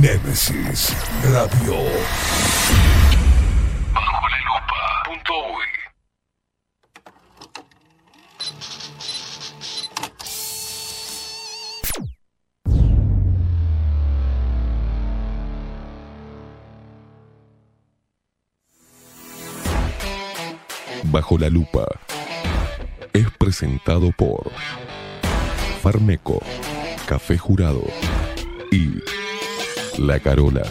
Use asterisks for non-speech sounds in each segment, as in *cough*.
Némesis Radio. Bajo la lupa. Bajo la lupa es presentado por Farmeco, Café Jurado y La Carola.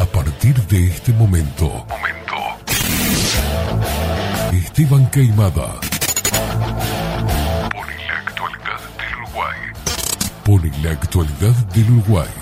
A partir de este momento, Momento. Esteban Queimada Pone la actualidad del Uruguay. pone la actualidad del Uruguay.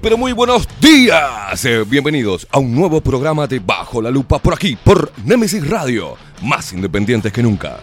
Pero muy buenos días. Eh, bienvenidos a un nuevo programa de Bajo la Lupa por aquí, por Nemesis Radio, más independientes que nunca.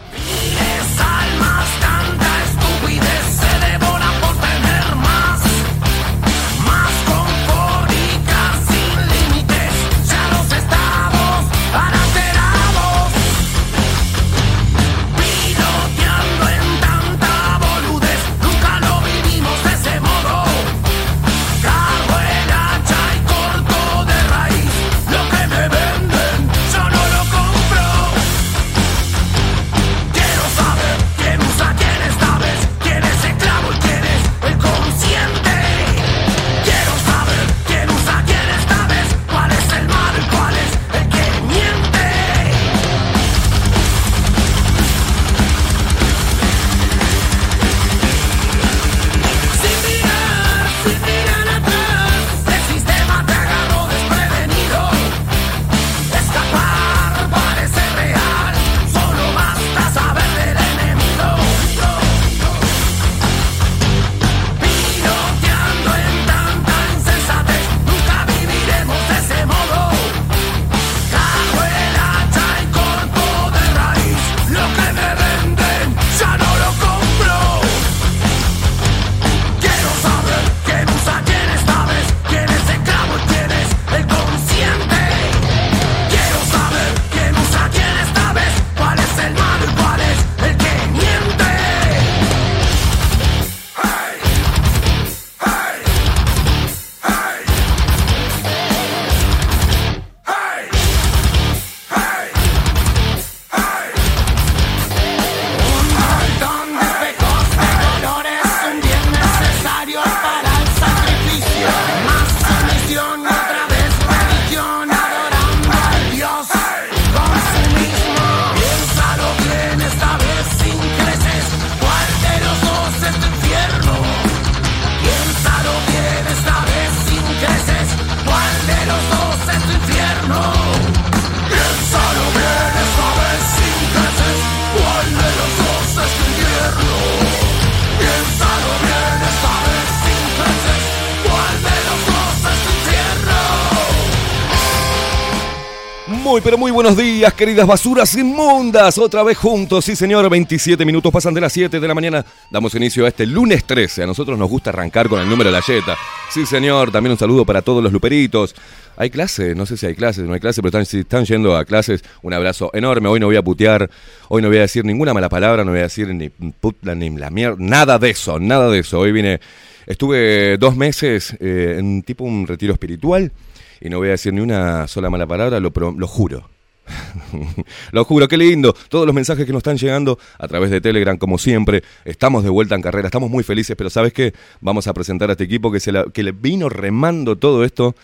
Queridas basuras inmundas. Otra vez juntos, sí señor, 27 minutos pasan de las 7 de la mañana. Damos inicio a este lunes 13. A nosotros nos gusta arrancar con el número de la yeta. Sí señor, también un saludo para todos los luperitos. Hay clases, no sé si hay clases, no hay clases, pero están, si están yendo a clases. Un abrazo enorme. Hoy no voy a putear, hoy no voy a decir ninguna mala palabra, no voy a decir ni puta ni la mierda, nada de eso, nada de eso. Hoy vine, estuve dos meses eh, en tipo un retiro espiritual y no voy a decir ni una sola mala palabra, lo juro. *laughs* Lo juro, qué lindo. Todos los mensajes que nos están llegando a través de Telegram, como siempre. Estamos de vuelta en carrera, estamos muy felices, pero ¿sabes qué? Vamos a presentar a este equipo que, se que le vino remando todo esto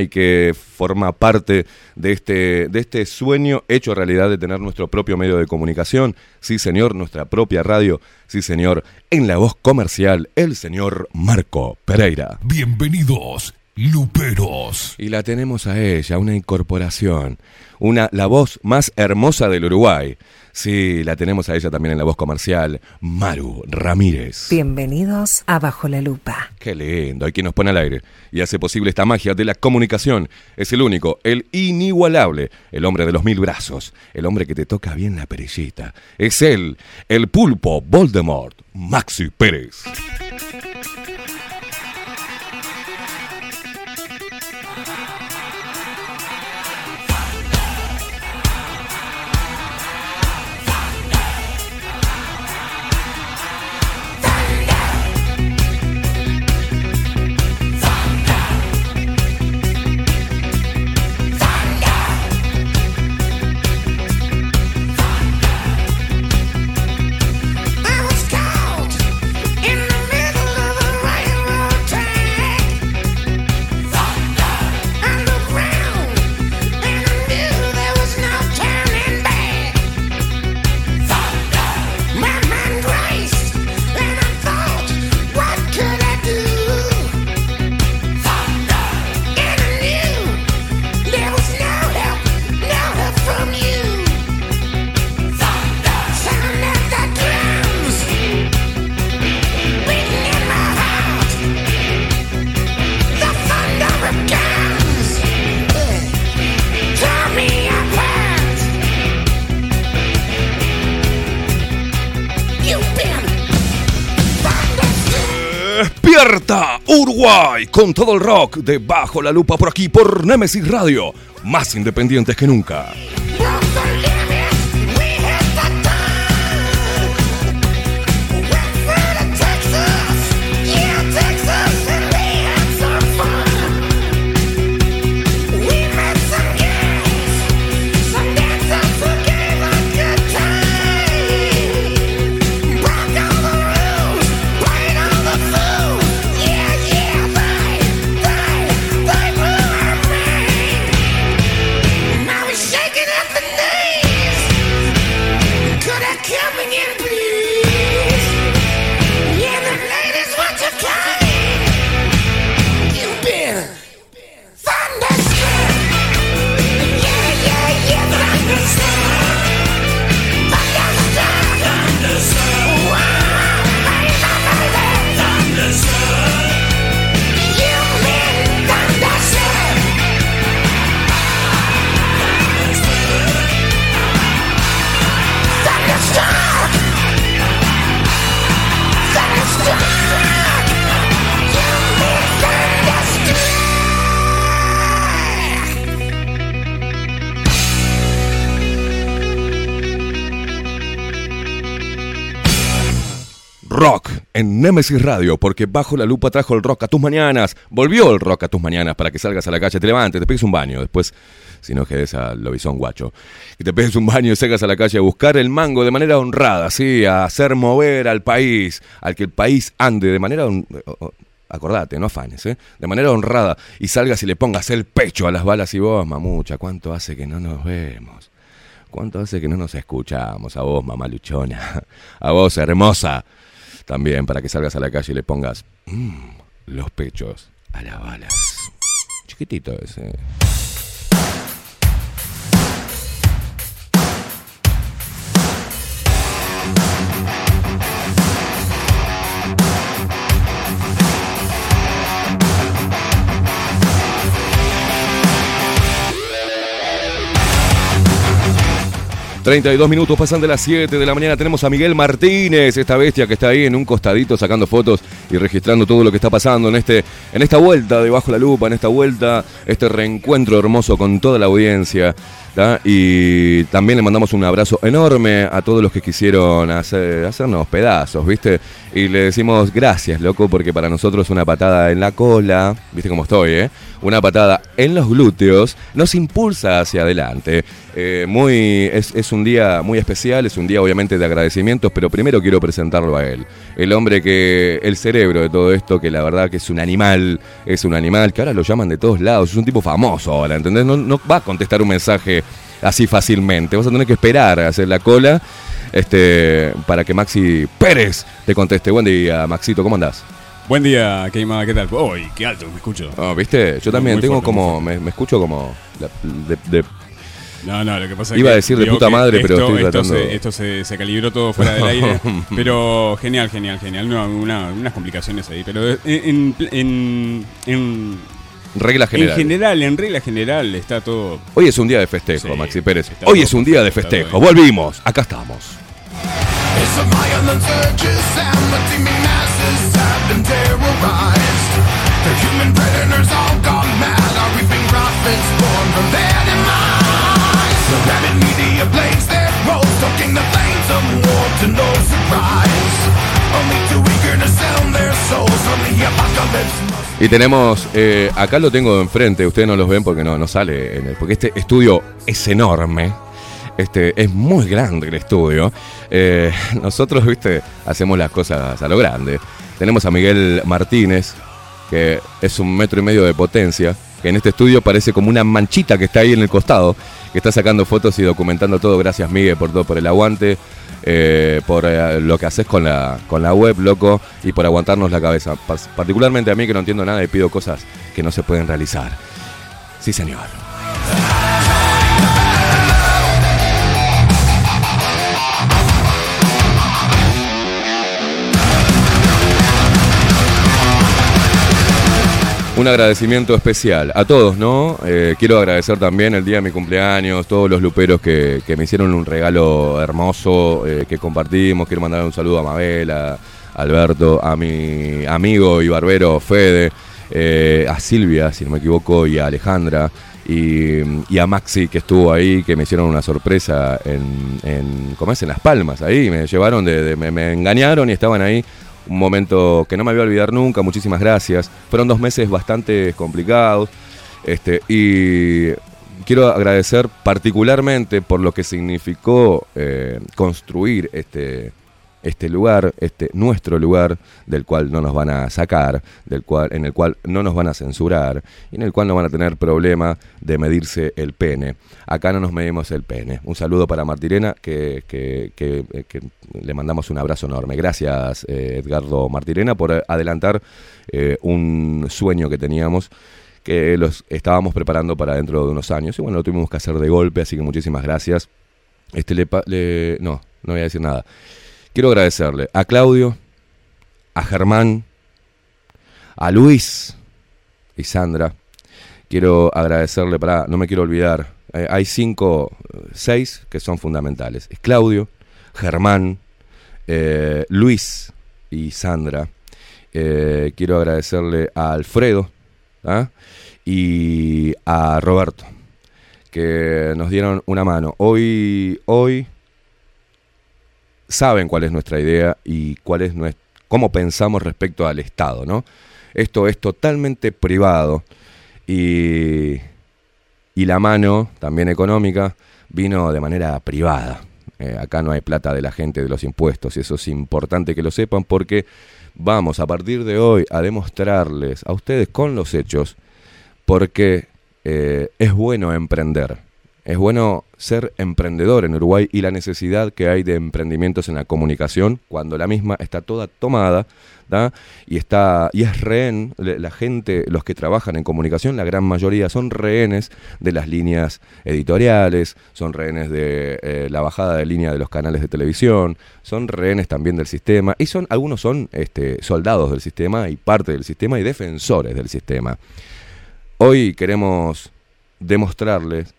y que forma parte de este, de este sueño hecho realidad de tener nuestro propio medio de comunicación. Sí, señor, nuestra propia radio. Sí, señor, en la voz comercial, el señor Marco Pereira. Bienvenidos, luperos. Y la tenemos a ella, una incorporación, una, la voz más hermosa del Uruguay. Sí, la tenemos a ella también en la voz comercial, Maru Ramírez. Bienvenidos a Bajo la Lupa. Qué lindo, hay quien nos pone al aire y hace posible esta magia de la comunicación. Es el único, el inigualable, el hombre de los mil brazos, el hombre que te toca bien la perillita. Es él, el pulpo Voldemort, Maxi Pérez. Con todo el rock de Bajo la Lupa por aquí por Nemesis Radio, más independientes que nunca. Rock en Nemesis Radio, porque Bajo la Lupa trajo el rock a tus mañanas, volvió el rock a tus mañanas para que salgas a la calle, te levantes, te pegues un baño, después, si no quedes al lobizón guacho, y te pegues un baño y salgas a la calle a buscar el mango de manera honrada, sí, a hacer mover al país, al que el país ande de manera... Acordate, no afanes, ¿eh? De manera honrada y salgas y le pongas el pecho a las balas y vos, mamucha, ¿cuánto hace que no nos vemos? ¿Cuánto hace que no nos escuchamos? A vos, mamá luchona. *laughs* A vos, hermosa. También para que salgas a la calle y le pongas mm, los pechos a las balas. Chiquitito ese. 32 minutos pasan de las 7 de la mañana. Tenemos a Miguel Martínez, esta bestia que está ahí en un costadito sacando fotos y registrando todo lo que está pasando en, este, en esta vuelta de Bajo la Lupa, en esta vuelta, este reencuentro hermoso con toda la audiencia. Y también le mandamos un abrazo enorme a todos los que quisieron hacer, hacernos pedazos, ¿viste? Y le decimos gracias, loco, porque para nosotros una patada en la cola, viste cómo estoy, ¿eh? Una patada en los glúteos nos impulsa hacia adelante. Eh, muy, es, es un día muy especial, es un día obviamente de agradecimientos, pero primero quiero presentarlo a él. El hombre que, el cerebro de todo esto, que la verdad que es un animal, es un animal, que ahora lo llaman de todos lados, es un tipo famoso ahora, ¿entendés? No, no va a contestar un mensaje así fácilmente, vas a tener que esperar a hacer la cola este, para que Maxi Pérez te conteste. Buen día, Maxito, ¿cómo andás? Buen día, Keima, ¿qué tal? Uy, qué alto me escucho. Oh, ¿Viste? Yo también Muy tengo fuerte, como, me, me escucho como la- de- de- No, no, lo que pasa es Iba que a decir de puta madre, pero estoy esto tratando- Se, esto se, se calibró todo fuera del aire. *laughs* pero genial, genial, genial. No, una- unas complicaciones ahí. Pero en, en, en, regla en general. general, en regla general, está todo. Hoy es un día de festejo, Sí, Maxi Pérez. Hoy todo es un día de festejo. Volvimos. Acá estamos. Y tenemos, eh, acá lo tengo enfrente, ustedes no los ven porque no, no sale, porque este estudio es enorme, este, es muy grande el estudio. Eh, nosotros, viste, hacemos las cosas a lo grande. Tenemos a Miguel Martínez, que es un metro y medio de potencia, que en este estudio parece como una manchita que está ahí en el costado, que está sacando fotos y documentando todo. Gracias, Miguel, por todo, por el aguante, eh, por eh, lo que haces con la, con la web, loco, y por aguantarnos la cabeza. Particularmente a mí que no entiendo nada y pido cosas que no se pueden realizar. Sí, señor. Un agradecimiento especial a todos, ¿no? Eh, quiero agradecer también el día de mi cumpleaños, todos los luperos que, que me hicieron un regalo hermoso eh, que compartimos. Quiero mandar un saludo a Mabel, a Alberto, a mi amigo y barbero Fede, eh, a Silvia, si no me equivoco, y a Alejandra. Y, a Maxi que estuvo ahí, que me hicieron una sorpresa en, en ¿cómo es? En Las Palmas, ahí me llevaron, de, de- me engañaron y estaban ahí un momento que no me voy a olvidar nunca, muchísimas gracias. Fueron dos meses bastante complicados. Este, y quiero agradecer particularmente por lo que significó eh, construir este, este lugar, este nuestro lugar, del cual no nos van a sacar, del cual, en el cual no nos van a censurar, y en el cual no van a tener problema de medirse el pene. Acá no nos medimos el pene. Un saludo para Martirena, que, que- que- eh, le mandamos un abrazo enorme. Gracias, eh, Edgardo Martirena, por adelantar eh, un sueño que teníamos que los estábamos preparando para dentro de unos años. Y bueno, lo tuvimos que hacer de golpe, así que muchísimas gracias. Este le, le- no, no voy a decir nada. Quiero agradecerle a Claudio, a Germán, a Luis y Sandra. Quiero agradecerle para, no me quiero olvidar, eh, hay cinco, seis que son fundamentales. Es Claudio, Germán, eh, Luis y Sandra. Eh, quiero agradecerle a Alfredo ¿ah? y a Roberto que nos dieron una mano. Hoy, hoy saben cuál es nuestra idea y cuál es nues- cómo pensamos respecto al Estado, ¿no? Esto es totalmente privado y, y la mano, también económica, vino de manera privada. Eh, acá no hay plata de la gente de los impuestos y eso es importante que lo sepan porque vamos a partir de hoy a demostrarles a ustedes con los hechos porque eh, es bueno emprender. Es bueno ser emprendedor en Uruguay y la necesidad que hay de emprendimientos en la comunicación cuando la misma está toda tomada ¿da? y está y es rehén la gente los que trabajan en comunicación la gran mayoría son rehenes de las líneas editoriales son rehenes de eh, la bajada de línea de los canales de televisión son rehenes también del sistema y son algunos son este, soldados del sistema y parte del sistema y defensores del sistema Hoy queremos demostrarles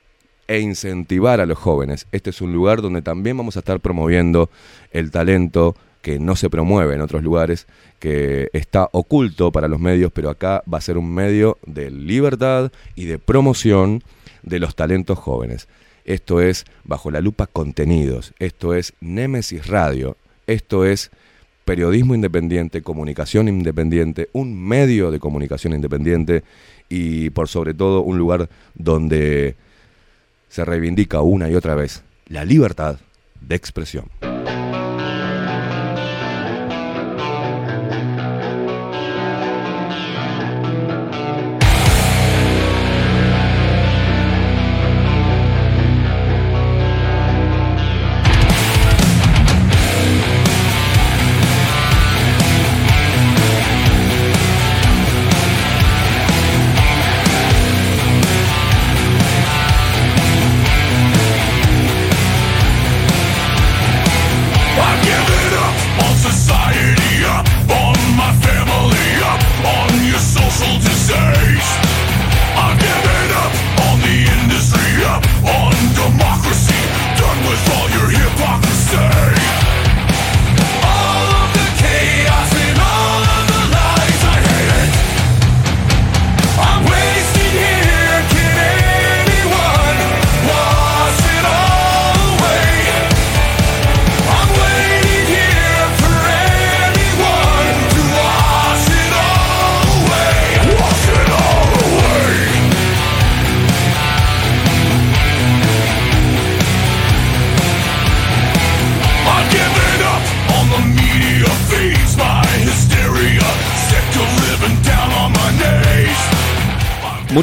e incentivar a los jóvenes. Este es un lugar donde también vamos a estar promoviendo el talento que no se promueve en otros lugares, que está oculto para los medios, pero acá va a ser un medio de libertad y de promoción de los talentos jóvenes. Esto es Bajo la Lupa Contenidos, esto es Némesis Radio, esto es periodismo independiente, comunicación independiente, un medio de comunicación independiente y por sobre todo un lugar donde se reivindica una y otra vez la libertad de expresión.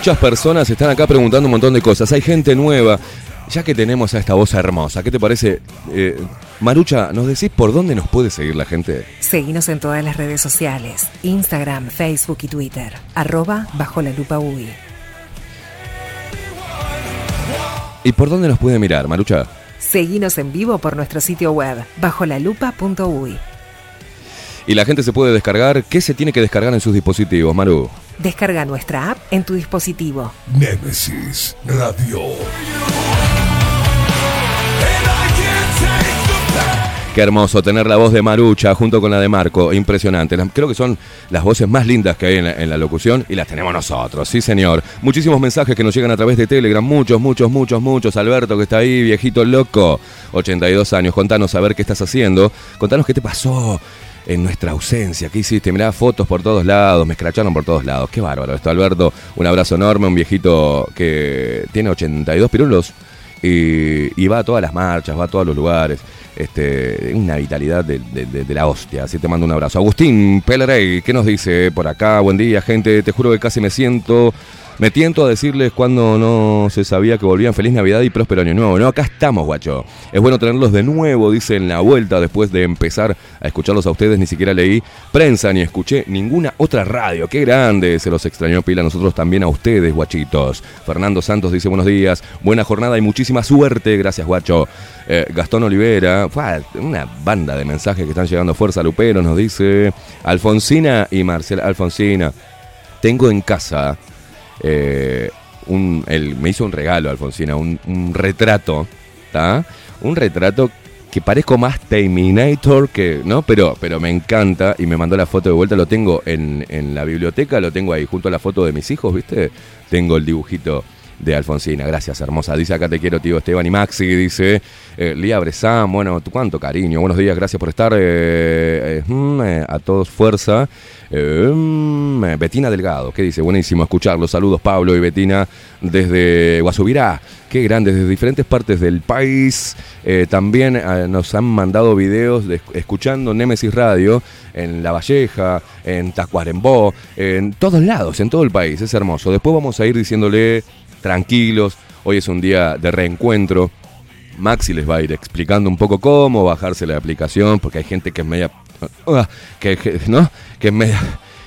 Muchas personas están acá preguntando un montón de cosas. Hay gente nueva. Ya que tenemos a esta voz hermosa, ¿qué te parece? Eh, Marucha, ¿nos decís por dónde nos puede seguir la gente? Seguinos en todas las redes sociales, Instagram, Facebook y Twitter, arroba bajo la lupa UI. ¿Y por dónde nos puede mirar, Marucha? Seguinos en vivo por nuestro sitio web, bajo la lupa.uy. Y la gente se puede descargar. ¿Qué se tiene que descargar en sus dispositivos, Maru? Descarga nuestra app en tu dispositivo. Némesis Radio. Qué hermoso tener la voz de Marucha junto con la de Marco. Impresionante. Creo que son las voces más lindas que hay en la, en la locución y las tenemos nosotros. Sí, señor. Muchísimos mensajes que nos llegan a través de Telegram. Muchos, muchos, muchos, muchos. Alberto, que está ahí, viejito loco. 82 años. Contanos a ver qué estás haciendo. Contanos qué te pasó en nuestra ausencia. ¿Qué hiciste? Mirá fotos por todos lados. Me escracharon por todos lados. Qué bárbaro esto, Alberto. Un abrazo enorme. Un viejito que tiene 82 pirulos y, y va a todas las marchas, va a todos los lugares. Este, una vitalidad de, de- la hostia. Así te mando un abrazo. Agustín Pelerey, ¿qué nos dice por acá? Buen día, gente. Te juro que casi me siento. Me tiento a decirles cuando no se sabía que volvían feliz Navidad y próspero año nuevo. No, acá estamos, guacho. Es bueno tenerlos de nuevo, dice en la vuelta, después de empezar a escucharlos a ustedes. Ni siquiera leí prensa ni escuché ninguna otra radio. Qué grande, se los extrañó pila. Nosotros también a ustedes, guachitos. Fernando Santos dice buenos días, buena jornada y muchísima suerte. Gracias, guacho. Eh, Gastón Olivera, una banda de mensajes que están llegando. Fuerza Lupero nos dice. Alfonsina y Marcela. Alfonsina, tengo en casa eh, un, él me hizo un regalo, Alfonsina, un, retrato, ¿tá? Un retrato que parezco más Terminator que, ¿no? Pero, pero me encanta y me mandó la foto de vuelta, lo tengo en, en la biblioteca, lo tengo ahí junto a la foto de mis hijos, ¿viste? Tengo el dibujito de Alfonsina, gracias hermosa. Dice acá te quiero, tío Esteban y Maxi, dice eh, Lía Bresán, bueno, tu cuánto cariño, buenos días, gracias por estar, eh, eh, mm, a todos fuerza. Mm, Betina Delgado, ¿qué dice? Buenísimo escucharlos, saludos Pablo y Betina desde Guasubirá, qué grandes, desde diferentes partes del país. También nos han mandado videos de, escuchando Nemesis Radio en La Valleja, en Tacuarembó, en todos lados, en todo el país, es hermoso. Después vamos a ir diciéndole tranquilos, hoy es un día de reencuentro. Maxi les va a ir explicando un poco cómo bajarse la aplicación, porque hay gente que es media. ah, que, ¿No? Que es media.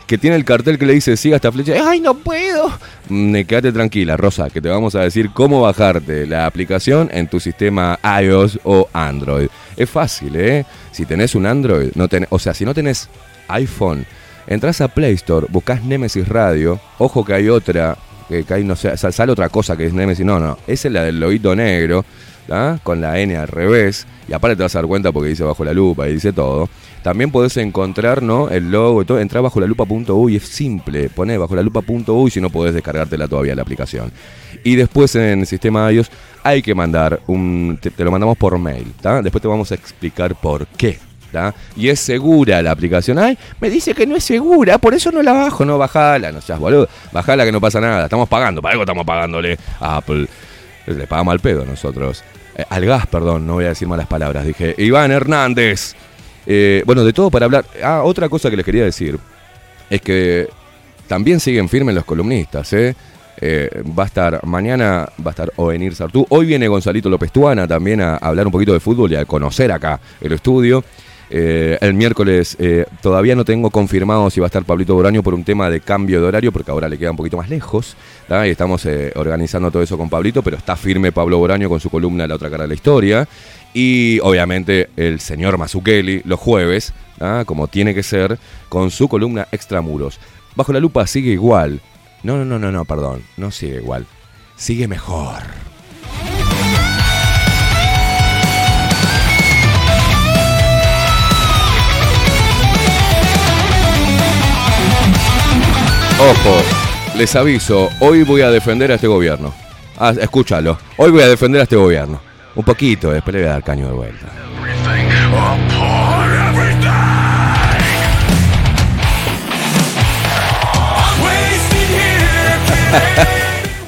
Que tiene el cartel que le dice siga esta flecha. ¡Ay, no puedo! Mm, eh, quédate tranquila, Rosa, que te vamos a decir cómo bajarte la aplicación en tu sistema iOS o Android. Es fácil, ¿eh? Si tenés un Android, no tenés, o sea, si no tenés iPhone, entras a Play Store, buscas Nemesis Radio. Ojo que hay otra, que, hay, no sal- sale otra cosa que es Nemesis. No, no, esa es la del loguito negro. ¿tá? con la N al revés, y aparte te vas a dar cuenta porque dice bajo la lupa y dice todo. También podés encontrar ¿no? el logo y todo, entrar bajo la lupa.uy, es simple, poné bajo la lupa.uy si no podés descargártela todavía la aplicación. Y después en el sistema iOS hay que mandar un, te, lo mandamos por mail, después te vamos a explicar por qué Y es segura la aplicación. Ay, me dice que no es segura, por eso no la bajo. No, bajala, no seas boludo. Bajala que no pasa nada. Estamos pagando, para algo estamos pagándole a Apple. Le pagamos al pedo nosotros. Eh, al gas, perdón, no voy a decir malas palabras. Dije, Iván Hernández. Eh, bueno, de todo para hablar. Ah, otra cosa que les quería decir es que también siguen firmes los columnistas. Eh, va a estar, mañana va a estar Ovenir Sartú. Hoy viene Gonzalito López Tuana también a hablar un poquito de fútbol y a conocer acá el estudio. Eh, el miércoles eh, todavía no tengo confirmado si va a estar Pablito Boraño por un tema de cambio de horario, porque ahora le queda un poquito más lejos. Y estamos eh, organizando todo eso con Pablito, pero está firme Pablo Boraño con su columna La otra cara de la historia. Y obviamente el señor Mazukeli los jueves, como tiene que ser, con su columna Extramuros. Bajo la lupa sigue igual. No, no, no, no, no, perdón. No sigue igual. Sigue mejor. Ojo, les aviso, hoy voy a defender a este gobierno. Ah, escúchalo, hoy voy a defender a este gobierno. Un poquito, después le voy a dar caño de vuelta. *laughs*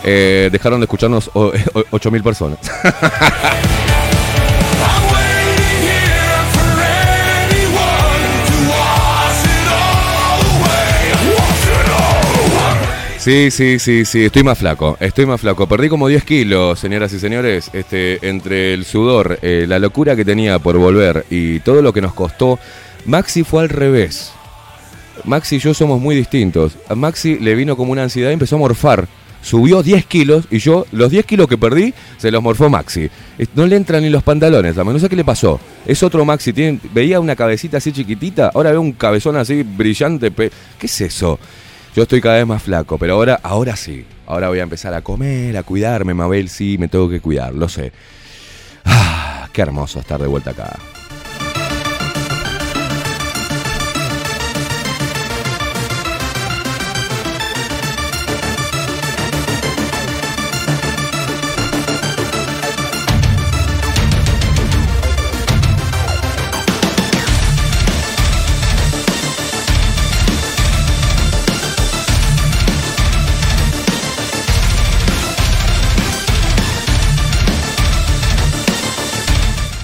Eh, dejaron de escucharnos o- o- 8.000 personas. *laughs* Sí, sí, sí, sí, estoy más flaco, estoy más flaco. Perdí como 10 kilos, señoras y señores, este, entre el sudor, eh, la locura que tenía por volver y todo lo que nos costó. Maxi fue al revés. Maxi y yo somos muy distintos. A Maxi le vino como una ansiedad y empezó a morfar. Subió 10 kilos y yo, los 10 kilos que perdí, se los morfó Maxi. No le entran ni los pantalones, dame, no sé qué le pasó. Es otro Maxi, veía una cabecita así chiquitita, ahora veo un cabezón así brillante. ¿Qué es eso? Yo estoy cada vez más flaco, pero ahora, ahora sí. Ahora voy a empezar a comer, a cuidarme, Mabel, sí, me tengo que cuidar, lo sé. Ah, qué hermoso estar de vuelta acá.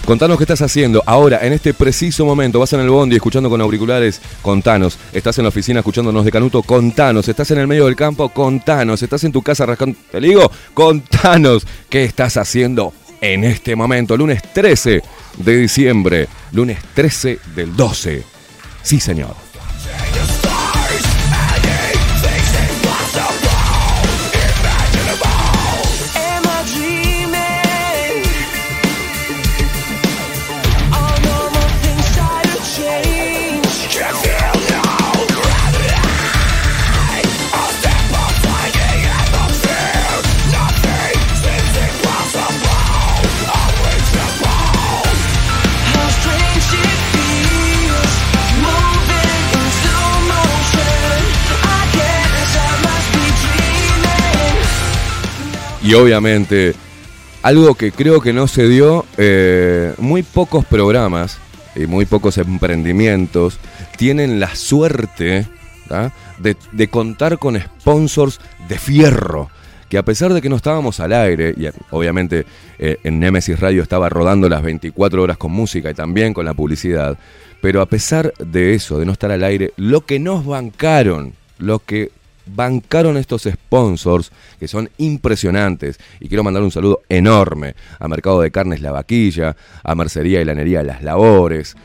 Contanos qué estás haciendo ahora, en este preciso momento. Vas en el bondi escuchando con auriculares, contanos. Estás en la oficina escuchándonos de Canuto, contanos. Estás en el medio del campo, contanos. Estás en tu casa rascando. Te digo, contanos qué estás haciendo en este momento. Lunes 13 de diciembre. Lunes 13 del 12. Sí, señor. Y obviamente, algo que creo que no se dio, eh, muy pocos programas y muy pocos emprendimientos tienen la suerte de, contar con sponsors de fierro. Que a pesar de que no estábamos al aire, y obviamente eh, en Nemesis Radio estaba rodando las 24 horas con música y también con la publicidad, pero a pesar de eso, de no estar al aire, lo que nos bancaron, lo que bancaron estos sponsors que son impresionantes. Y quiero mandar un saludo enorme a Mercado de Carnes La Vaquilla, a Mercería y Lanería Las Labores.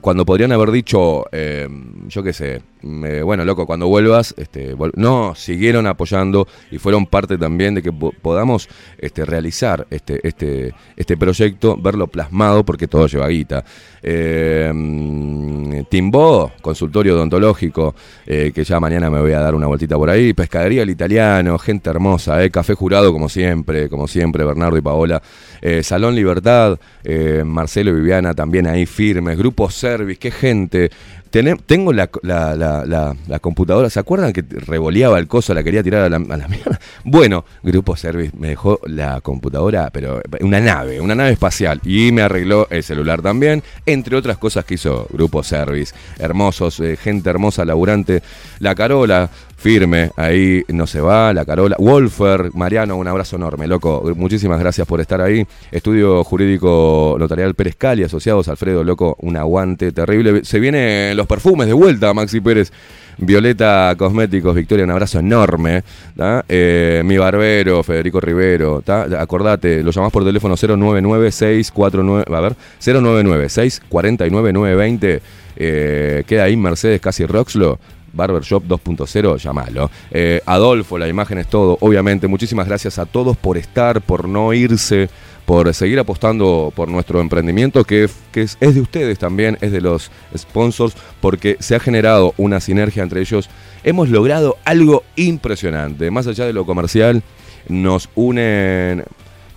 Cuando podrían haber dicho, eh, yo qué sé, bueno, loco, cuando vuelvas, este, no, siguieron apoyando y fueron parte también de que po- podamos este, realizar este, este, este proyecto, verlo plasmado, porque todo lleva guita. Eh, mm, Timbó, consultorio odontológico, eh, que ya mañana me voy a dar una vueltita por ahí. Pescadería el italiano, gente hermosa, eh, café jurado como siempre, como siempre, Bernardo y Paola. Eh, Salón Libertad, Marcelo y Viviana también ahí firmes. Grupo Service, qué gente. Tengo la, la- la- la- computadora, ¿se acuerdan que revoleaba el coso, la quería tirar a la, a *laughs* mierda? Bueno, Grupo Service me dejó la computadora, pero una nave, una nave espacial, y me arregló el celular también, entre otras cosas que hizo Grupo Service. Hermosos, eh, gente hermosa, laburante. La Carola, firme, ahí no se va, la Carola. Wolfer, Mariano, un abrazo enorme, loco. Muchísimas gracias por estar ahí. Estudio Jurídico Notarial Pérez Cali, asociados, Alfredo, loco, un aguante terrible. Se vienen los perfumes de vuelta, Maxi Pérez. Violeta Cosméticos, Victoria, un abrazo enorme. Eh, mi barbero, Federico Rivero. Acordate, lo llamás por teléfono 099-649, a ver, 099-649-920. Eh, queda ahí Mercedes Casi Roxlo. Barbershop 2.0, llamalo. Eh, Adolfo, la imagen es todo, obviamente. Muchísimas gracias a todos por estar, por no irse, por seguir apostando por nuestro emprendimiento, que, que es, de ustedes también, es de los sponsors, porque se ha generado una sinergia entre ellos. Hemos logrado algo impresionante. Más allá de lo comercial, nos unen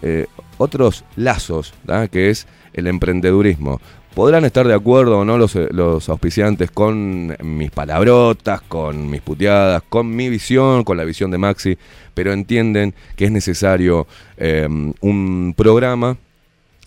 eh, otros lazos, que es el emprendedurismo. Podrán estar de acuerdo o no los, eh, los auspiciantes con mis palabrotas, con mis puteadas, con mi visión, con la visión de Maxi, pero entienden que es necesario eh, un programa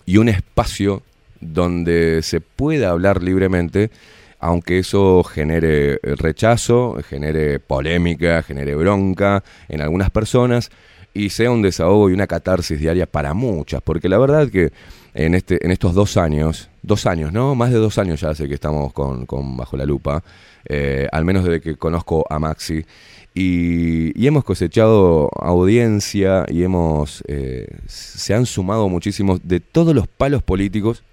y un espacio donde se pueda hablar libremente, aunque eso genere rechazo, genere polémica, genere bronca en algunas personas y sea un desahogo y una catarsis diaria para muchas, porque la verdad que en, este, en estos dos años, dos años, ¿no? Más de dos años ya hace que estamos con, con Bajo la Lupa, eh, al menos desde que conozco a Maxi, y, y hemos cosechado audiencia y hemos, eh, se han sumado muchísimos de todos los palos políticos,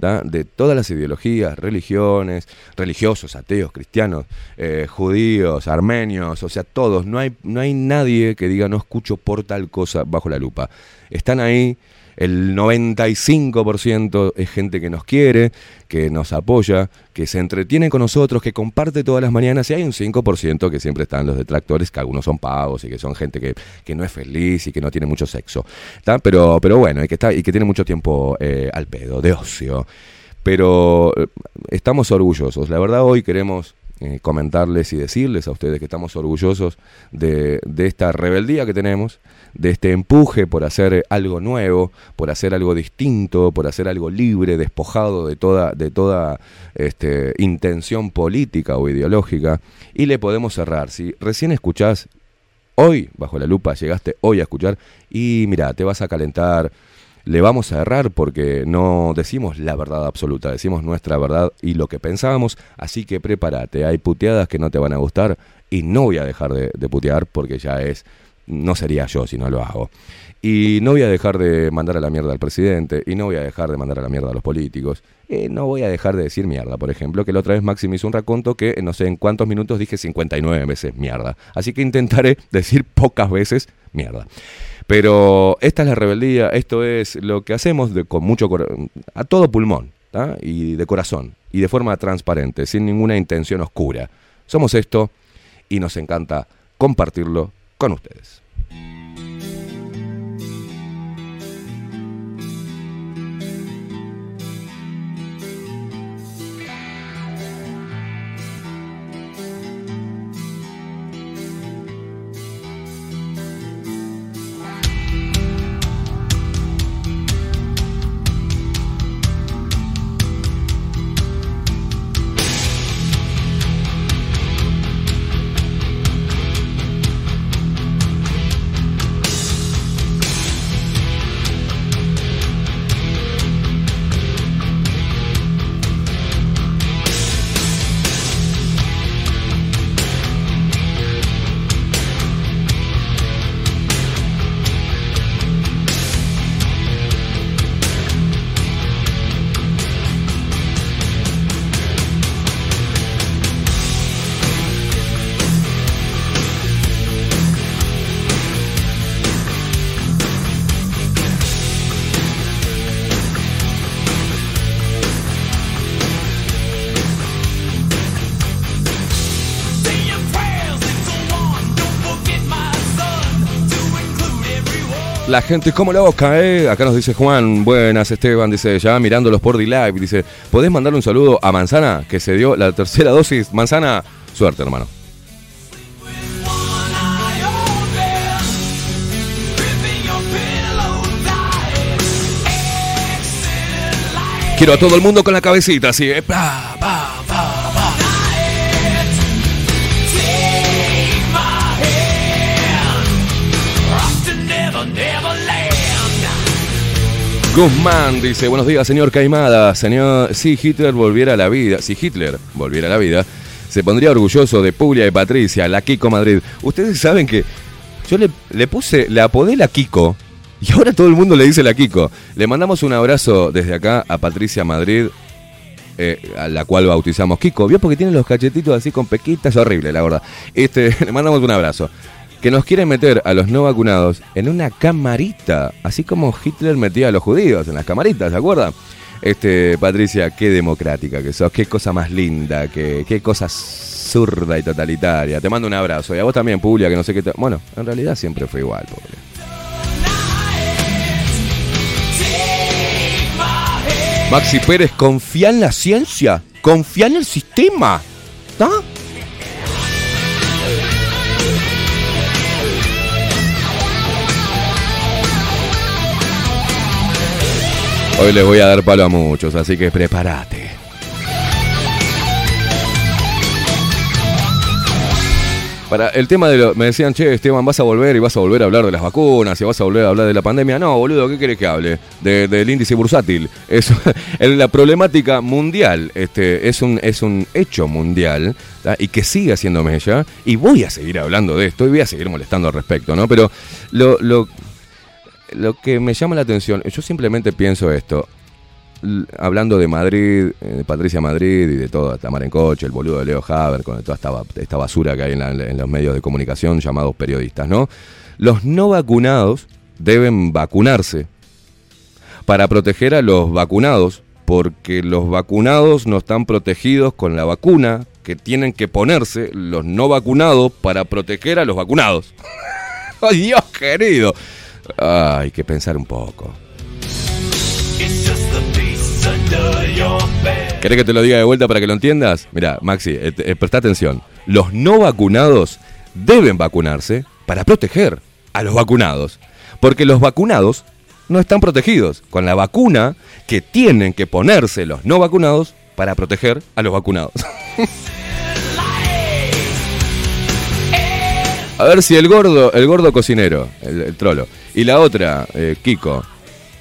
de todas las ideologías, religiones, religiosos, ateos, cristianos, eh, judíos, armenios, o sea, todos. No hay, no hay nadie que diga no escucho por tal cosa bajo la lupa. Están ahí, el 95% es gente que nos quiere, que nos apoya, que se entretiene con nosotros, que comparte todas las mañanas, y hay un 5% que siempre están los detractores, que algunos son pagos y que son gente que, que no es feliz y que no tiene mucho sexo. Pero, pero bueno, y que, y que tiene mucho tiempo eh, al pedo, de ocio. Pero eh, estamos orgullosos. La verdad hoy queremos eh, comentarles y decirles a ustedes que estamos orgullosos de, de esta rebeldía que tenemos, de este empuje por hacer algo nuevo, por hacer algo distinto, por hacer algo libre, despojado de toda, de toda este, intención política o ideológica. Y le podemos cerrar. Si recién escuchás hoy, bajo la lupa, llegaste hoy a escuchar y mira, te vas a calentar, le vamos a errar porque no decimos la verdad absoluta, decimos nuestra verdad y lo que pensábamos, así que prepárate, hay puteadas que no te van a gustar y no voy a dejar de, putear porque ya es, no sería yo si no lo hago. Y no voy a dejar de mandar a la mierda al presidente, y no voy a dejar de mandar a la mierda a los políticos, y no voy a dejar de decir mierda, por ejemplo, que la otra vez Maxi me hizo un raconto que no sé en cuántos minutos dije 59 veces mierda. Así que intentaré *laughs* decir pocas veces mierda. Pero esta es la rebeldía, esto es lo que hacemos de, con mucho a todo pulmón, y de corazón, y de forma transparente, sin ninguna intención oscura. Somos esto y nos encanta compartirlo con ustedes. La gente como loca, ¿eh? Acá nos dice Juan, buenas Esteban, dice, ya mirándolos por D-Live, dice, ¿podés mandarle un saludo a Manzana, que se dio la tercera dosis? Manzana, suerte, hermano. Quiero a todo el mundo con la cabecita, así, pa, Guzmán dice, buenos días, señor Caimada. Señor, si Hitler volviera a la vida, si Hitler volviera a la vida, se pondría orgulloso de Puglia y Patricia, la Kiko Madrid. Ustedes saben que yo le, le puse, le apodé la Kiko y ahora todo el mundo le dice la Kiko. Le mandamos un abrazo desde acá a Patricia Madrid, eh, a la cual bautizamos Kiko. ¿Vio? Porque tiene los cachetitos así con pequitas, horrible, la verdad. Este, *laughs* le mandamos un abrazo. Que nos quieren meter a los no vacunados en una camarita, así como Hitler metía a los judíos en las camaritas, ¿se acuerdan? Este, Patricia, qué democrática que sos, qué cosa más linda, qué, qué cosa zurda y totalitaria. Te mando un abrazo. Y a vos también, Publia, que no sé qué te... Bueno, en realidad siempre fue igual, Publia. Maxi Pérez, confía en la ciencia, confía en el sistema. ¿No? Hoy les voy a dar palo a muchos, así que prepárate. Para el tema de lo, me decían, che, Esteban, vas a volver y vas a volver a hablar de las vacunas y vas a volver a hablar de la pandemia. No, boludo, ¿qué querés que hable? De- del índice bursátil. Es *laughs* la problemática mundial. Este, es, un, es un hecho mundial y que sigue haciendo mella. Y voy a seguir hablando de esto y voy a seguir molestando al respecto, ¿no? Pero lo, lo, lo que me llama la atención, yo simplemente pienso esto. Hablando de Madrid, eh, de Patricia Madrid y de todo, Tamara en coche, el boludo de Leo Haber, con toda esta, ba- esta basura que hay en, la- en los medios de comunicación llamados periodistas, ¿no? Los no vacunados deben vacunarse para proteger a los vacunados, porque los vacunados no están protegidos con la vacuna que tienen que ponerse los no vacunados para proteger a los vacunados. *laughs* ¡Ay, Dios querido! Ay, hay que pensar un poco. ¿Querés que te lo diga de vuelta para que lo entiendas? Mira, Maxi, eh, eh, presta atención. Los no vacunados deben vacunarse para proteger a los vacunados. Porque los vacunados no están protegidos con la vacuna que tienen que ponerse los no vacunados para proteger a los vacunados. *laughs* A ver si el gordo, el gordo cocinero, el, el trolo, y la otra, eh, Kiko,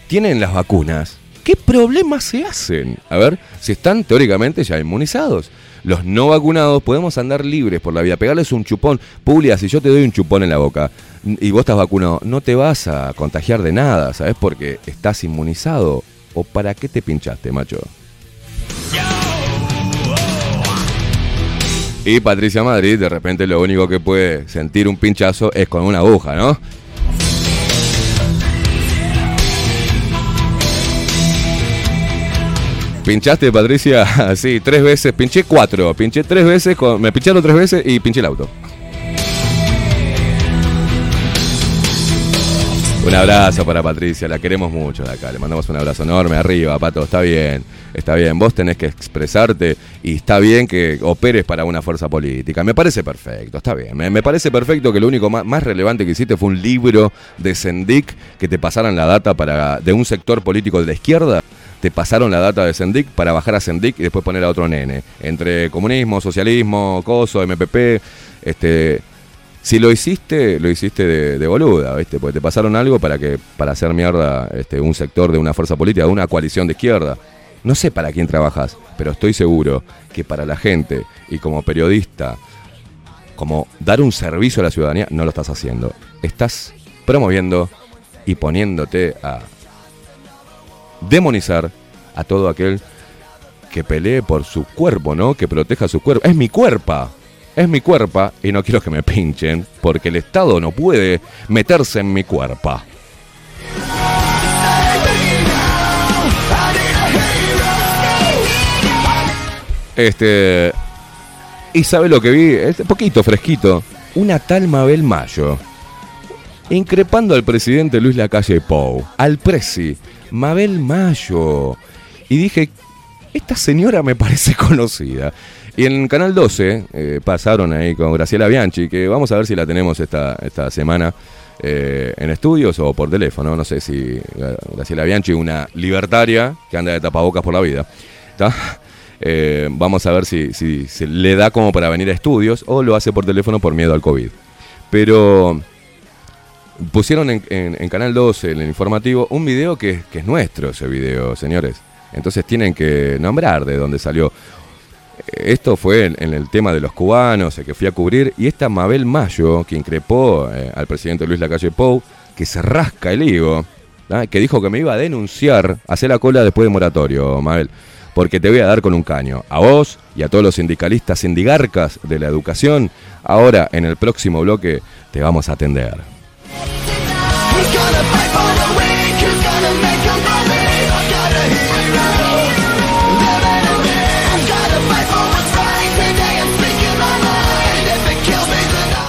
tienen las vacunas, ¿qué problemas se hacen? A ver, si están teóricamente ya inmunizados. Los no vacunados podemos andar libres por la vida, pegarles un chupón. Publia, si yo te doy un chupón en la boca y vos estás vacunado, no te vas a contagiar de nada, ¿sabes? Porque estás inmunizado. ¿O para qué te pinchaste, macho? Y Patricia Madrid, de repente lo único que puede sentir un pinchazo es con una aguja, ¿no? ¿Pinchaste, Patricia? *laughs* Sí, tres veces. Pinché cuatro. Pinché tres veces. con- me pincharon tres veces y pinché el auto. Un abrazo para Patricia, la queremos mucho de acá. Le mandamos un abrazo enorme arriba, Pato. Está bien, está bien. Vos tenés que expresarte y está bien que operes para una fuerza política. Me parece perfecto, está bien. Me, parece perfecto que lo único más, más relevante que hiciste fue un libro de Sendic que te pasaran la data para de un sector político de la izquierda. Te pasaron la data de Sendic para bajar a Sendic y después poner a otro nene. Entre comunismo, socialismo, coso, MPP, este. Si lo hiciste, lo hiciste de, boluda, ¿viste? Porque te pasaron algo para que para hacer mierda este, un sector de una fuerza política, de una coalición de izquierda. No sé para quién trabajas, pero estoy seguro que para la gente y como periodista, como dar un servicio a la ciudadanía, no lo estás haciendo. Estás promoviendo y poniéndote a demonizar a todo aquel que pelee por su cuerpo, ¿no? Que proteja su cuerpo. Es mi cuerpo. Es mi cuerpo y no quiero que me pinchen porque el Estado no puede meterse en mi cuerpo. Este. Y sabe lo que vi, es poquito fresquito. Una tal Mabel Mayo. Increpando al presidente Luis Lacalle Pou, al presi, Mabel Mayo. Y dije, esta señora me parece *laughs* conocida. Y en Canal 12 eh, pasaron ahí con Graciela Bianchi, que vamos a ver si la tenemos esta, esta semana eh, en estudios o por teléfono. No sé si eh, Graciela Bianchi, una libertaria que anda de tapabocas por la vida. vamos a ver si, si se le da como para venir a estudios o lo hace por teléfono por miedo al COVID. Pero pusieron en, Canal 12, en el informativo, un video que, es nuestro, ese video, señores. Entonces tienen que nombrar de dónde salió. Esto fue en, el tema de los cubanos, el que fui a cubrir, y esta Mabel Mayo, que increpó eh, al presidente Luis Lacalle Pou, que se rasca el higo, ¿ah? que dijo que me iba a denunciar, hacer la cola después de moratorio, Mabel, porque te voy a dar con un caño. A vos y a todos los sindicalistas, sindigarcas de la educación, ahora en el próximo bloque te vamos a atender.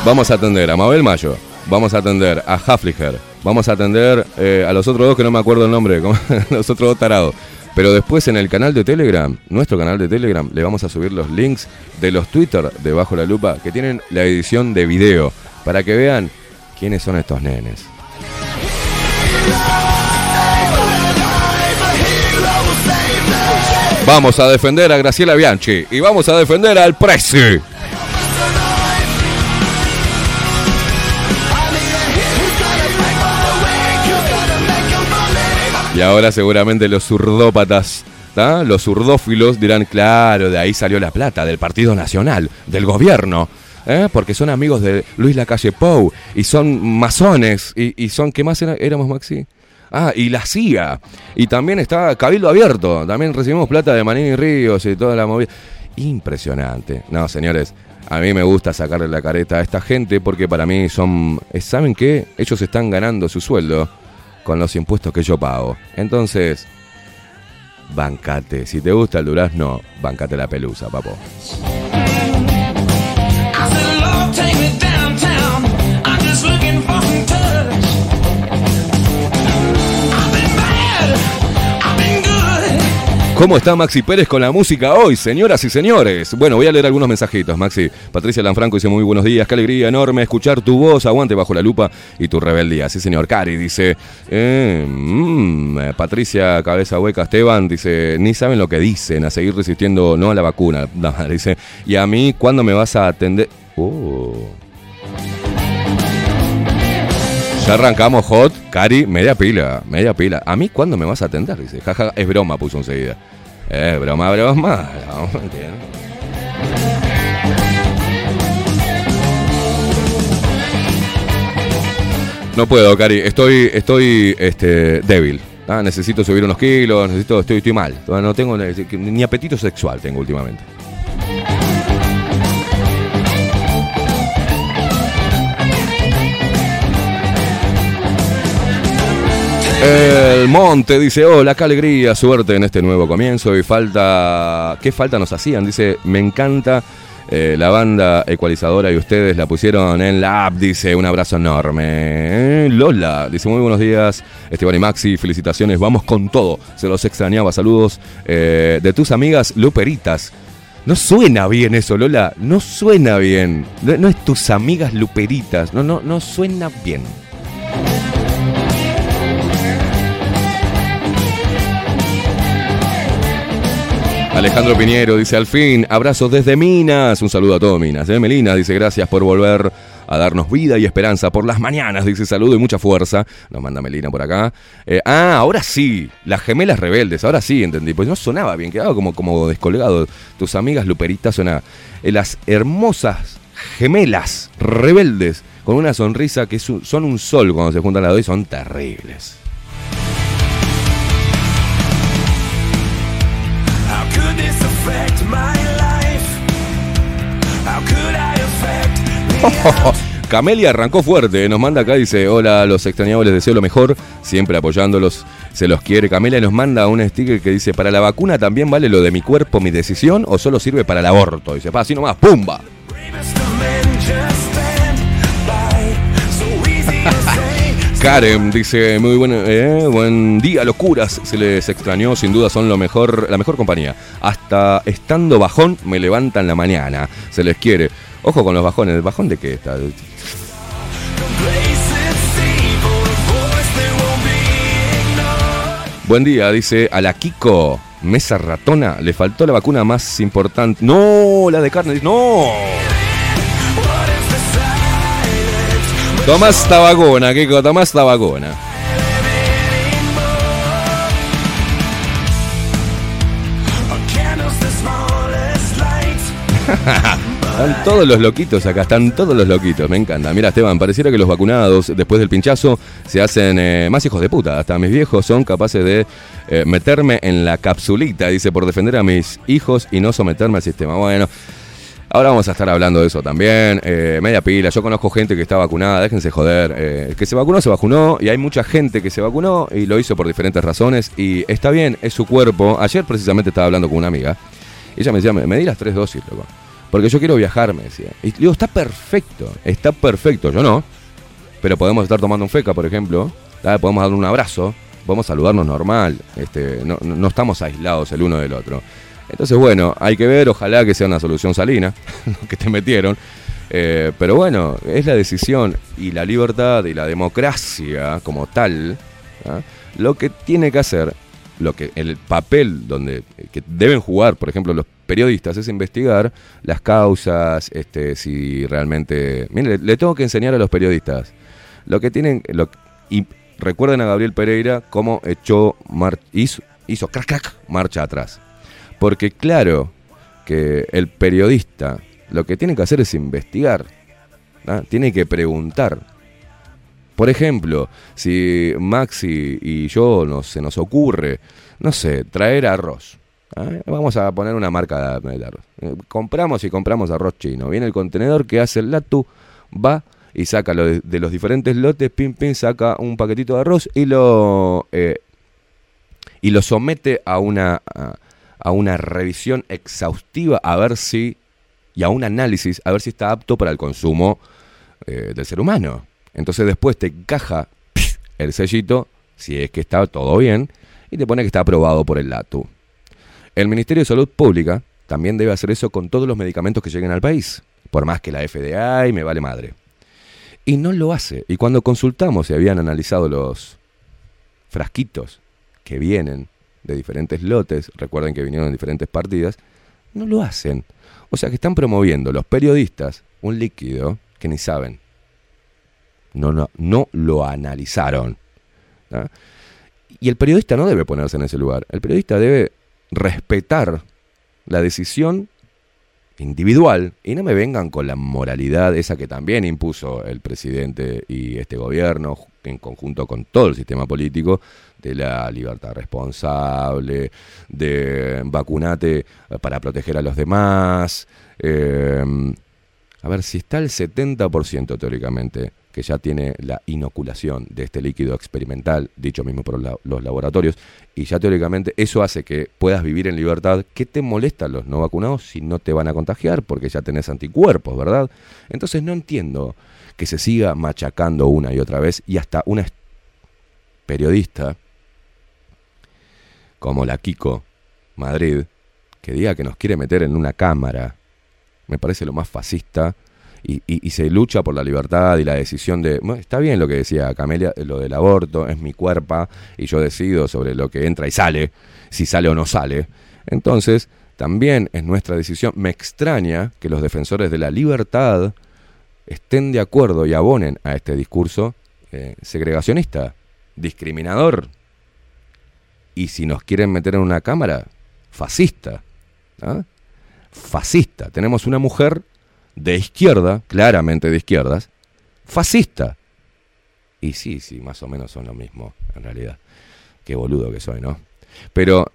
Vamos a atender a Mabel Mayo, vamos a atender a Hafliger, vamos a atender eh, a los otros dos que no me acuerdo el nombre, *laughs* los otros dos tarados. Pero después en el canal de Telegram, nuestro canal de Telegram, le vamos a subir los links de los Twitter de Bajo la Lupa que tienen la edición de video para que vean quiénes son estos nenes. Vamos a defender a Graciela Bianchi y vamos a defender al Prezi. Y ahora seguramente los zurdópatas, ¿tá? los zurdófilos dirán, claro, de ahí salió la plata, del Partido Nacional, del gobierno, ¿eh? porque son amigos de Luis Lacalle Pou y son masones y, son, ¿qué más éramos, Maxi? Ah, y la CIA. Y también está Cabildo Abierto. También recibimos plata de Manini Ríos y toda la movida. Impresionante. No, señores, a mí me gusta sacarle la careta a esta gente porque para mí son... eh, ¿Saben qué? Ellos están ganando su sueldo con los impuestos que yo pago. Entonces, bancate. Si te gusta el durazno, bancate la pelusa, papo. ¿Cómo está Maxi Pérez con la música hoy, señoras y señores? Bueno, voy a leer algunos mensajitos, Maxi. Patricia Lanfranco dice muy buenos días, qué alegría enorme escuchar tu voz, aguante bajo la lupa y tu rebeldía. Sí, señor. Cari dice, eh, mm, eh, Patricia Cabeza Hueca Esteban dice, ni saben lo que dicen, a seguir resistiendo no a la vacuna. *laughs* Dice, y a mí, ¿cuándo me vas a atender? Oh. Ya arrancamos hot, Cari, media pila, media pila. ¿A mí cuándo me vas a atender? Dice, jaja, es broma, puso enseguida. Eh, broma, broma. No, entiendo. No puedo, Cari, estoy, estoy este, débil. Ah, necesito subir unos kilos, necesito, estoy, estoy mal. No tengo ni apetito sexual tengo últimamente. El Monte dice, hola, qué alegría, suerte en este nuevo comienzo y falta, ¿qué falta nos hacían? Dice, me encanta eh, la banda ecualizadora y ustedes la pusieron en la app, dice, un abrazo enorme. Eh, Lola, dice, muy buenos días, Esteban y Maxi, felicitaciones, vamos con todo, se los extrañaba, saludos eh, de tus amigas Luperitas. No suena bien eso, Lola, no suena bien, no, no es tus amigas Luperitas, no, no, no suena bien. Alejandro Piñero dice al fin, abrazos desde Minas, un saludo a todos Minas. ¿eh? Melina dice gracias por volver a darnos vida y esperanza por las mañanas, dice saludo y mucha fuerza. Nos manda Melina por acá. Eh, ah, ahora sí, las gemelas rebeldes, ahora sí entendí, pues no sonaba bien, quedaba como, como descolgado. Tus amigas Luperitas sonaba. Eh, las hermosas gemelas rebeldes con una sonrisa que son un sol cuando se juntan las dos y son terribles. *laughs* Camelia arrancó fuerte, nos manda acá, dice, hola, los extrañados les deseo lo mejor, siempre apoyándolos, se los quiere. Camelia nos manda un sticker que dice, para la vacuna también vale lo de mi cuerpo, mi decisión, o solo sirve para el aborto. Dice, pa, así nomás, ¡pumba! Karen dice, muy buen, eh, buen día, locuras. Se les extrañó, sin duda son lo mejor, la mejor compañía. Hasta estando bajón me levantan la mañana. Se les quiere. Ojo con los bajones. ¿El bajón de qué está? Buen día, dice a la Kiko Mesa Ratona. Le faltó la vacuna más importante. No, la de carne. No. Tomás Tabagona, Kiko, Tomás Tabagona. *laughs* Están todos los loquitos acá, están todos los loquitos, me encanta. Mira, Esteban, pareciera que los vacunados después del pinchazo se hacen eh, más hijos de puta. Hasta mis viejos son capaces de eh, meterme en la capsulita, dice, por defender a mis hijos y no someterme al sistema. Bueno, ahora vamos a estar hablando de eso también. Eh, media pila, yo conozco gente que está vacunada, déjense joder. Eh, que se vacunó, se vacunó y hay mucha gente que se vacunó y lo hizo por diferentes razones y está bien, es su cuerpo. Ayer precisamente estaba hablando con una amiga y ella me decía, me, di las tres dosis, loco. Porque yo quiero viajar, me decía. Y digo, está perfecto, está perfecto. Yo no. Pero podemos estar tomando un feca, por ejemplo. Podemos darle un abrazo. Podemos saludarnos normal. Este, no- no estamos aislados el uno del otro. Entonces, bueno, hay que ver. Ojalá que sea una solución salina. *laughs* que te metieron. Eh, pero bueno, es la decisión y la libertad y la democracia como tal. ¿tá? Lo que tiene que hacer lo que el papel donde que deben jugar, por ejemplo, los periodistas es investigar las causas, este, si realmente, mire, le, tengo que enseñar a los periodistas lo que tienen, y recuerden a Gabriel Pereira cómo echó mar- hizo, hizo crack crack marcha atrás, porque claro que el periodista lo que tiene que hacer es investigar, tiene que preguntar, por ejemplo, si Maxi y yo nos, se nos ocurre, no sé, traer arroz. ¿ah? Vamos a poner una marca de arroz. Compramos y compramos arroz chino. Viene el contenedor que hace el Latu, va y saca lo de, los diferentes lotes, pim, pim, saca un paquetito de arroz y lo, eh, y lo somete a una, a una revisión exhaustiva a ver si, y a un análisis, a ver si está apto para el consumo eh, del ser humano. Entonces después te encaja el sellito, si es que está todo bien, y te pone que está aprobado por el LATU. El Ministerio de Salud Pública también debe hacer eso con todos los medicamentos que lleguen al país, por más que la FDA y me vale madre. Y no lo hace. Y cuando consultamos y habían analizado los frasquitos que vienen de diferentes lotes, recuerden que vinieron en diferentes partidas, no lo hacen. O sea que están promoviendo los periodistas un líquido que ni saben. No, no, no lo analizaron. Y el periodista no debe ponerse en ese lugar. El periodista debe respetar la decisión individual y no me vengan con la moralidad esa que también impuso el presidente y este gobierno en conjunto con todo el sistema político de la libertad responsable, de vacunate para proteger a los demás. eh, a ver, si está el 70% teóricamente que ya tiene la inoculación de este líquido experimental, dicho mismo por los laboratorios, y ya teóricamente eso hace que puedas vivir en libertad, ¿qué te molestan los no vacunados si no te van a contagiar? Porque ya tenés anticuerpos, ¿verdad? Entonces no entiendo que se siga machacando una y otra vez y hasta una periodista como la Kiko Madrid, que diga que nos quiere meter en una cámara, me parece lo más fascista y, se lucha por la libertad y la decisión de... está bien lo que decía Camelia, lo del aborto, es mi cuerpo y yo decido sobre lo que entra y sale, si sale o no sale. Entonces, también es nuestra decisión. Me extraña que los defensores de la libertad estén de acuerdo y abonen a este discurso eh, segregacionista, discriminador. Y si nos quieren meter en una cámara, fascista. ¿ah? Fascista. Tenemos una mujer de izquierda, claramente de izquierdas, fascista. Y sí, sí, más o menos son lo mismo, en realidad. Qué boludo que soy, ¿no? Pero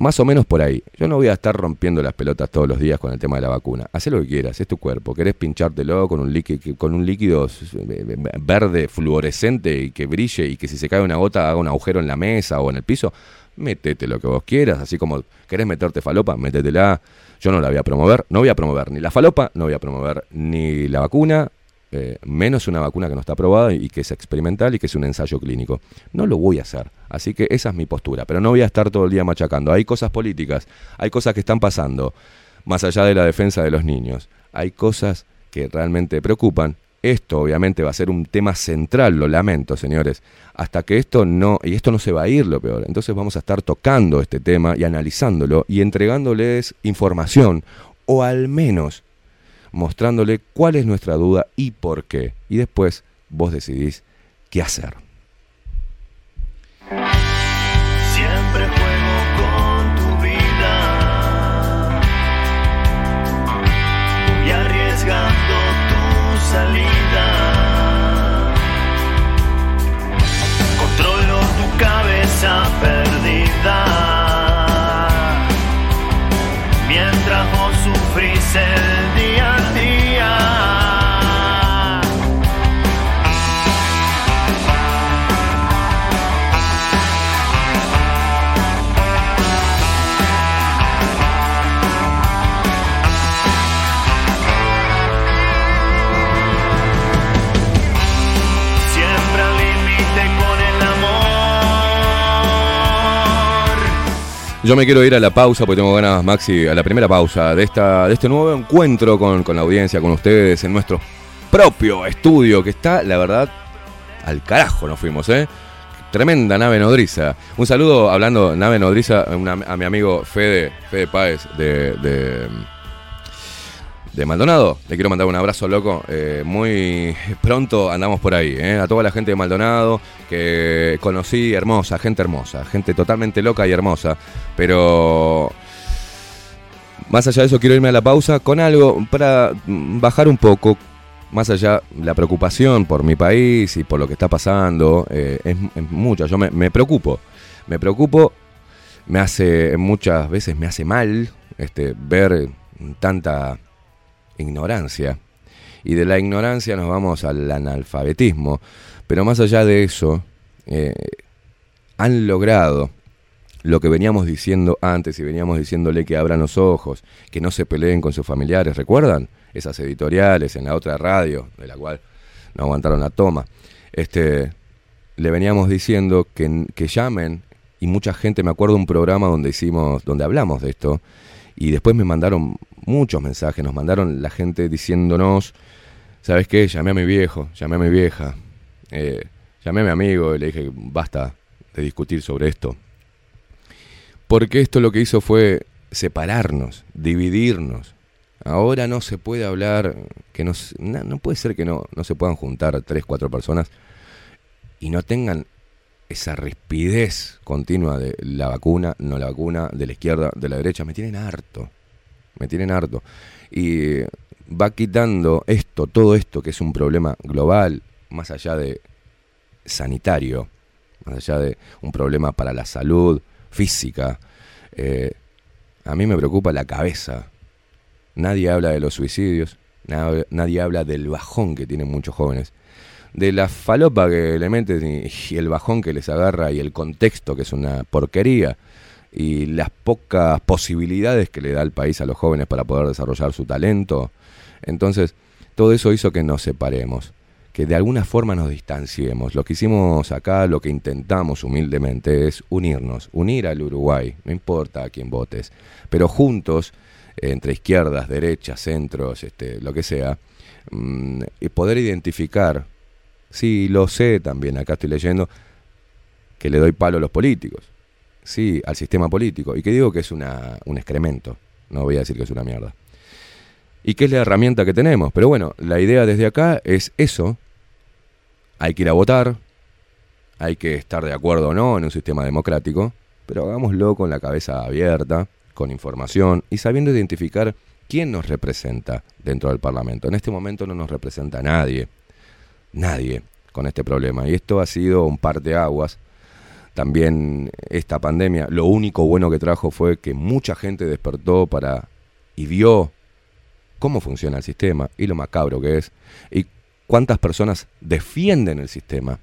más o menos por ahí. Yo no voy a estar rompiendo las pelotas todos los días con el tema de la vacuna. Haz lo que quieras, es tu cuerpo. ¿Querés pinchártelo con un líquido, con un líquido eh, verde fluorescente y que brille y que si se cae una gota haga un agujero en la mesa o en el piso? Métete lo que vos quieras, así como querés meterte falopa, métetela. Yo no la voy a promover, no voy a promover ni la falopa, no voy a promover ni la vacuna, eh, menos una vacuna que no está aprobada y que es experimental y que es un ensayo clínico. No lo voy a hacer. Así que esa es mi postura. Pero no voy a estar todo el día machacando. Hay cosas políticas, hay cosas que están pasando, más allá de la defensa de los niños. Hay cosas que realmente preocupan. Esto obviamente va a ser un tema central, lo lamento, señores, hasta que esto no, y esto no se va a ir lo peor. Entonces vamos a estar tocando este tema y analizándolo y entregándoles información, o al menos mostrándole cuál es nuestra duda y por qué. Y después vos decidís qué hacer. Yo me quiero ir a la pausa porque tengo ganas, Maxi, a la primera pausa de, esta, de este nuevo encuentro con, con la audiencia, con ustedes, en nuestro propio estudio, que está, la verdad, al carajo nos fuimos, ¿eh? Tremenda nave nodriza. Un saludo, hablando nave nodriza, a, mi amigo Fede, Fede Páez de, de Maldonado. Le quiero mandar un abrazo loco. Eh, muy pronto andamos por ahí, ¿eh? A toda la gente de Maldonado que conocí, hermosa, gente hermosa, gente totalmente loca y hermosa. Pero más allá de eso, quiero irme a la pausa con algo para bajar un poco. Más allá, la preocupación por mi país y por lo que está pasando eh, es, mucha. Yo me, me preocupo. Me preocupo. Me hace, muchas veces me hace mal este, ver tanta ignorancia. Y de la ignorancia nos vamos al analfabetismo. Pero más allá de eso, eh, han logrado lo que veníamos diciendo antes y veníamos diciéndole que abran los ojos, que no se peleen con sus familiares. ¿Recuerdan? Esas editoriales en la otra radio, de la cual no aguantaron la toma. Este, le veníamos diciendo que, que llamen, y mucha gente, me acuerdo un programa donde hicimos, donde hablamos de esto, y después me mandaron muchos mensajes, nos mandaron la gente diciéndonos, ¿sabes qué? Llamé a mi viejo, llamé a mi vieja, eh, llamé a mi amigo y le dije, basta de discutir sobre esto. Porque esto lo que hizo fue separarnos, dividirnos. Ahora no se puede hablar, que no, no puede ser que no, no se puedan juntar tres, cuatro personas y no tengan esa rispidez continua de la vacuna, no la vacuna, de la izquierda, de la derecha. Me tienen harto, me tienen harto. Y va quitando esto, todo esto que es un problema global, más allá de sanitario, más allá de un problema para la salud física. eh, a mí me preocupa la cabeza. Nadie habla de los suicidios, na- nadie habla del bajón que tienen muchos jóvenes, de la falopa que le meten y el bajón que les agarra y el contexto que es una porquería y las pocas posibilidades que le da el país a los jóvenes para poder desarrollar su talento. Entonces, todo eso hizo que nos separemos, que de alguna forma nos distanciemos. Lo que hicimos acá, lo que intentamos humildemente es unirnos, unir al Uruguay, no importa a quién votes, pero juntos, entre izquierdas, derechas, centros, este, lo que sea, mm, y poder identificar, sí, lo sé también, acá estoy leyendo, que le doy palo a los políticos, sí, al sistema político, y que digo que es una, un excremento, no voy a decir que es una mierda. Y que es la herramienta que tenemos. Pero bueno, la idea desde acá es eso. Hay que ir a votar, hay que estar de acuerdo o no en un sistema democrático, pero hagámoslo con la cabeza abierta, con información y sabiendo identificar quién nos representa dentro del Parlamento. En este momento no nos representa nadie, nadie con este problema. Y esto ha sido un par de aguas. También esta pandemia, lo único bueno que trajo fue que mucha gente despertó para y vio cómo funciona el sistema y lo macabro que es y cuántas personas defienden el sistema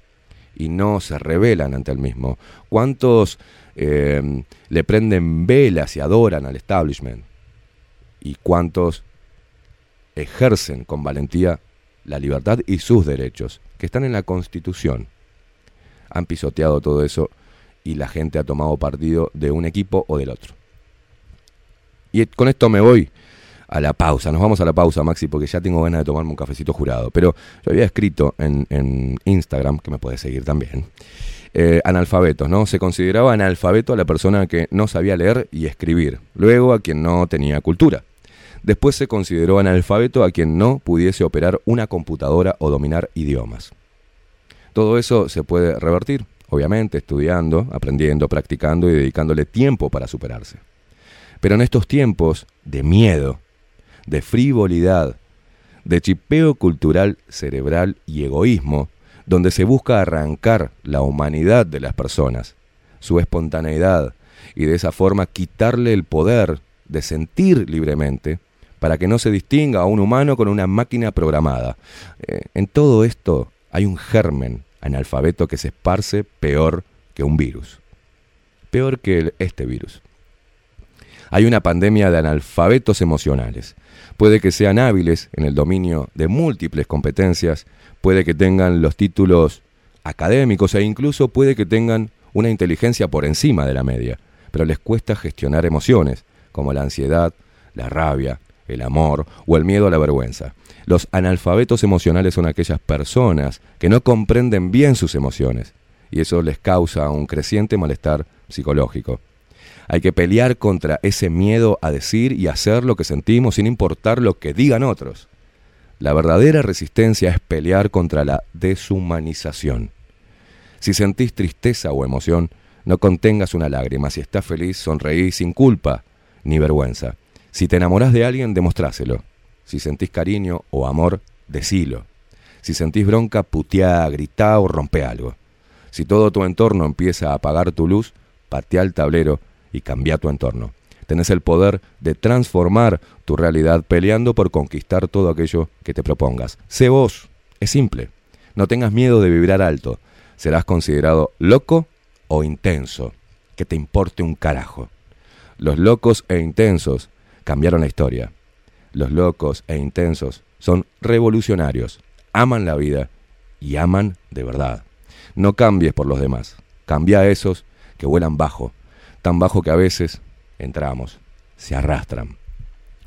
y no se rebelan ante el mismo. Cuántos eh, le prenden velas y adoran al establishment y cuántos ejercen con valentía la libertad y sus derechos, que están en la Constitución. Han pisoteado todo eso y la gente ha tomado partido de un equipo o del otro. Y con esto me voy a la pausa. Nos vamos a la pausa, Maxi, porque ya tengo ganas de tomarme un cafecito jurado. Pero yo había escrito en, Instagram, que me puedes seguir también, eh, analfabetos, ¿no? Se consideraba analfabeto a la persona que no sabía leer y escribir, luego a quien no tenía cultura. Después se consideró analfabeto a quien no pudiese operar una computadora o dominar idiomas. Todo eso se puede revertir, obviamente, estudiando, aprendiendo, practicando y dedicándole tiempo para superarse. Pero en estos tiempos de miedo, de frivolidad, de chipeo cultural cerebral y egoísmo, donde se busca arrancar la humanidad de las personas, su espontaneidad, y de esa forma quitarle el poder de sentir libremente, para que no se distinga a un humano con una máquina programada. Eh, en todo esto hay un germen analfabeto que se esparce peor que un virus. Peor que este virus. Hay una pandemia de analfabetos emocionales. Puede que sean hábiles en el dominio de múltiples competencias, puede que tengan los títulos académicos e incluso puede que tengan una inteligencia por encima de la media, pero les cuesta gestionar emociones, como la ansiedad, la rabia, el amor o el miedo a la vergüenza. Los analfabetos emocionales son aquellas personas que no comprenden bien sus emociones y eso les causa un creciente malestar psicológico. Hay que pelear contra ese miedo a decir y hacer lo que sentimos sin importar lo que digan otros. La verdadera resistencia es pelear contra la deshumanización. Si sentís tristeza o emoción, no contengas una lágrima. Si estás feliz, sonreí sin culpa ni vergüenza. Si te enamorás de alguien, demostráselo. Si sentís cariño o amor, decilo. Si sentís bronca, puteá, gritá o rompe algo. Si todo tu entorno empieza a apagar tu luz, patea el tablero y cambia tu entorno. Tenés el poder de transformar tu realidad peleando por conquistar todo aquello que te propongas. Sé vos. Es simple. No tengas miedo de vibrar alto. Serás considerado loco o intenso. Que te importe un carajo. Los locos e intensos cambiaron la historia. Los locos e intensos son revolucionarios, aman la vida y aman de verdad. No cambies por los demás, cambia a esos que vuelan bajo, tan bajo que a veces entramos, se arrastran.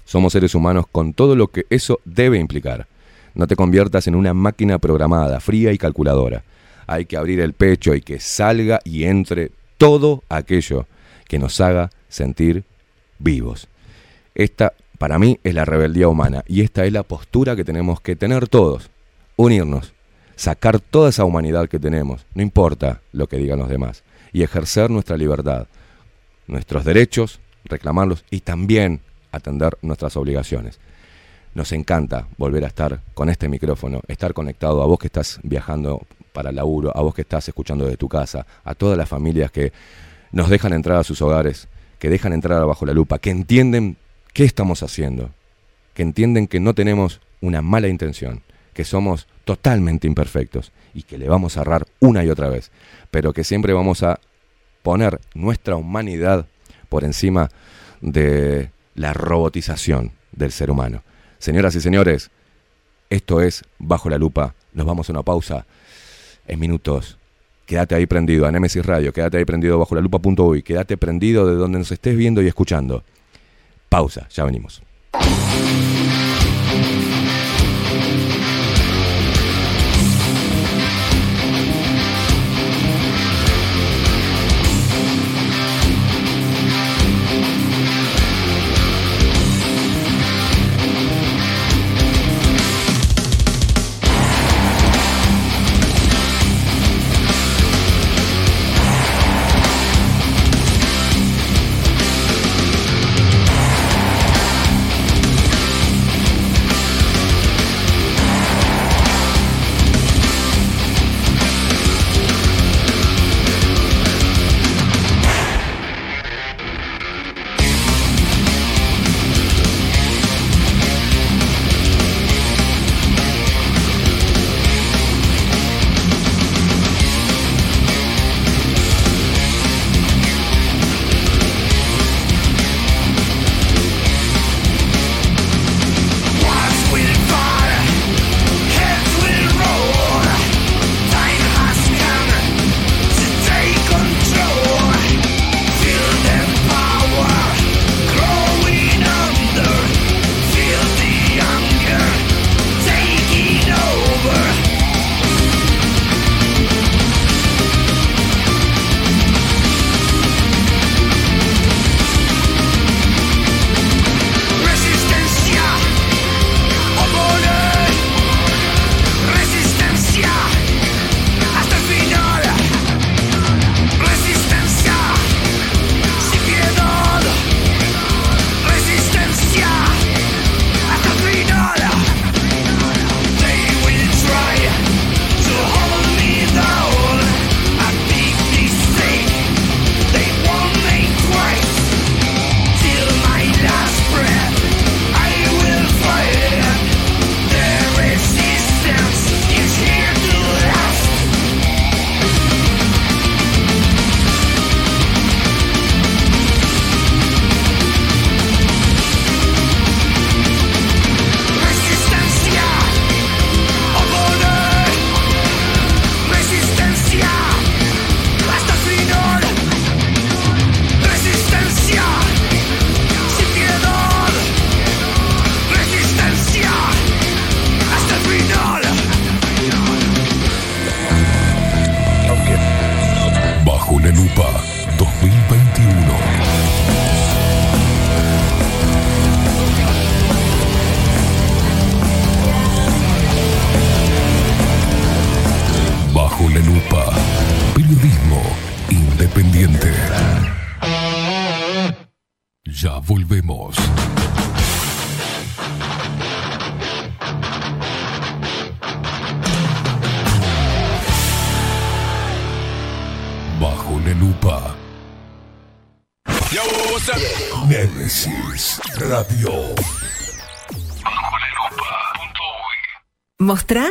Somos seres humanos con todo lo que eso debe implicar. No te conviertas en una máquina programada, fría y calculadora. Hay que abrir el pecho y que salga y entre todo aquello que nos haga sentir vivos. Esta, para mí, es la rebeldía humana. Y esta es la postura que tenemos que tener todos. Unirnos, sacar toda esa humanidad que tenemos, no importa lo que digan los demás, y ejercer nuestra libertad, nuestros derechos, reclamarlos y también atender nuestras obligaciones. Nos encanta volver a estar con este micrófono, estar conectado a vos que estás viajando para el laburo, a vos que estás escuchando desde tu casa, a todas las familias que nos dejan entrar a sus hogares, que dejan entrar bajo la lupa, que entienden qué estamos haciendo, que entienden que no tenemos una mala intención, que somos totalmente imperfectos y que le vamos a errar una y otra vez, pero que siempre vamos a poner nuestra humanidad por encima de la robotización del ser humano. Señoras y señores, esto es Bajo la Lupa. Nos vamos a una pausa en minutos. Quédate ahí prendido a Nemesis Radio, quédate ahí prendido bajo la lupa.uy, quédate prendido de donde nos estés viendo y escuchando. Pausa, ya venimos.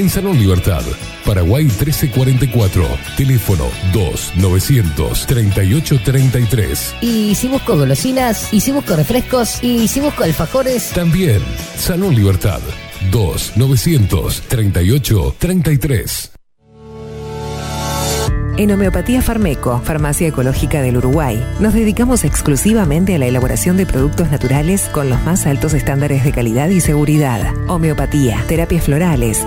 en Salón Libertad. Paraguay 1344. Teléfono 2 938 33. y si busco golosinas y si busco refrescos y si busco alfajores También Salón Libertad. 2 938 33. En Homeopatía Farmeco, Farmacia Ecológica del Uruguay, nos dedicamos exclusivamente a la elaboración de productos naturales con los más altos estándares de calidad y seguridad. Homeopatía, terapias florales,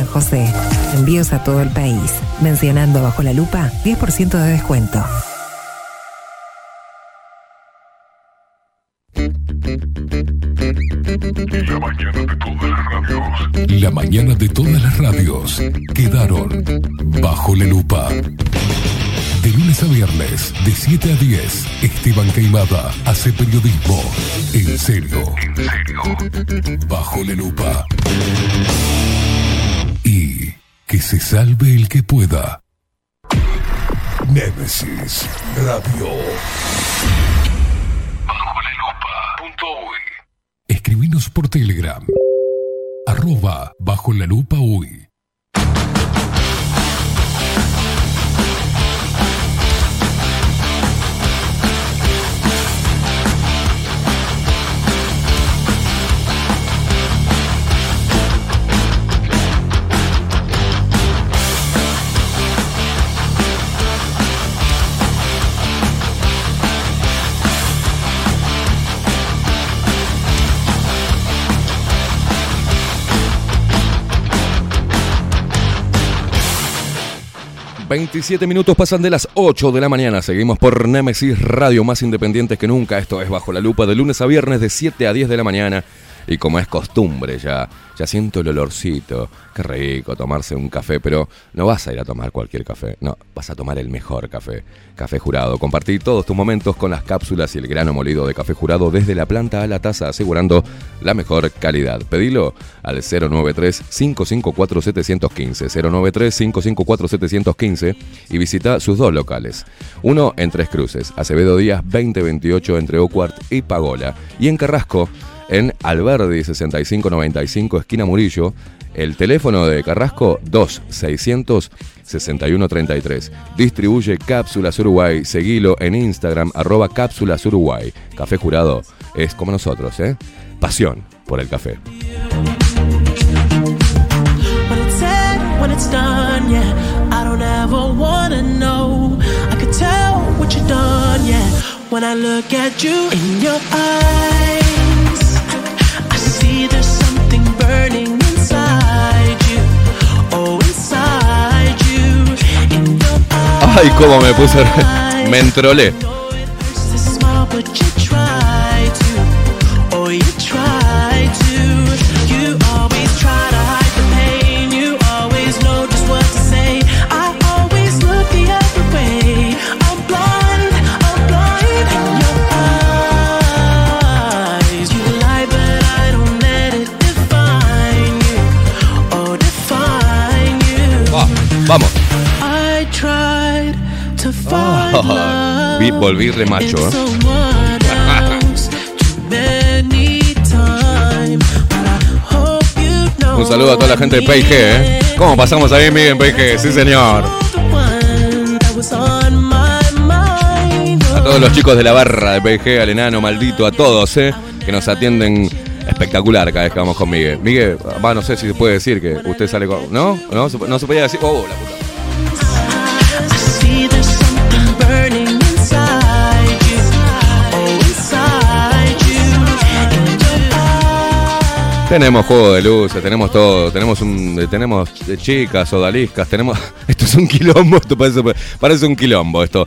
San José. Envíos a todo el país. Mencionando bajo la lupa 10% de descuento. La mañana de todas las radios quedaron bajo la lupa. De lunes a viernes, de 7 a 10, Esteban Caimada hace periodismo. En serio. En serio. Bajo la lupa. Y que se salve el que pueda. Némesis Radio. Escribinos por Telegram. Arroba bajo la lupa uy. 27 minutos pasan de las 8 de la mañana. Seguimos por Nemesis Radio, más independientes que nunca. Esto es Bajo la Lupa, de lunes a viernes, de 7 a 10 de la mañana. Y como es costumbre ya, ya siento el olorcito. Qué rico tomarse un café, pero no vas a ir a tomar cualquier café. No, vas a tomar el mejor café. Café Jurado. Compartir todos tus momentos con las cápsulas y el grano molido de café jurado desde la planta a la taza, asegurando la mejor calidad. Pedilo al 093-554-715. 093-554-715 y visita sus dos locales. Uno en Tres Cruces, Acevedo Díaz 2028 entre Ocuart y Pagola. Y en Carrasco, en Alberdi 6595 esquina Murillo. El teléfono de Carrasco 2600 6133. Distribuye Cápsulas Uruguay. Seguilo en Instagram arroba Cápsulas Uruguay. Café Jurado es como nosotros, ¿eh? Pasión por el café. Ay, cómo me puse. Me entrolé. But I hope you know Un saludo a toda la gente de PIG, ¿eh? ¿Cómo pasamos ahí, Miguel, en PIG? Sí, señor. A todos los chicos de la barra de PIG, al enano maldito, a todos, ¿eh? Que nos atienden espectacular cada vez que vamos con Miguel. Miguel, va, no sé si se puede decir que usted sale con... ¿No? ¿No? ¿Se- ¿No se podía decir? Oh, la puta. Oh, Tenemos juego de luces, tenemos todo, tenemos un, tenemos chicas, odaliscas, tenemos. *laughs* Esto es un quilombo, esto parece, parece un quilombo esto.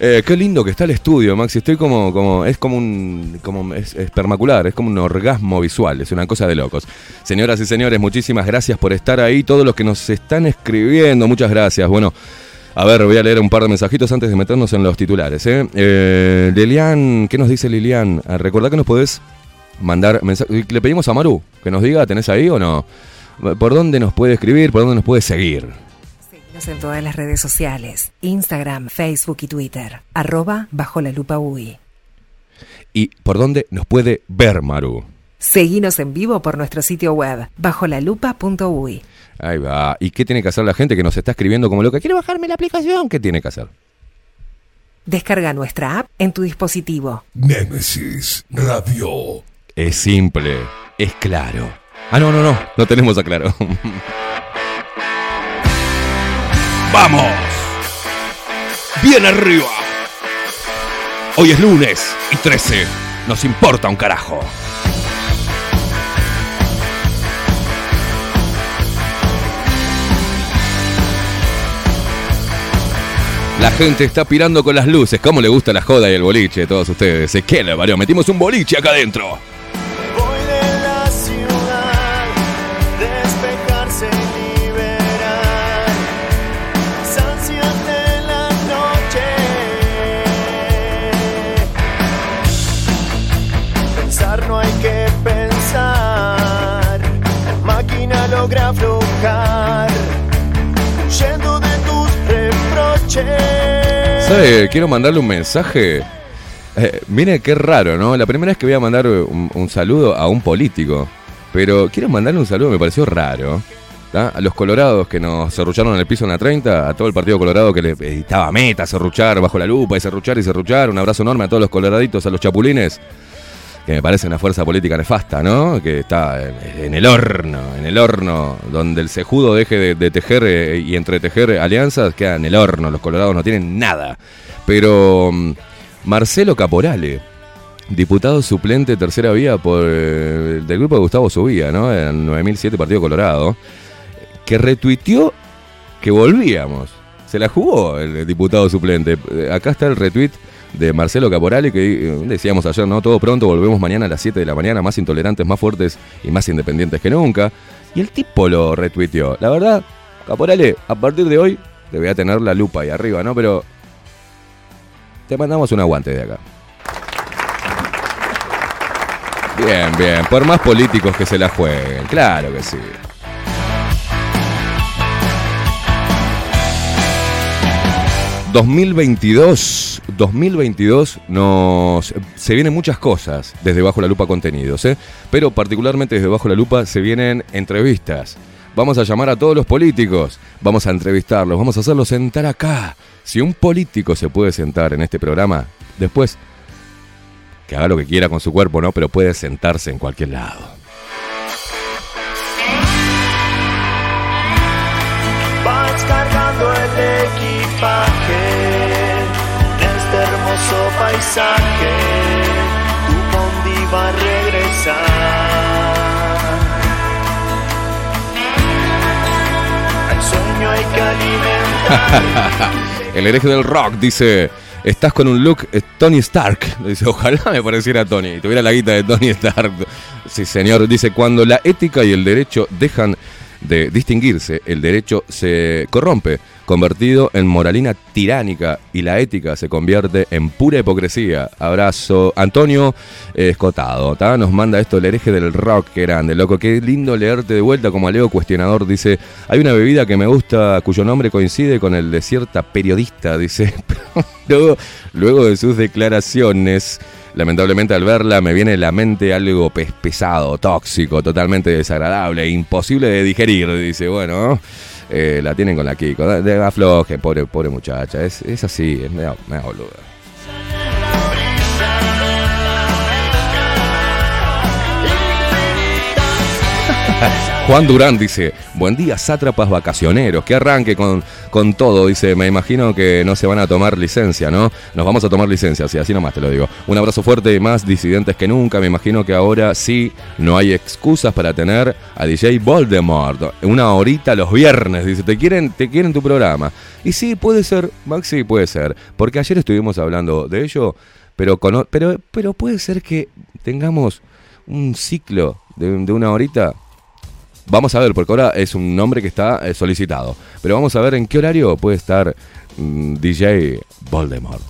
Eh, qué lindo que está el estudio, Maxi. Estoy como, como, es como un, como es espermacular, es como un orgasmo visual, es una cosa de locos. Señoras y señores, muchísimas gracias por estar ahí, todos los que nos están escribiendo, muchas gracias. Bueno, a ver, voy a leer un par de mensajitos antes de meternos en los titulares. ¿eh? Eh, Lilian, ¿qué nos dice Lilian? Ah, Recordá que nos podés mandar mensajes. Le pedimos a Maru que nos diga, ¿tenés ahí o no? ¿Por dónde nos puede escribir? ¿Por dónde nos puede seguir? Síguenos en todas las redes sociales, Instagram, Facebook y Twitter, arroba bajo la lupa UI. ¿Y por dónde nos puede ver, Maru? Seguinos en vivo por nuestro sitio web, bajo la lupa.ui. Ahí va. ¿Y qué tiene que hacer la gente que nos está escribiendo como loca? ¿Quiere bajarme la aplicación? ¿Qué tiene que hacer? Descarga nuestra app en tu dispositivo. Némesis Radio. Es simple, es claro. Ah, no, no, no, no tenemos a claro. *laughs* ¡Vamos! ¡Bien arriba! Hoy es lunes y 13. Nos importa un carajo. La gente está pirando con las luces. ¿Cómo le gusta la joda y el boliche a todos ustedes? ¿Se qué le valió? Metimos un boliche acá adentro. Quiero mandarle un mensaje. Eh, mire qué raro, ¿no? La primera vez que voy a mandar un, saludo a un político. Pero quiero mandarle un saludo, me pareció raro. A los colorados que nos cerrucharon en el piso en la 30, a todo el partido colorado que le estaba meta cerruchar bajo la lupa y cerruchar y cerruchar. Un abrazo enorme a todos los coloraditos, a los chapulines, que me parece una fuerza política nefasta, ¿no? Que está en, el horno, en el horno, donde el cejudo deje de, tejer eh, y entretejer alianzas, queda en el horno. Los colorados no tienen nada. Pero mm, Marcelo Caporale, diputado suplente tercera vía por, eh, del grupo de Gustavo Subía, ¿no? En el 9007 Partido Colorado, que retuiteó que volvíamos. Se la jugó el diputado suplente. Acá está el retweet de Marcelo Caporale que eh, decíamos ayer, ¿no? Todo pronto, volvemos mañana a las 7 de la mañana, más intolerantes, más fuertes y más independientes que nunca. Y el tipo lo retuiteó. La verdad, Caporale, a partir de hoy te voy a tener la lupa ahí arriba, ¿no? Pero te mandamos un aguante de acá. Bien, bien. Por más políticos que se la jueguen. Claro que sí. ...2022... ...2022 nos... ...se vienen muchas cosas... ...desde Bajo la Lupa Contenidos... ¿eh? ...pero particularmente desde Bajo la Lupa... ...se vienen entrevistas... Vamos a llamar a todos los políticos, vamos a entrevistarlos, vamos a hacerlos sentar acá. Si un político se puede sentar en este programa, después que haga lo que quiera con su cuerpo, ¿no? Pero puede sentarse en cualquier lado. Este hermoso paisaje. Tu bondi va a regresar. El sueño hay que alimentar. *laughs* El hereje del rock dice, Estás con un look eh, Tony Stark. *laughs* Dice, ojalá me pareciera Tony. Tuviera la guita de Tony Stark. Sí, señor. Dice, cuando la ética y el derecho dejan de distinguirse, el derecho se corrompe, convertido en moralina tiránica y la ética se convierte en pura hipocresía. Abrazo. Antonio Escotado, ¿tá? nos manda esto el hereje del rock, que grande, loco. Qué lindo leerte de vuelta como Leo Cuestionador. Dice, hay una bebida que me gusta cuyo nombre coincide con el de cierta periodista, dice. *laughs* luego, luego de sus declaraciones... Lamentablemente al verla me viene a la mente algo pes- pesado, tóxico, totalmente desagradable, imposible de digerir. Dice, bueno, eh, la tienen con la Kiko. Da- Afloje, pobre, pobre muchacha. Es, es así, es media, media boluda. *laughs* Juan Durán dice, buen día, sátrapas vacacioneros, que arranque con, con todo, dice, me imagino que no se van a tomar licencia, ¿no? Nos vamos a tomar licencia, sí, así nomás te lo digo. Un abrazo fuerte y más disidentes que nunca, me imagino que ahora sí no hay excusas para tener a DJ Voldemort. Una horita los viernes, dice, te quieren, te quieren tu programa. Y sí, puede ser, Maxi, puede ser, porque ayer estuvimos hablando de ello, pero, cono- pero, pero puede ser que tengamos un ciclo de una horita Vamos a ver, porque ahora es un nombre que está eh, solicitado. Pero vamos a ver en qué horario puede estar mm, DJ Voldemort.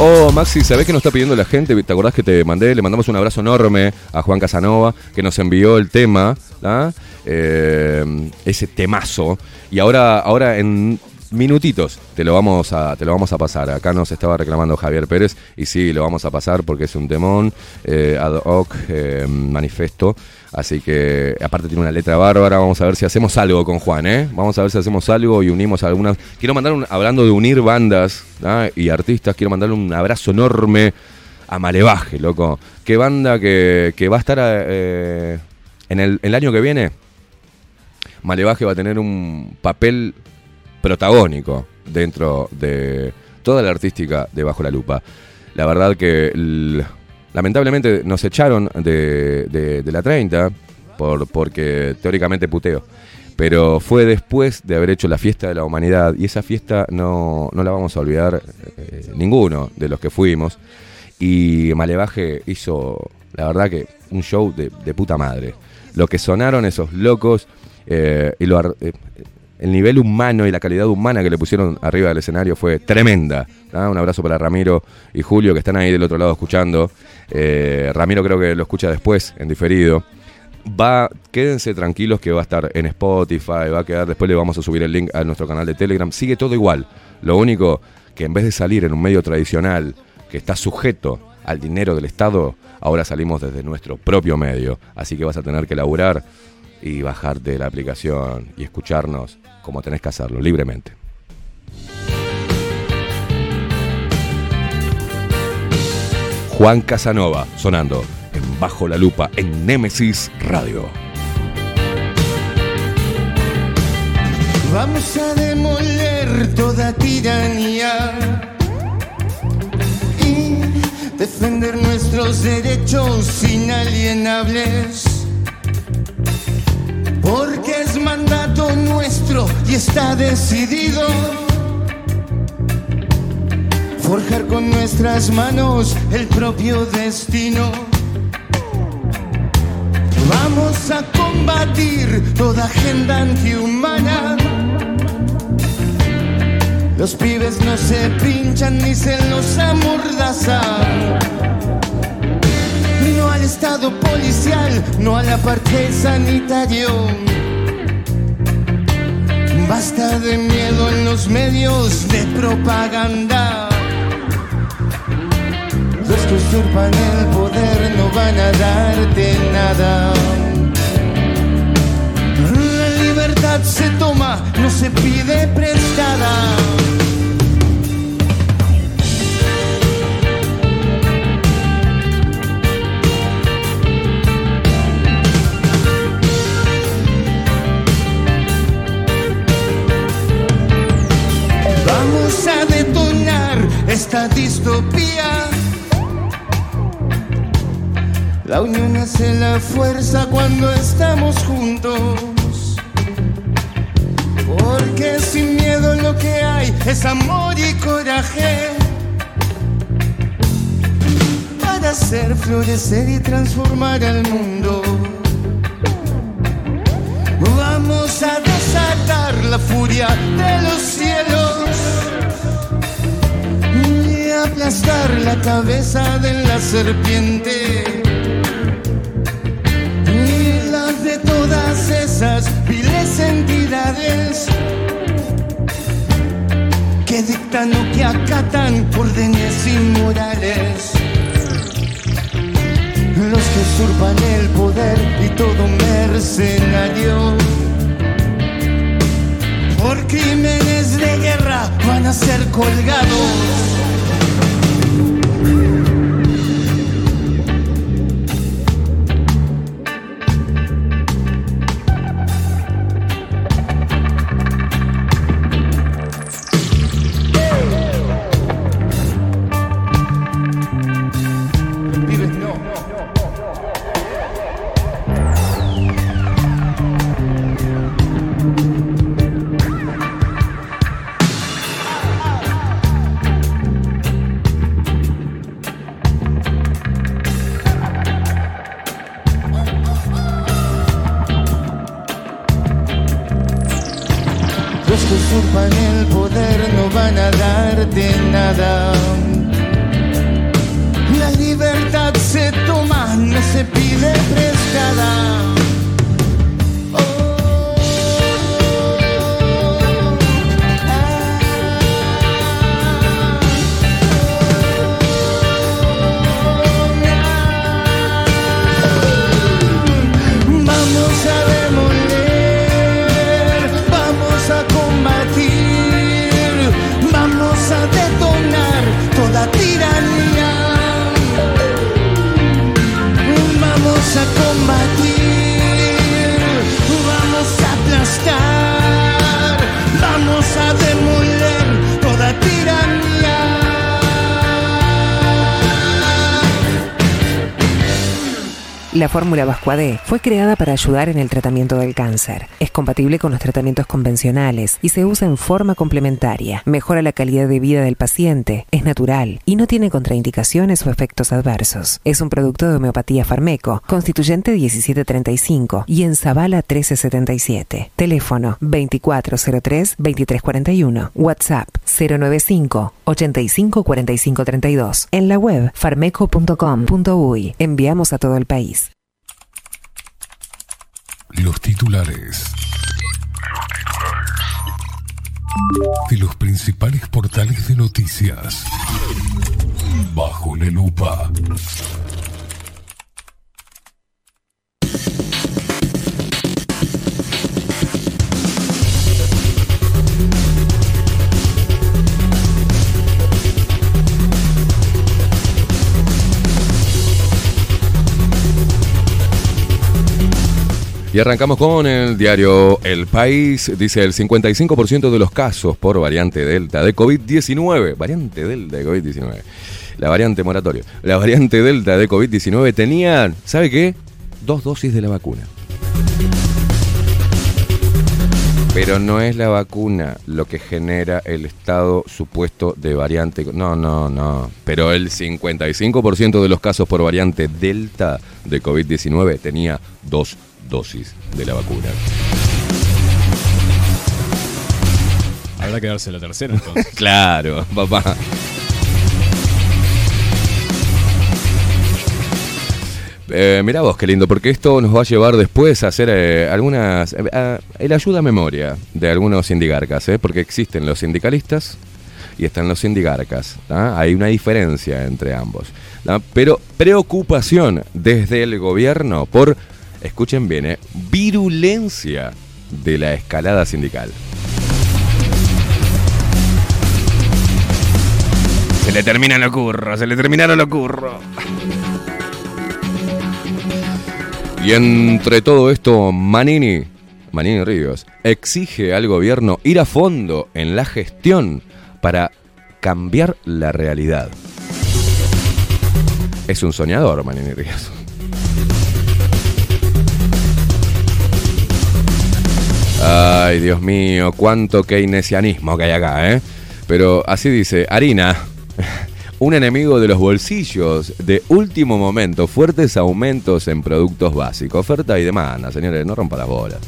Oh, Maxi, ¿sabés qué nos está pidiendo la gente? ¿Te acordás que te mandé? Le mandamos un abrazo enorme a Juan Casanova, que nos envió el tema, ¿ah? Eh, ese temazo. Y ahora, ahora en minutitos te lo, vamos a, te lo vamos a pasar. Acá nos estaba reclamando Javier Pérez, y sí, lo vamos a pasar porque es un temón eh, ad hoc, eh, manifesto. Así que, aparte tiene una letra bárbara, vamos a ver si hacemos algo con Juan, ¿eh? Vamos a ver si hacemos algo y unimos algunas... Quiero mandar, un, hablando de unir bandas y artistas, quiero mandarle un abrazo enorme a Malevaje, loco. Qué banda que, que va a estar eh, en el, el año que viene. Malevaje va a tener un papel protagónico dentro de toda la artística de Bajo la Lupa. La verdad que lamentablemente nos echaron de, de- la 30 por, porque teóricamente puteo. Pero fue después de haber hecho la fiesta de la humanidad y esa fiesta no, no la vamos a olvidar eh, ninguno de los que fuimos. Y Malevaje hizo, la verdad que, un show de, de puta madre. Lo que sonaron esos locos eh, y lo, eh, el nivel humano y la calidad humana que le pusieron arriba del escenario fue tremenda. Un abrazo para Ramiro y Julio que están ahí del otro lado escuchando. Eh, Ramiro creo que lo escucha después, en diferido. Va, quédense tranquilos que va a estar en Spotify, va a quedar, después le vamos a subir el link a nuestro canal de Telegram. Sigue todo igual. Lo único que en vez de salir en un medio tradicional que está sujeto al dinero del Estado, ahora salimos desde nuestro propio medio. Así que vas a tener que laburar y bajarte la aplicación y escucharnos como tenés que hacerlo, libremente. Juan Casanova, sonando en Bajo la Lupa en Némesis Radio. Vamos a demoler toda tiranía y defender nuestros derechos inalienables. Porque es mandato nuestro y está decidido forjar con nuestras manos el propio destino. Vamos a combatir toda agenda antihumana. Los pibes no se pinchan ni se los amordazan. Estado policial, no al apartheid sanitario. Basta de miedo en los medios de propaganda. Los que usurpan el poder no van a darte nada. La libertad se toma, no se pide prestada. Vamos a detonar esta distopía. La unión hace la fuerza cuando estamos juntos. Porque sin miedo lo que hay es amor y coraje. Para hacer florecer y transformar al mundo. Vamos a desatar la furia de los cielos aplastar la cabeza de la serpiente y las de todas esas viles entidades que dictan o que acatan órdenes inmorales. Los que usurpan el poder y todo mercenario. Por crímenes de guerra van a ser colgados. La fórmula Vascuade fue creada para ayudar en el tratamiento del cáncer. Es compatible con los tratamientos convencionales y se usa en forma complementaria. Mejora la calidad de vida del paciente, es natural y no tiene contraindicaciones o efectos adversos. Es un producto de homeopatía Farmeco, constituyente 1735 y en Zavala 1377. Teléfono 2403-2341. WhatsApp 095 854532. En la web farmeco.com.uy. Enviamos a todo el país. Los titulares. De los principales portales de noticias. Bajo la lupa. Y arrancamos con el diario El País. Dice el 55% de los casos por variante Delta de COVID-19. Variante Delta de COVID-19. La variante moratorio. La variante Delta de COVID-19 tenía, ¿sabe qué? Dos dosis de la vacuna. Pero no es la vacuna lo que genera el estado supuesto de variante. No, no, no. Pero el 55% de los casos por variante Delta de COVID-19 tenía dos dosis de la vacuna. Habrá que darse la tercera entonces. *laughs* Claro, papá. Eh, mirá vos, qué lindo, porque esto nos va a llevar después a hacer eh, algunas. eh, el ayuda a memoria de algunos sindigarcas, ¿eh? porque existen los sindicalistas y están los sindigarcas. ¿tá? Hay una diferencia entre ambos. ¿tá? Pero preocupación desde el gobierno por, escuchen bien, ¿eh? virulencia de la escalada sindical. Se le terminan los curros, se le terminaron los curros. Y entre todo esto, Manini, Manini Ríos, exige al gobierno ir a fondo en la gestión para cambiar la realidad. Es un soñador, Manini Ríos. Ay, Dios mío, cuánto keynesianismo que hay acá, ¿eh? Pero así dice, harina, *laughs* un enemigo de los bolsillos de último momento, fuertes aumentos en productos básicos, oferta y demanda, señores, no rompa las bolas.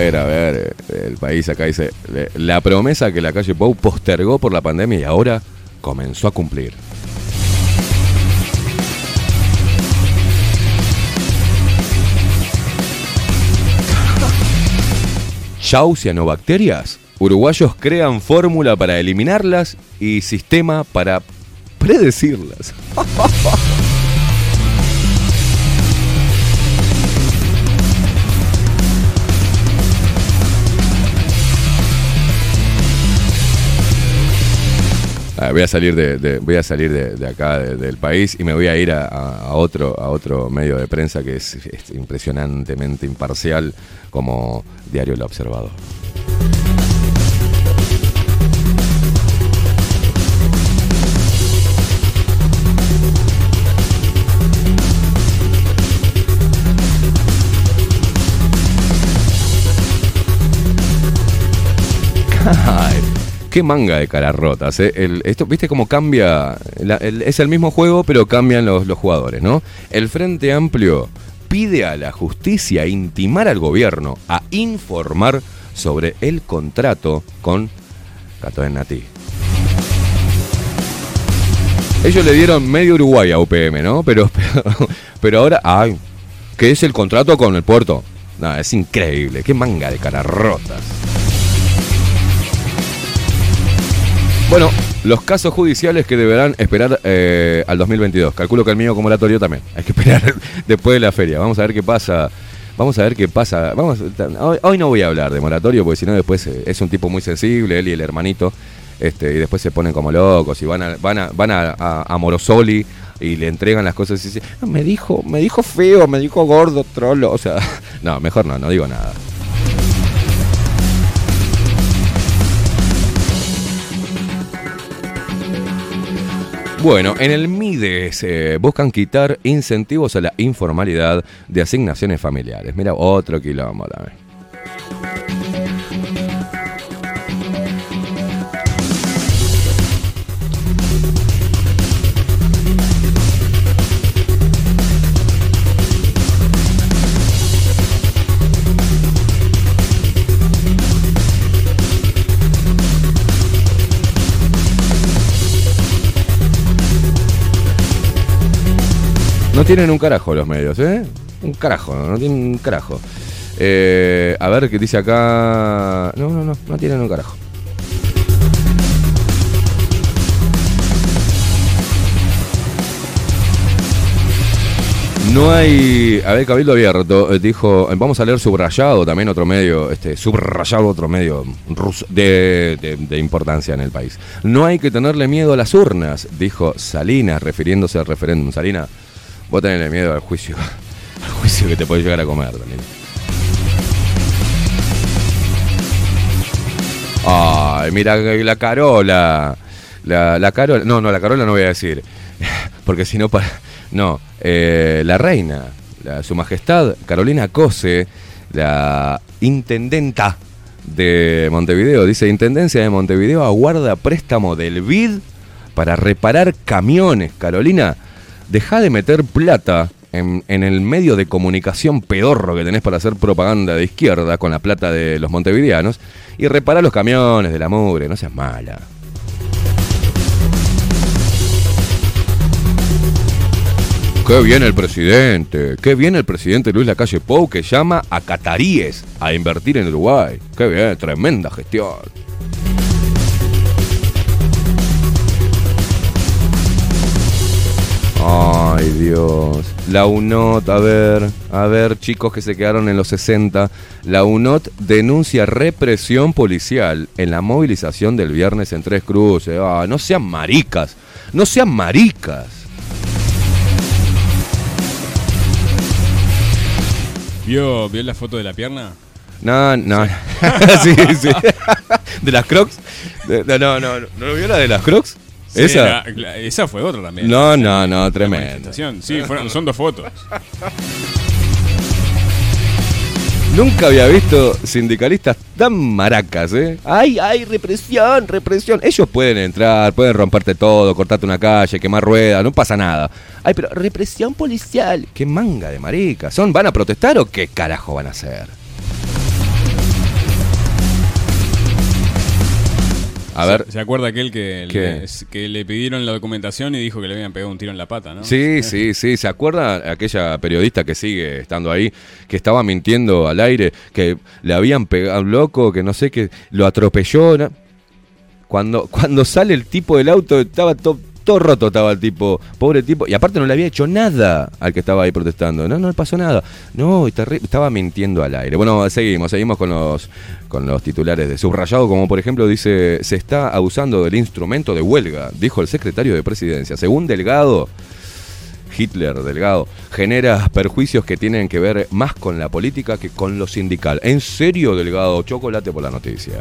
Ver, a ver, el país acá dice, la promesa que la calle Pou postergó por la pandemia y ahora comenzó a cumplir. Chau cianobacterias. Uruguayos crean fórmula para eliminarlas y sistema para predecirlas. *laughs* Ah, voy a salir de, de- voy a salir de, de acá de- del país y me voy a ir a, otro a otro medio de prensa que es, es impresionantemente imparcial como Diario El Observador. *laughs* Ay, qué manga de caras rotas. eh. Esto, ¿Viste cómo cambia? Es el mismo juego, pero cambian los, los jugadores, ¿no? El Frente Amplio pide a la justicia intimar al gobierno a informar sobre el contrato con Cato de Nati. Ellos le dieron medio Uruguay a UPM, ¿no? Pero, *laughs* pero, pero ahora, ay, ¿qué es el contrato con el puerto? No, es increíble, qué manga de caras rotas. Bueno, los casos judiciales que deberán esperar eh, al 2022. Calculo que el mío como oratorio también. Hay que *laughs* esperar después de la feria. Vamos a ver qué pasa. Vamos a ver qué pasa. Vamos, hoy, no voy a hablar de moratorio porque si no después eh, es un tipo muy sensible, él y el hermanito. Este, y después se ponen como locos y van a, van a, van a, a- a Morosoli y le entregan las cosas y dicen, "No, me dijo, me dijo feo, me dijo gordo, trolo. O sea, *laughs* no, mejor no, no digo nada. Bueno, en el MIDES eh, buscan quitar incentivos a la informalidad de asignaciones familiares. Mira, otro quilombo también. No tienen un carajo los medios, ¿eh? Un carajo, no tienen un carajo. Eh, a ver qué dice acá. No, no, no, no tienen un carajo. No hay. A ver, Cabildo Abierto eh, dijo. eh, Vamos a leer subrayado también otro medio. Este, subrayado otro medio de, de- de importancia en el país. No hay que tenerle miedo a las urnas, dijo Salinas, refiriéndose al referéndum. Salinas, vos tenés miedo al juicio. *laughs* Al juicio que te puede llegar a comer también. Ay, mira la Carola. La, la Carola. No, no, la Carola no voy a decir. *laughs* Porque si no, para. No, eh, la reina, su majestad Carolina Cose, la intendenta de Montevideo, dice: Intendencia de Montevideo aguarda préstamo del BID para reparar camiones. Carolina, deja de meter plata en, en el medio de comunicación pedorro que tenés para hacer propaganda de izquierda con la plata de los montevideanos y repara los camiones de la mugre, no seas mala. Qué bien el presidente, qué bien el presidente Luis Lacalle Pou que llama a cataríes a invertir en Uruguay. Qué bien, tremenda gestión. Ay, Dios. La UNOT, a ver, a ver, chicos que se quedaron en los 60. La UNOT denuncia represión policial en la movilización del viernes en Tres Cruces. Ah, no sean maricas, no sean maricas. ¿Vio, ¿Vio la foto de la pierna? No, no. sí, *laughs* sí. *laughs* ¿De las crocs? No, no, no. ¿No vio la de las crocs? Sí, ¿Esa? la- la- esa fue otra también. No, no, no, tremendo. Sí, fueron, son dos fotos. Nunca había visto sindicalistas tan maracas, ¿eh? ¡Ay, ay, represión, represión! Ellos pueden entrar, pueden romperte todo, cortarte una calle, quemar ruedas, no pasa nada. ¡Ay, pero represión policial! ¡Qué manga de maricas! ¿Son, ¿Van a protestar o qué carajo van a hacer? A ver, ¿Se, se acuerda aquel que le, que le pidieron la documentación y dijo que le habían pegado un tiro en la pata, ¿no? Sí, sí, sí. ¿Se acuerda aquella periodista que sigue estando ahí, que estaba mintiendo al aire, que le habían pegado a un loco, que no sé qué, lo atropelló? Cuando, cuando sale el tipo del auto, estaba to- roto, estaba el tipo, pobre tipo, y aparte no le había hecho nada al que estaba ahí protestando. No, no le pasó nada. No, estaba mintiendo al aire. Bueno, seguimos, seguimos con los, con los titulares de subrayado, como por ejemplo dice, se está abusando del instrumento de huelga, dijo el secretario de presidencia. Según Delgado, Hitler, Delgado, genera perjuicios que tienen que ver más con la política que con lo sindical. ¿En serio, Delgado? Chocolate por la noticia.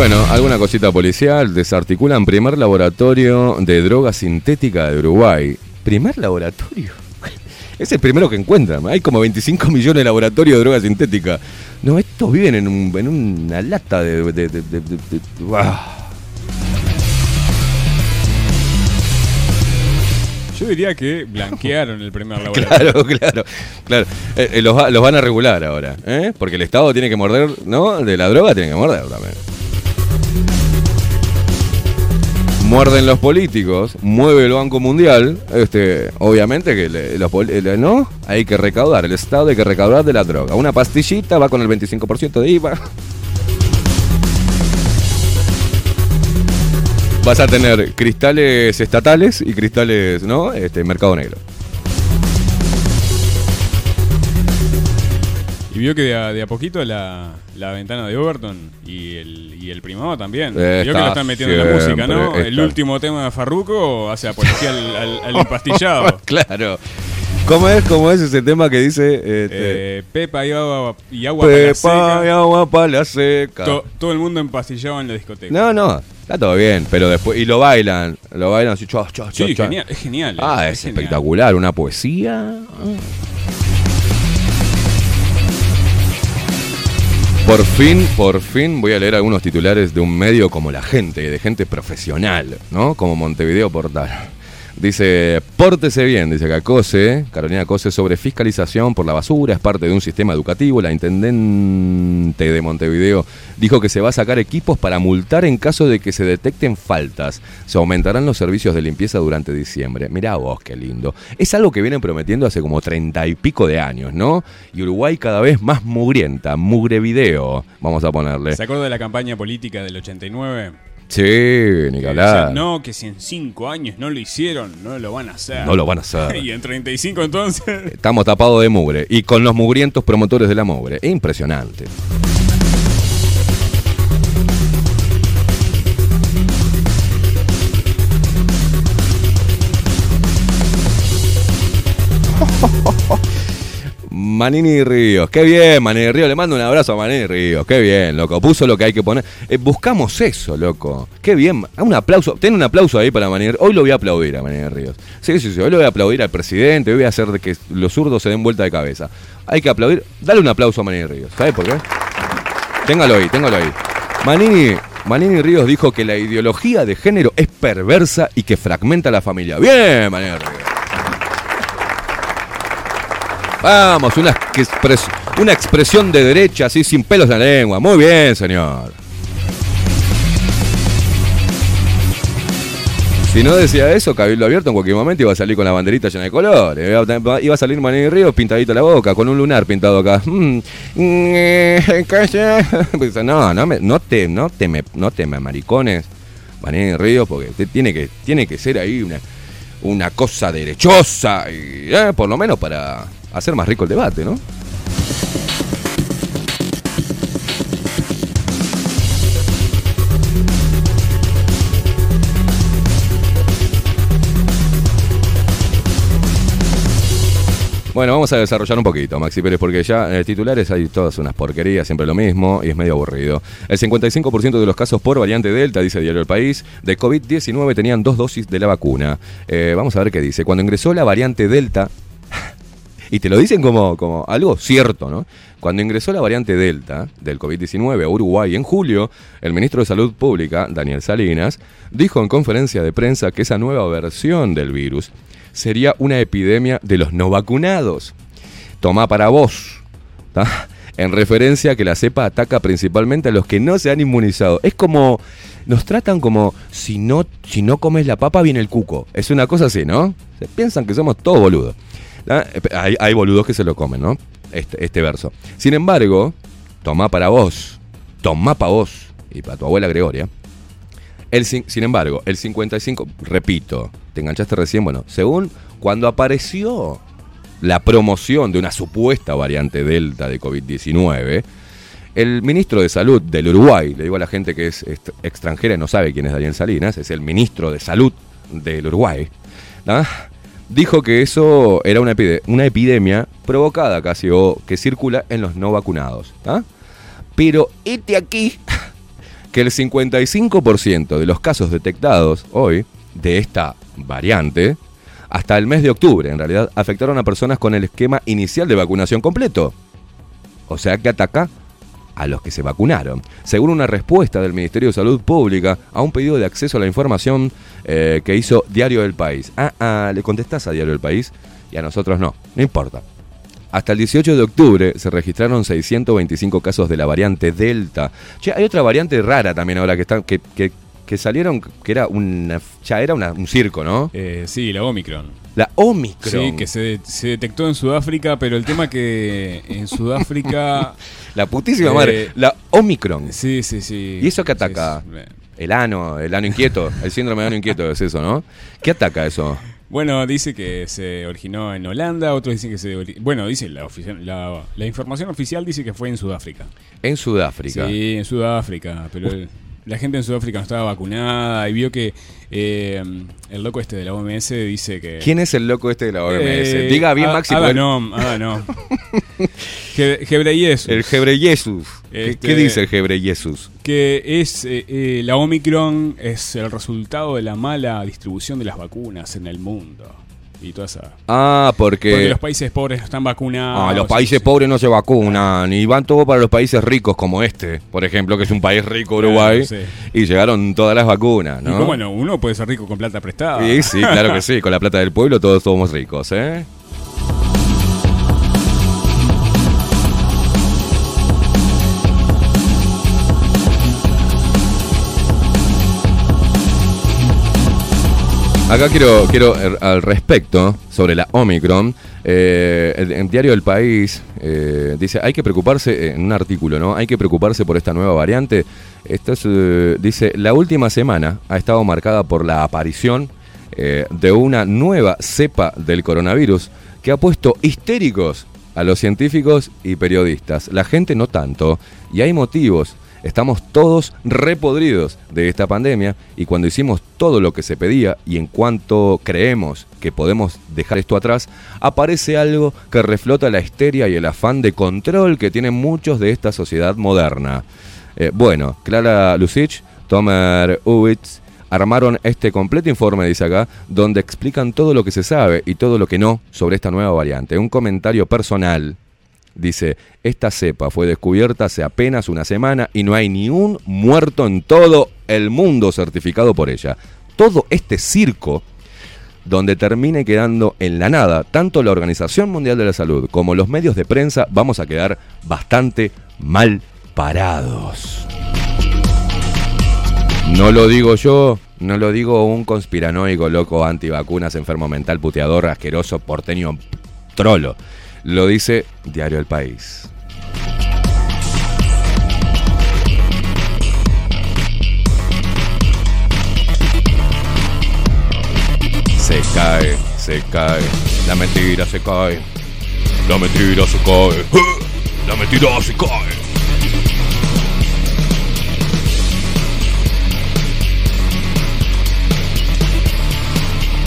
Bueno, alguna cosita policial. Desarticulan primer laboratorio de droga sintética de Uruguay. ¿Primer laboratorio? *laughs* Es el primero que encuentran. Hay como 25 millones de laboratorios de droga sintética. No, estos viven en, un- en una lata de... de- de- de- de- de-. Yo diría que blanquearon el primer *laughs* laboratorio. Claro, claro, claro. Eh, eh, los van a regular ahora, ¿eh? Porque el Estado tiene que morder, ¿no? De la droga tiene que morder también. Muerden los políticos, mueve el Banco Mundial, este, obviamente que los no, hay que recaudar, el Estado hay que recaudar de la droga. Una pastillita va con el 25% de IVA. Vas a tener cristales estatales y cristales, ¿no? Este, mercado negro. Y vio que de a, de a poquito la, la ventana de Overton y el, y el primado también. Está vio que lo están metiendo en la música, ¿no? El último tema de Farruko hace apología al, al- al *laughs* empastillado. *laughs* claro. ¿Cómo es, cómo es ese tema que dice? este, Eh, Pepa y agua, y agua para la Pepa seca. y agua para la seca. To- todo el mundo empastillado en la discoteca. No, no, está todo bien, pero después. Y lo bailan, lo bailan así, chua, chua, Sí, genial, es genial. Ah, es, genial. espectacular, una poesía. Por fin, por fin voy a leer algunos titulares de un medio como La Gente, de gente profesional, ¿no? Como Montevideo Portal. Dice, pórtese bien, dice acá Cose, Carolina Cose, sobre fiscalización por la basura, es parte de un sistema educativo. La intendente de Montevideo dijo que se va a sacar equipos para multar en caso de que se detecten faltas. Se aumentarán los servicios de limpieza durante diciembre. Mirá vos, qué lindo. Es algo que vienen prometiendo hace como treinta y pico de años, ¿no? Y Uruguay cada vez más mugrienta, mugre video, vamos a ponerle. ¿Se acuerda de la campaña política del 89? Sí, ni que no, que si en 5 años no lo hicieron, no lo van a hacer. No lo van a hacer. *laughs* y en 35 entonces. Estamos tapados de mugre. Y con los mugrientos promotores de la mugre. Impresionante. Manini Ríos, qué bien, Manini Ríos, le mando un abrazo a Manini Ríos, qué bien, loco, puso lo que hay que poner. Eh, buscamos eso, loco, qué bien, un aplauso, ten un aplauso ahí para Manini Hoy lo voy a aplaudir a Manini Ríos. Sí, sí, sí, hoy lo voy a aplaudir al presidente, hoy voy a hacer que los zurdos se den vuelta de cabeza. Hay que aplaudir, dale un aplauso a Manini Ríos, ¿sabes por qué? Téngalo ahí, téngalo ahí. Manini, Manini Ríos dijo que la ideología de género es perversa y que fragmenta la familia. Bien, Manini Ríos. Vamos, una, una expresión de derecha así sin pelos en la lengua. Muy bien, señor. Si no decía eso, Cabildo Abierto en cualquier momento iba a salir con la banderita llena de colores. Iba- a salir Maní Ríos pintadito la boca, con un lunar pintado acá. *laughs* Mm, calla. *laughs* Pues, no, no, me- no te, no te me, no te me maricones, Maní Ríos, porque tiene que, tiene que ser ahí una, una cosa derechosa, y, eh, por lo menos para hacer más rico el debate, ¿no? Bueno, vamos a desarrollar un poquito, Maxi Pérez, porque ya en titulares hay todas unas porquerías, siempre lo mismo, y es medio aburrido. El 55% de los casos por variante Delta, dice Diario El País, de COVID-19 tenían dos dosis de la vacuna. Eh, vamos a ver qué dice. Cuando ingresó la variante Delta, y te lo dicen como, como algo cierto, ¿no? Cuando ingresó la variante Delta del COVID-19 a Uruguay en julio, el ministro de Salud Pública, Daniel Salinas, dijo en conferencia de prensa que esa nueva versión del virus sería una epidemia de los no vacunados. Toma para vos. ¿tá? En referencia a que la cepa ataca principalmente a los que no se han inmunizado. Es como. Nos tratan como si no, si no comes la papa viene el cuco. Es una cosa así, ¿no? Piensan que somos todos boludos. ¿Tá? Hay, hay boludos que se lo comen, ¿no? Este, este verso. Sin embargo, toma para vos. Toma para vos. Y para tu abuela Gregoria. El, sin embargo, el 55, repito, te enganchaste recién, bueno, según cuando apareció la promoción de una supuesta variante Delta de COVID-19, el ministro de Salud del Uruguay, le digo a la gente que es extranjera y no sabe quién es Daniel Salinas, es el ministro de Salud del Uruguay, ¿tá? Dijo que eso era una, una epidemia provocada casi o que circula en los no vacunados. ¿tá? Pero este aquí *laughs* que el 55% de los casos detectados hoy de esta variante, hasta el mes de octubre en realidad, afectaron a personas con el esquema inicial de vacunación completo. O sea que ataca a los que se vacunaron. Según una respuesta del Ministerio de Salud Pública a un pedido de acceso a la información eh, que hizo Diario del País. Ah, ah, le contestás a Diario del País y a nosotros no, no importa. Hasta el 18 de octubre se registraron 625 casos de la variante Delta. Che, hay otra variante rara también ahora que están que, que- que salieron que era una ya era un circo, ¿no? Eh, sí, la Omicron. La Omicron. Sí, que se, se detectó en Sudáfrica, pero el tema que en Sudáfrica... *laughs* La putísima Eh, madre, la Omicron. Sí, sí, sí. ¿Y eso qué ataca? Sí, sí. El ano, el ano inquieto, *laughs* el síndrome de ano inquieto es eso, ¿no? ¿Qué ataca eso? Bueno, dice que se originó en Holanda, otros dicen que se... Bueno, dice la, la, la información oficial dice que fue en Sudáfrica. En Sudáfrica. Sí, en Sudáfrica, pero la gente en Sudáfrica no estaba vacunada y vio que eh, el loco este de la OMS dice que... ¿Quién es el loco este de la OMS? Eh, Diga bien, Maxi. Adanom, Adanom. *laughs* Gebreyesus. El Gebreyesus. ¿Qué, Este- qué dice el Gebreyesus? Que es eh, eh, la Omicron es el resultado de la mala distribución de las vacunas en el mundo. Y toda esa. Ah, porque... Porque los países pobres no están vacunados. Ah, los países pobres no se vacunan y van todos para los países ricos como este, por ejemplo, que es un país rico, Uruguay, Claro, y llegaron todas las vacunas, Y ¿no? bueno, uno puede ser rico con plata prestada. Sí, sí, claro que sí, con la plata del pueblo todos somos ricos, ¿eh? Acá quiero, quiero eh, al respecto sobre la Omicron. eh, el, diario El País eh, dice hay que preocuparse eh, en un artículo, ¿no? Hay que preocuparse por esta nueva variante. Esto es, eh, dice la última semana ha estado marcada por la aparición de una nueva cepa del coronavirus que ha puesto histéricos a los científicos y periodistas. La gente no tanto y hay motivos. Estamos todos repodridos de esta pandemia y cuando hicimos todo lo que se pedía y en cuanto creemos que podemos dejar esto atrás, aparece algo que reflota la histeria y el afán de control que tienen muchos de esta sociedad moderna. Eh, bueno, Clara Lucich, Tomer Uwitz armaron este completo informe, dice acá, donde explican todo lo que se sabe y todo lo que no sobre esta nueva variante. Un comentario personal. Dice, esta cepa fue descubierta hace apenas una semana y no hay ni un muerto en todo el mundo certificado por ella. Todo este circo donde termine quedando en la nada tanto la Organización Mundial de la Salud como los medios de prensa, vamos a quedar bastante mal parados. No lo digo yo, no lo digo un conspiranoico loco antivacunas, enfermo mental, puteador, asqueroso, porteño, trolo. Lo dice Diario El País. Se cae, se cae, la mentira se cae, la mentira se cae, la mentira se cae.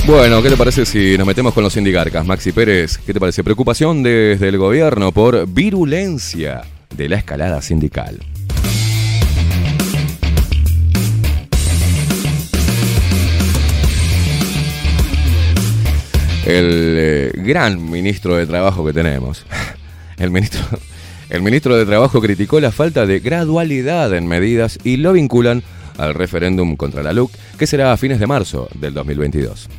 Bueno, ¿qué te parece si nos metemos con los sindicarcas? Maxi Pérez, ¿qué te parece? Preocupación desde el gobierno por virulencia de la escalada sindical. El eh, gran ministro de Trabajo que tenemos, *laughs* el ministro, el ministro de Trabajo criticó la falta de gradualidad en medidas y lo vinculan al referéndum contra la LUC, que será a fines de marzo del 2022.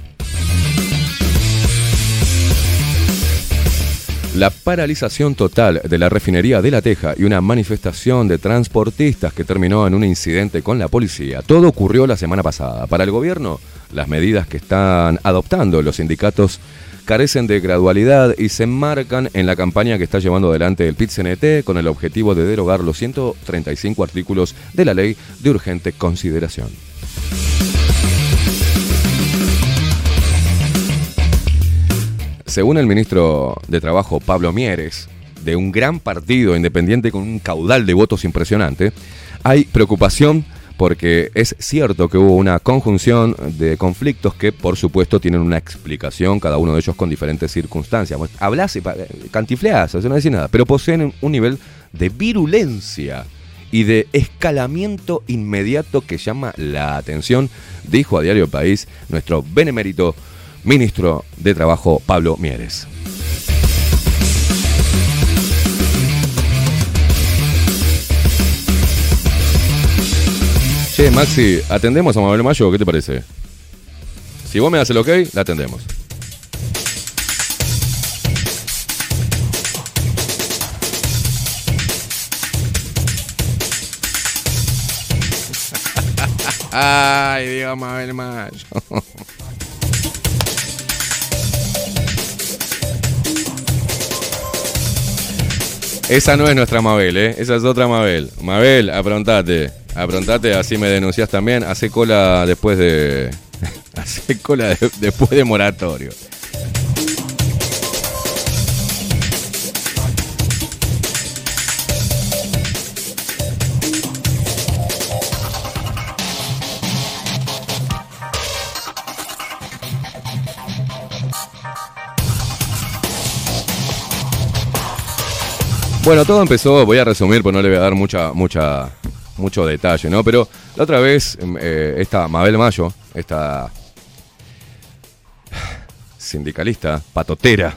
La paralización total de la refinería de La Teja y una manifestación de transportistas que terminó en un incidente con la policía. Todo ocurrió la semana pasada. Para el gobierno, las medidas que están adoptando los sindicatos carecen de gradualidad y se enmarcan en la campaña que está llevando adelante el PIT-CNT con el objetivo de derogar los 135 artículos de la ley de urgente consideración. Según el ministro de Trabajo Pablo Mieres, de un gran partido independiente con un caudal de votos impresionante, hay preocupación porque es cierto que hubo una conjunción de conflictos que por supuesto tienen una explicación, cada uno de ellos con diferentes circunstancias. Hablas y cantifleas, no decís nada, pero poseen un nivel de virulencia y de escalamiento inmediato que llama la atención, dijo a Diario País nuestro benemérito ministro de Trabajo Pablo Mieres. Che, Maxi, ¿atendemos a Mabel Mayo? ¿Qué te parece? Si vos me das el ok, la atendemos. *laughs* Ay, Dios, Mabel Mayo. *laughs* Esa no es nuestra Mabel, ¿eh? Esa es otra Mabel. Mabel, aprontate. Aprontate, así me denuncias también. Hace cola después de. *laughs* Hace cola después de moratorio. Bueno, todo empezó, voy a resumir, pues no le voy a dar mucha, mucha, mucho detalle, ¿no? Pero la otra vez, em, eh, esta Mabel Mayo, esta sindicalista, patotera,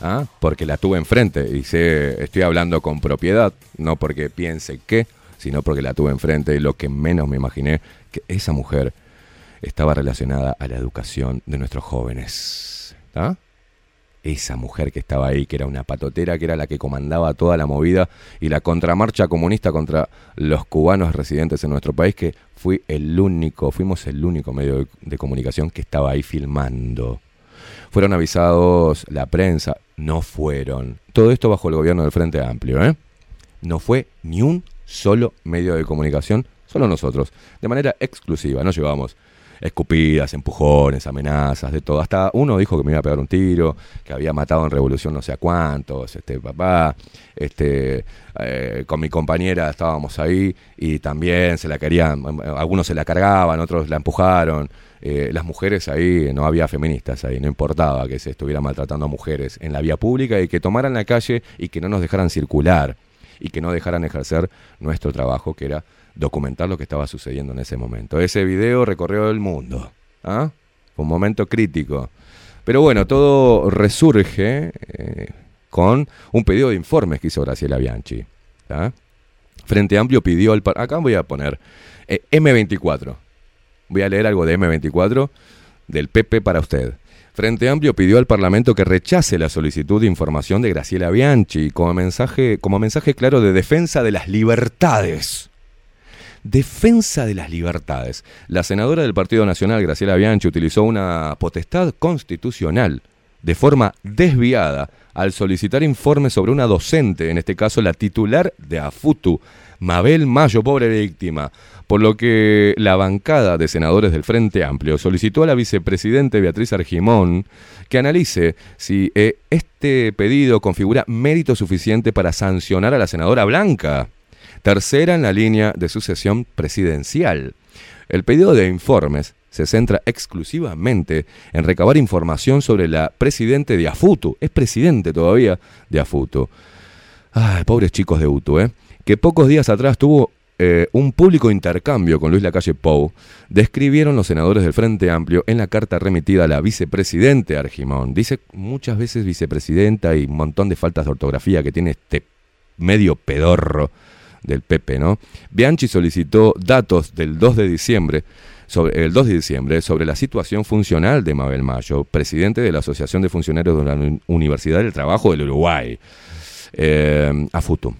¿ah? porque la tuve enfrente y sé, estoy hablando con propiedad, no porque piense que, sino porque la tuve enfrente y lo que menos me imaginé, que esa mujer estaba relacionada a la educación de nuestros jóvenes. ¿ah? Esa mujer que estaba ahí, que era una patotera, que era la que comandaba toda la movida y la contramarcha comunista contra los cubanos residentes en nuestro país, que fui el único, fuimos el único medio de, comunicación que estaba ahí filmando. Fueron avisados la prensa, no fueron. Todo esto bajo el gobierno del Frente Amplio, ¿eh? No fue ni un solo medio de comunicación, solo nosotros, de manera exclusiva, no llevamos escupidas, empujones, amenazas, de todo. Hasta uno dijo que me iba a pegar un tiro, que había matado en revolución no sé a cuántos, este papá, este eh, con mi compañera estábamos ahí y también se la querían, algunos se la cargaban, otros la empujaron. Eh, las mujeres ahí, no había feministas ahí, no importaba que se estuviera maltratando a mujeres en la vía pública y que tomaran la calle y que no nos dejaran circular y que no dejaran ejercer nuestro trabajo que era documentar lo que estaba sucediendo en ese momento. Ese video recorrió el mundo. ¿ah? Fue un momento crítico. Pero bueno, todo resurge eh, con un pedido de informes que hizo Graciela Bianchi. ¿ah? Frente Amplio pidió al... Acá voy a poner eh, M24. Voy a leer algo de M24 del PP para usted. Frente Amplio pidió al Parlamento que rechace la solicitud de información de Graciela Bianchi como mensaje, como mensaje claro de defensa de las libertades defensa de las libertades. La senadora del Partido Nacional, Graciela Bianchi, utilizó una potestad constitucional de forma desviada al solicitar informes sobre una docente, en este caso la titular de AFUTU, Mabel Mayo, pobre víctima, por lo que la bancada de senadores del Frente Amplio solicitó a la vicepresidente Beatriz Argimón que analice si eh, este pedido configura mérito suficiente para sancionar a la senadora Blanca, tercera en la línea de sucesión presidencial. El pedido de informes se centra exclusivamente en recabar información sobre la presidente de AFUTU, es presidente todavía de AFUTU. Ay, pobres chicos de UTU, ¿eh? que pocos días atrás tuvo eh, un público intercambio con Luis Lacalle Pou, describieron los senadores del Frente Amplio en la carta remitida a la vicepresidente Argimón. Dice muchas veces vicepresidenta y un montón de faltas de ortografía que tiene este medio pedorro del Pepe, ¿no? Bianchi solicitó datos del 2 de diciembre sobre, el 2 de diciembre sobre la situación funcional de Mabel Mayo, presidente de la Asociación de Funcionarios de la Universidad del Trabajo del Uruguay, eh, AFUTU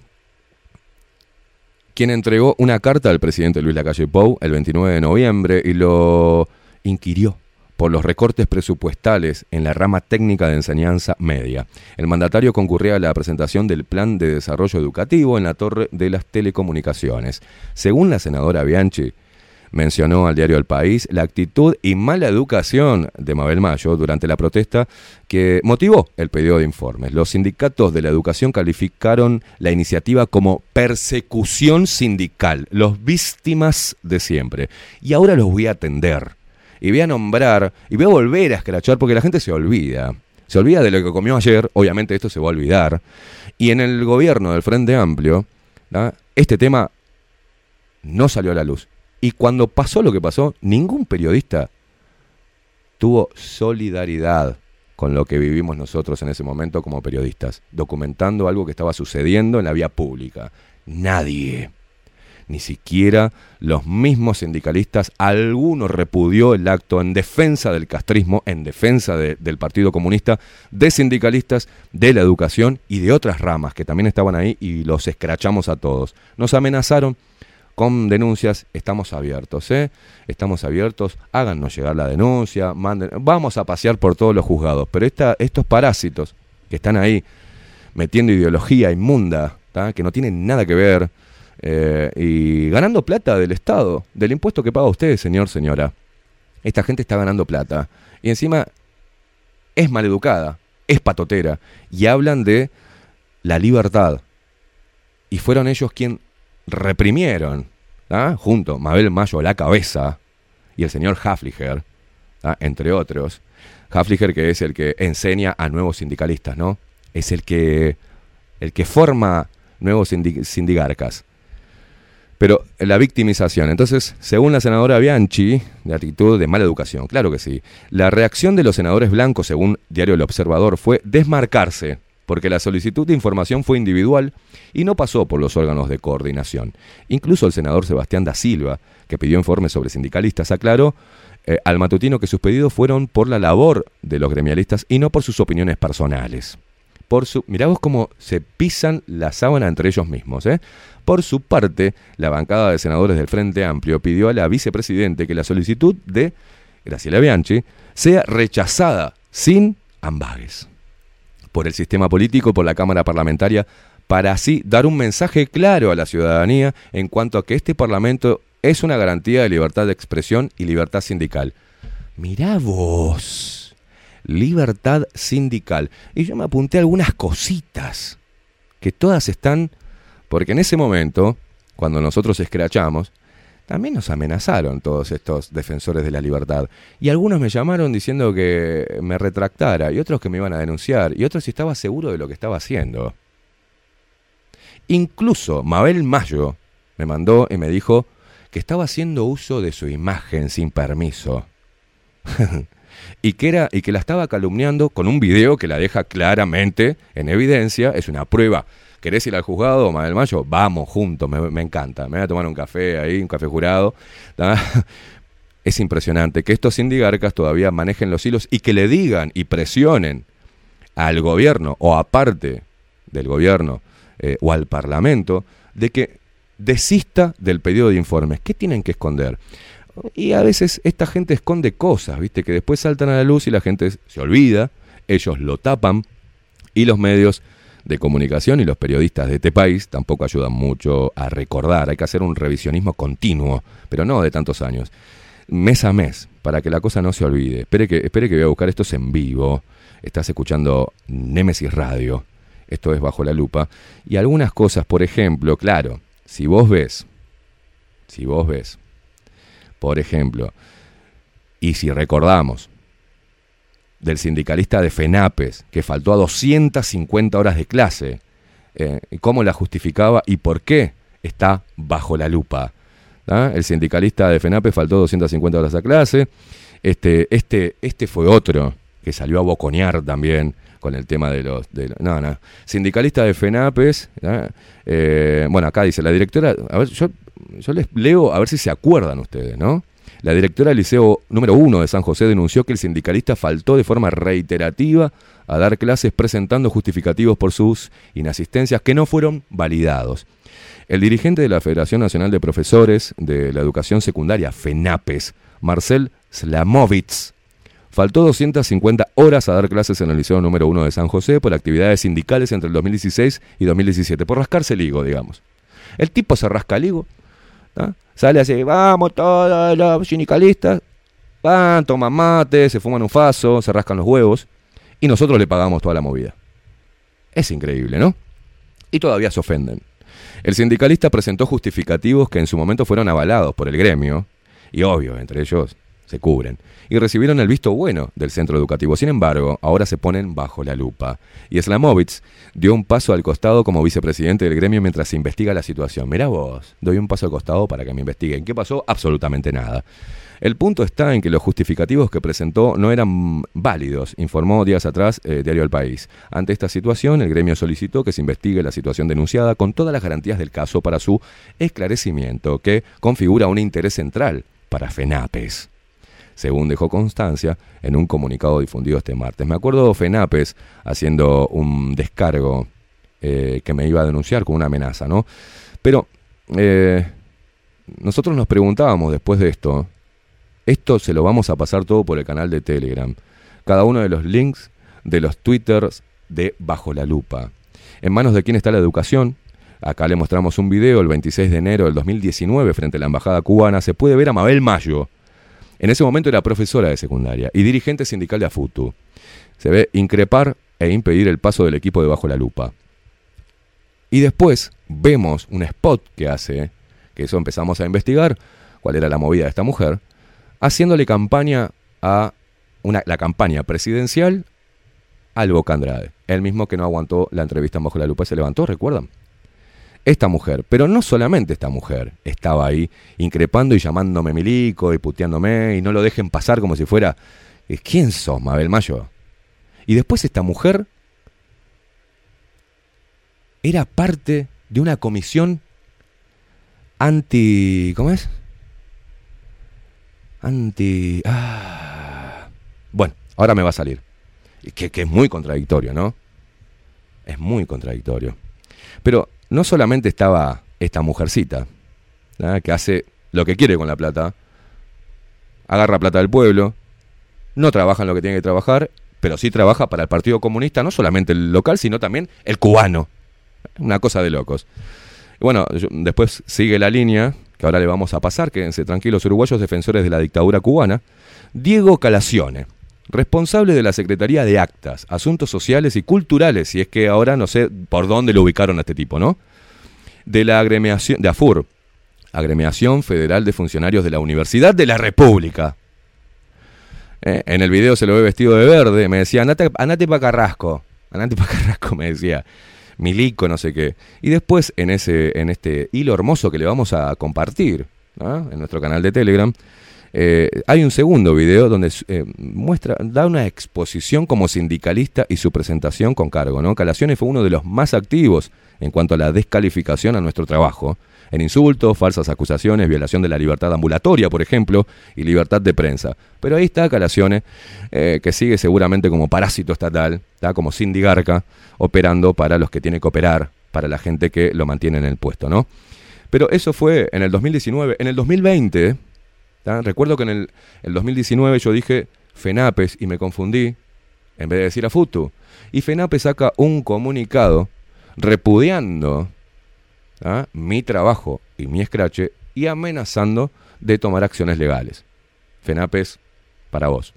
quien entregó una carta al presidente Luis Lacalle Pou el 29 de noviembre y lo inquirió por los recortes presupuestales en la rama técnica de enseñanza media. El mandatario concurría a la presentación del Plan de Desarrollo Educativo en la Torre de las Telecomunicaciones. Según la senadora Bianchi, mencionó al diario El País la actitud y mala educación de Mabel Mayo durante la protesta que motivó el pedido de informes. Los sindicatos de la educación calificaron la iniciativa como persecución sindical, los víctimas de siempre. Y ahora los voy a atender. Y voy a nombrar, y voy a volver a escrachar porque la gente se olvida. Se olvida de lo que comió ayer, obviamente esto se va a olvidar. Y en el gobierno del Frente Amplio, este tema no salió a la luz. Y cuando pasó lo que pasó, ningún periodista tuvo solidaridad con lo que vivimos nosotros en ese momento como periodistas, documentando algo que estaba sucediendo en la vía pública. Nadie, ni siquiera los mismos sindicalistas, alguno repudió el acto en defensa del castrismo, en defensa del Partido Comunista, de sindicalistas, de la educación y de otras ramas que también estaban ahí y los escrachamos a todos. Nos amenazaron con denuncias estamos abiertos, ¿eh? Estamos abiertos, háganos llegar la denuncia, manden, vamos a pasear por todos los juzgados, pero esta, estos parásitos que están ahí metiendo ideología inmunda, que no tienen nada que ver, eh, y ganando plata del Estado, del impuesto que paga usted, señor, señora. Esta gente está ganando plata. Y encima es maleducada, es patotera, y hablan de la libertad. Y fueron ellos quien reprimieron, ¿ah? junto Mabel Mayo la cabeza y el señor Hafliger, ¿ah? entre otros. Hafliger que es el que enseña a nuevos sindicalistas, ¿no? Es el que, el que forma nuevos sindigarcas. Pero la victimización. Entonces, según la senadora Bianchi, de actitud de mala educación, claro que sí. La reacción de los senadores blancos, según Diario El Observador, fue desmarcarse porque la solicitud de información fue individual y no pasó por los órganos de coordinación. Incluso el senador Sebastián da Silva, que pidió informes sobre sindicalistas, aclaró eh, al matutino que sus pedidos fueron por la labor de los gremialistas y no por sus opiniones personales. Por su, mirá vos cómo se pisan la sábana entre ellos mismos. ¿eh? Por su parte, la bancada de senadores del Frente Amplio pidió a la vicepresidente que la solicitud de Graciela Bianchi sea rechazada sin ambagues por el sistema político, por la Cámara Parlamentaria, para así dar un mensaje claro a la ciudadanía en cuanto a que este Parlamento es una garantía de libertad de expresión y libertad sindical. Mirá vos, libertad sindical. Y yo me apunté algunas cositas, que todas están, porque en ese momento, cuando nosotros escrachamos, también nos amenazaron todos estos defensores de la libertad. Y algunos me llamaron diciendo que me retractara, y otros que me iban a denunciar, y otros si estaba seguro de lo que estaba haciendo. Incluso Mabel Mayo me mandó y me dijo que estaba haciendo uso de su imagen sin permiso. *laughs* y que era y que la estaba calumniando con un video que la deja claramente en evidencia, es una prueba ¿Querés ir al juzgado, Mabel Mayo? Vamos juntos, me, encanta. Me voy a tomar un café ahí, un café jurado. *laughs* Es impresionante que estos sindigarcas todavía manejen los hilos y que le digan y presionen al gobierno o aparte del gobierno eh, o al parlamento de que desista del pedido de informes. ¿Qué tienen que esconder? Y a veces esta gente esconde cosas, ¿viste? Que después saltan a la luz y la gente se olvida, ellos lo tapan y los medios de comunicación y los periodistas de este país tampoco ayudan mucho a recordar. Hay que hacer un revisionismo continuo, pero no de tantos años. Mes a mes, para que la cosa no se olvide. Espere que, espere que voy a buscar esto es en vivo. Estás escuchando Némesis Radio. Esto es bajo la lupa. Y algunas cosas, por ejemplo, claro, si vos ves, si vos ves, por ejemplo, y si recordamos, del sindicalista de FENAPES, que faltó a 250 horas de clase, eh, cómo la justificaba y por qué está bajo la lupa. ¿ah? El sindicalista de FENAPES faltó 250 horas a clase. Este, este, este fue otro que salió a boconear también con el tema de los... De, no, no. Sindicalista de FENAPES. ¿ah? Eh, bueno, acá dice la directora... A ver, yo, yo les leo a ver si se acuerdan ustedes, ¿no? La directora del Liceo número 1 de San José denunció que el sindicalista faltó de forma reiterativa a dar clases presentando justificativos por sus inasistencias que no fueron validados. El dirigente de la Federación Nacional de Profesores de la Educación Secundaria, FENAPES, Marcel Slamovitz, faltó 250 horas a dar clases en el Liceo número 1 de San José por actividades sindicales entre el 2016 y 2017, por rascarse el higo, digamos. El tipo se rasca el higo, ¿tá? Sale así, vamos todos los sindicalistas, van, toman mate, se fuman un faso, se rascan los huevos, y nosotros le pagamos toda la movida. Es increíble, ¿no? Y todavía se ofenden. El sindicalista presentó justificativos que en su momento fueron avalados por el gremio, y obvio, entre ellos se cubren, y recibieron el visto bueno del centro educativo. Sin embargo, ahora se ponen bajo la lupa. Y Slamovitz dio un paso al costado como vicepresidente del gremio mientras se investiga la situación. Mirá vos, doy un paso al costado para que me investiguen. ¿Qué pasó? Absolutamente nada. El punto está en que los justificativos que presentó no eran válidos, informó días atrás eh, Diario El País. Ante esta situación, el gremio solicitó que se investigue la situación denunciada con todas las garantías del caso para su esclarecimiento, que configura un interés central para FENAPES según dejó constancia en un comunicado difundido este martes. Me acuerdo de FENAPES haciendo un descargo eh, que me iba a denunciar con una amenaza, ¿no? Pero eh, nosotros nos preguntábamos después de esto, esto se lo vamos a pasar todo por el canal de Telegram. Cada uno de los links de los twitters de Bajo la Lupa. ¿En manos de quién está la educación? Acá le mostramos un video el 26 de enero del 2019 frente a la embajada cubana. Se puede ver a Mabel Mayo, en ese momento era profesora de secundaria y dirigente sindical de AFUTU. Se ve increpar e impedir el paso del equipo debajo la lupa. Y después vemos un spot que hace, que eso empezamos a investigar, cuál era la movida de esta mujer, haciéndole campaña a la campaña presidencial al Boca Andrade. El mismo que no aguantó la entrevista bajo la lupa se levantó, ¿recuerdan? Esta mujer, pero no solamente esta mujer, estaba ahí increpando y llamándome milico y puteándome y no lo dejen pasar como si fuera, eh, ¿quién sos, Mabel Mayo? Y después esta mujer era parte de una comisión anti... ¿Cómo es? Anti... Ah. Bueno, ahora me va a salir. Que, que es muy contradictorio, ¿no? Es muy contradictorio. Pero no solamente estaba esta mujercita, que hace lo que quiere con la plata, agarra plata del pueblo, no trabaja en lo que tiene que trabajar, pero sí trabaja para el Partido Comunista, no solamente el local, sino también el cubano. Una cosa de locos. bueno, después sigue la línea, que ahora le vamos a pasar, quédense tranquilos uruguayos defensores de la dictadura cubana. Diego Calacione, responsable de la Secretaría de Actas, Asuntos Sociales y Culturales, y es que ahora no sé por dónde lo ubicaron a este tipo, ¿no? De la agremiación, de AFUR, Agremiación Federal de Funcionarios de la Universidad de la República. Eh, en el video se lo ve vestido de verde, me decía, andate, andate pa' Carrasco, andate pa' Carrasco, me decía, milico, no sé qué. Y después, en, ese, en este hilo hermoso que le vamos a compartir, en nuestro canal de Telegram, eh, hay un segundo video donde eh, muestra, da una exposición como sindicalista y su presentación con cargo. ¿no? Calaciones fue uno de los más activos en cuanto a la descalificación a nuestro trabajo, en insultos, falsas acusaciones, violación de la libertad ambulatoria, por ejemplo, y libertad de prensa. Pero ahí está Calaciones, eh, que sigue seguramente como parásito estatal, está como sindigarca, operando para los que tiene que operar, para la gente que lo mantiene en el puesto, ¿no? Pero eso fue en el 2019. En el 2020, recuerdo que en el, el 2019 yo dije FENAPES y me confundí, en vez de decir a FUTU. Y FENAPES saca un comunicado repudiando mi trabajo y mi escrache y amenazando de tomar acciones legales. FENAPES para vos.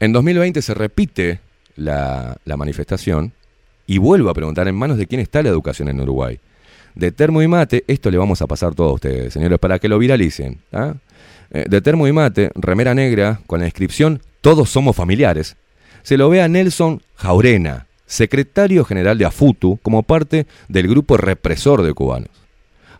En 2020 se repite la manifestación y vuelvo a preguntar en manos de quién está la educación en Uruguay. De termo y mate, esto le vamos a pasar todo a ustedes, señores, para que lo viralicen. ¿ah? Eh, de termo y mate, remera negra, con la inscripción Todos somos familiares, se lo ve a Nelson Jaurena, secretario general de AFUTU, como parte del grupo represor de cubanos.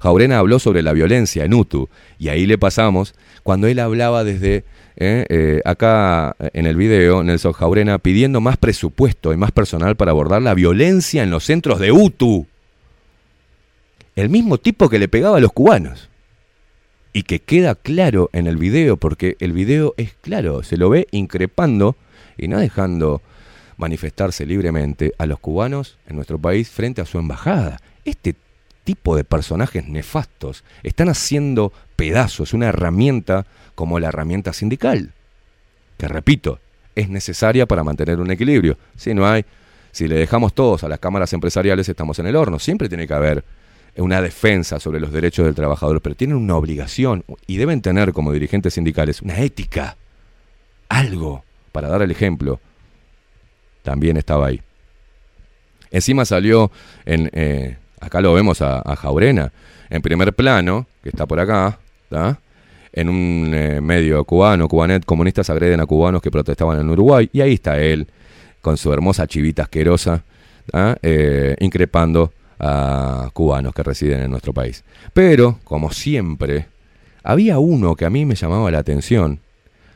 Jaurena habló sobre la violencia en UTU, y ahí le pasamos cuando él hablaba desde eh, eh, acá en el video, Nelson Jaurena pidiendo más presupuesto y más personal para abordar la violencia en los centros de UTU. El mismo tipo que le pegaba a los cubanos. Y que queda claro en el video, porque el video es claro, se lo ve increpando y no dejando manifestarse libremente a los cubanos en nuestro país frente a su embajada. Este tipo de personajes nefastos están haciendo pedazos una herramienta como la herramienta sindical, que repito, es necesaria para mantener un equilibrio. Si no hay, si le dejamos todos a las cámaras empresariales, estamos en el horno. Siempre tiene que haber una defensa sobre los derechos del trabajador, pero tienen una obligación y deben tener como dirigentes sindicales una ética, algo para dar el ejemplo. También estaba ahí. Encima salió en, eh, acá lo vemos a, a, Jaurena, en primer plano, que está por acá, ¿tá? en un eh, medio cubano, cubanet, comunistas agreden a cubanos que protestaban en Uruguay, y ahí está él, con su hermosa chivita asquerosa, eh, increpando a cubanos que residen en nuestro país. Pero, como siempre, había uno que a mí me llamaba la atención,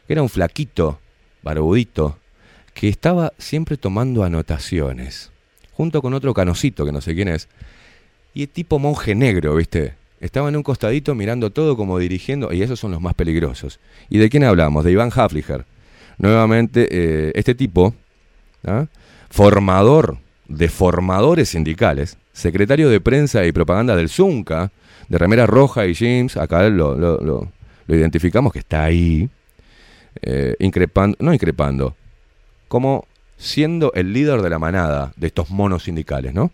que era un flaquito, barbudito, que estaba siempre tomando anotaciones, junto con otro canocito que no sé quién es, y tipo monje negro, ¿viste? Estaba en un costadito mirando todo como dirigiendo, y esos son los más peligrosos. ¿Y de quién hablamos? De Iván Hafliger. Nuevamente, eh, este tipo, ¿ah? formador de formadores sindicales, secretario de prensa y propaganda del Zunca, de remera roja y jeans, acá lo, lo, lo, identificamos que está ahí, eh, increpando, no increpando, como siendo el líder de la manada de estos monos sindicales, ¿no?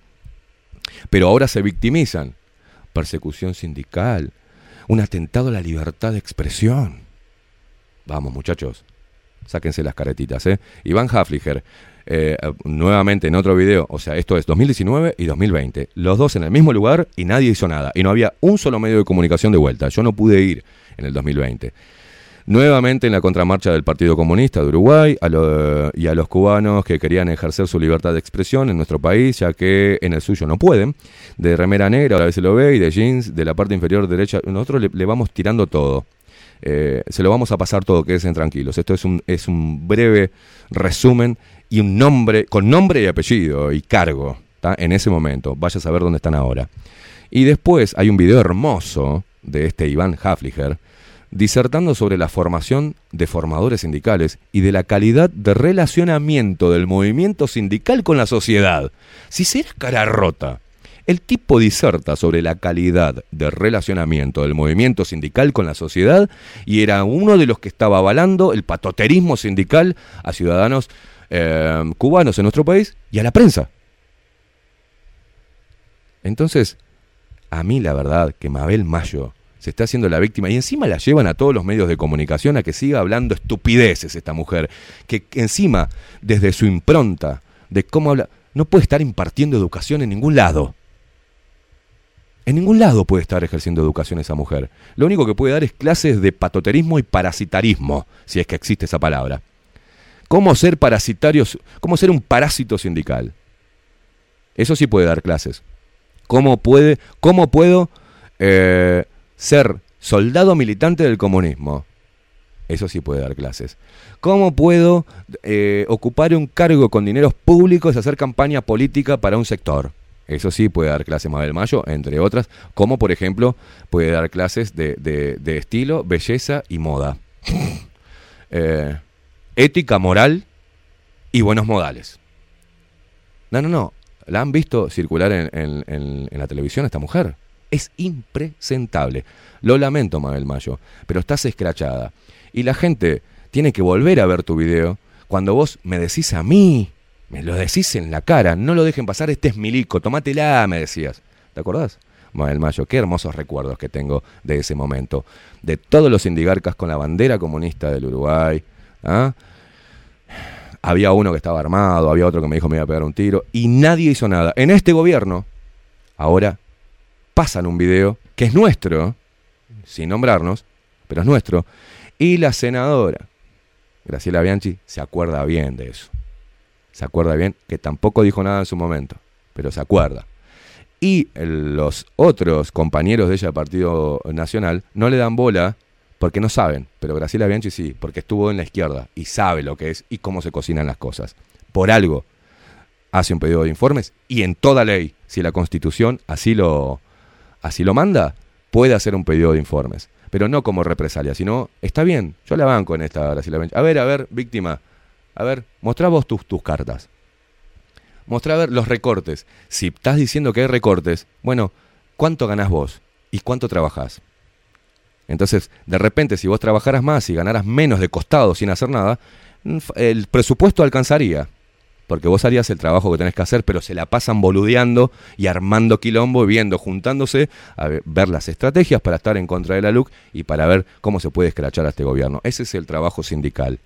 Pero ahora se victimizan persecución sindical, un atentado a la libertad de expresión. Vamos, muchachos, sáquense las caretitas, ¿eh? Iván Hafliger, eh, nuevamente en otro video, o sea, esto es 2019 y 2020, los dos en el mismo lugar y nadie hizo nada, y no había un solo medio de comunicación de vuelta. Yo no pude ir en el 2020 nuevamente en la contramarcha del Partido Comunista de Uruguay a lo, y a los cubanos que querían ejercer su libertad de expresión en nuestro país, ya que en el suyo no pueden, de remera negra, a veces lo ve, y de jeans de la parte inferior derecha, nosotros le, le vamos tirando todo. Eh, se lo vamos a pasar todo, quédense tranquilos. Esto es un, es un breve resumen y un nombre, con nombre y apellido y cargo, en ese momento. Vaya a saber dónde están ahora. Y después hay un video hermoso de este Iván Hafliger, disertando sobre la formación de formadores sindicales y de la calidad de relacionamiento del movimiento sindical con la sociedad. Si será cara rota, el tipo diserta sobre la calidad de relacionamiento del movimiento sindical con la sociedad y era uno de los que estaba avalando el patoterismo sindical a ciudadanos eh, cubanos en nuestro país y a la prensa. Entonces, a mí la verdad que Mabel Mayo se está haciendo la víctima y encima la llevan a todos los medios de comunicación a que siga hablando estupideces esta mujer, que encima desde su impronta de cómo habla, no puede estar impartiendo educación en ningún lado. En ningún lado puede estar ejerciendo educación esa mujer. Lo único que puede dar es clases de patoterismo y parasitarismo, si es que existe esa palabra. ¿Cómo ser parasitarios? ¿Cómo ser un parásito sindical? Eso sí puede dar clases. ¿Cómo puede, cómo puedo eh, ser soldado militante del comunismo. Eso sí puede dar clases. ¿Cómo puedo eh, ocupar un cargo con dineros públicos y hacer campaña política para un sector? Eso sí puede dar clases Mabel Mayo, entre otras, como por ejemplo puede dar clases de, de, estilo, belleza y moda. *laughs* eh, ética, moral y buenos modales. No, no, no. ¿La han visto circular en, la televisión esta mujer? Es impresentable. Lo lamento, Mabel Mayo, pero estás escrachada. Y la gente tiene que volver a ver tu video cuando vos me decís a mí, me lo decís en la cara, no lo dejen pasar, este es milico, tomátela, me decías. ¿Te acordás? Mabel Mayo, qué hermosos recuerdos que tengo de ese momento. De todos los indigarcas con la bandera comunista del Uruguay. ¿Ah? Había uno que estaba armado, había otro que me dijo me iba a pegar un tiro, y nadie hizo nada. En este gobierno, ahora pasan un video que es nuestro, sin nombrarnos, pero es nuestro, y la senadora Graciela Bianchi se acuerda bien de eso. Se acuerda bien que tampoco dijo nada en su momento, pero se acuerda. Y los otros compañeros de ella del Partido Nacional no le dan bola porque no saben, pero Graciela Bianchi sí, porque estuvo en la izquierda y sabe lo que es y cómo se cocinan las cosas. Por algo hace un pedido de informes y en toda ley, si la Constitución así lo, así lo manda, puede hacer un pedido de informes. Pero no como represalia, sino, está bien, yo la banco en esta Graciela Bianchi. A ver, a ver, víctima, a ver, mostrá vos tus, tus cartas. Mostrá a ver los recortes. Si estás diciendo que hay recortes, bueno, ¿cuánto ganás vos? ¿Y cuánto trabajás? Entonces, de repente, si vos trabajaras más y ganaras menos de costado sin hacer nada, mm, el presupuesto alcanzaría. Porque vos harías el trabajo que tenés que hacer, pero se la pasan boludeando y armando quilombo, viendo, juntándose, a ver las estrategias para estar en contra de la LUC y para ver cómo se puede escrachar a este gobierno. Ese es el trabajo sindical.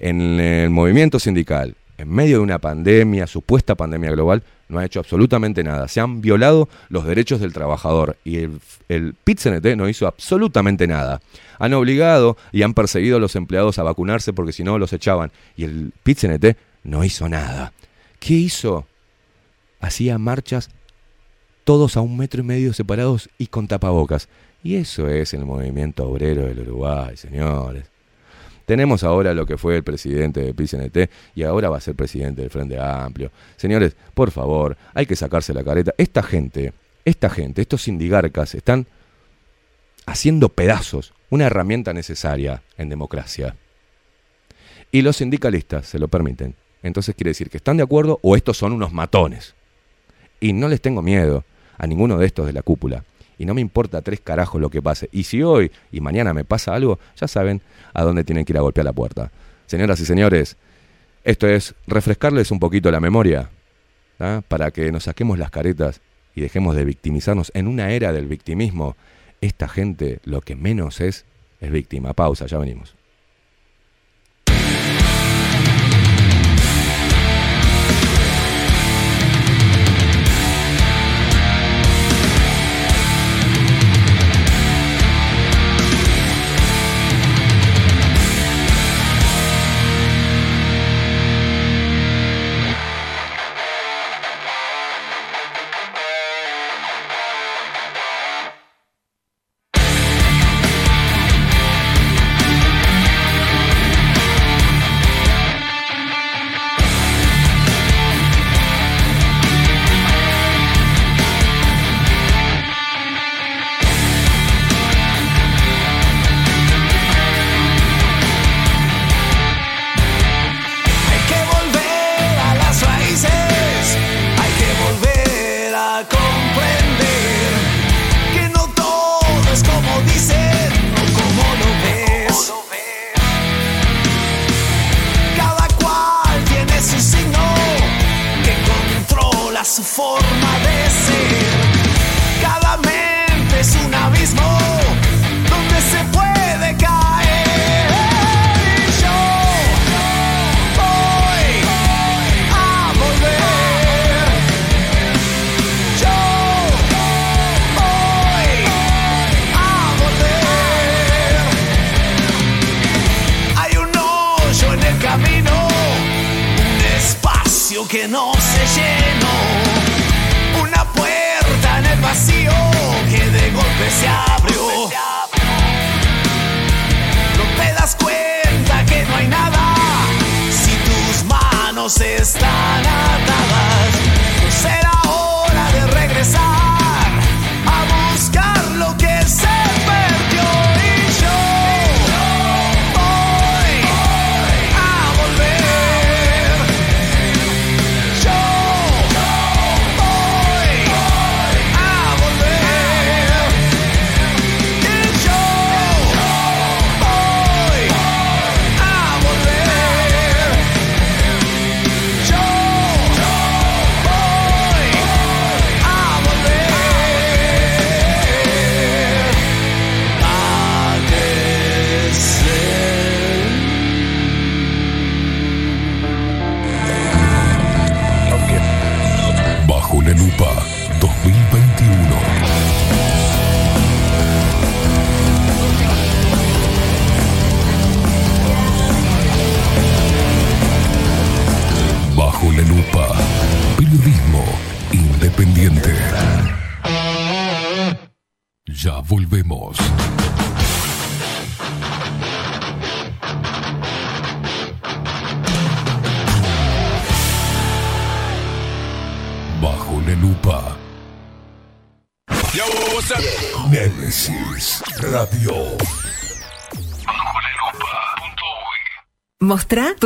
En el movimiento sindical, en medio de una pandemia, supuesta pandemia global, no ha hecho absolutamente nada. Se han violado los derechos del trabajador y el, el no hizo absolutamente nada. Han obligado y han perseguido a los empleados a vacunarse porque si no los echaban. Y el PIT-CNT no hizo nada. ¿Qué hizo? Hacía marchas todos a un metro y medio separados y con tapabocas. Y eso es el movimiento obrero del Uruguay, señores. Tenemos ahora lo que fue el presidente de PCNT y ahora va a ser presidente del Frente Amplio. Señores, por favor, hay que sacarse la careta. Esta gente, esta gente, estos sindigarcas están haciendo pedazos una herramienta necesaria en democracia. Y los sindicalistas se lo permiten. Entonces quiere decir que están de acuerdo o estos son unos matones. Y no les tengo miedo a ninguno de estos de la cúpula. Y no me importa tres carajos lo que pase. Y si hoy y mañana me pasa algo, ya saben a dónde tienen que ir a golpear la puerta. Señoras y señores, esto es refrescarles un poquito la memoria ¿ah? para que nos saquemos las caretas y dejemos de victimizarnos. En una era del victimismo, esta gente lo que menos es es víctima. Pausa, ya venimos.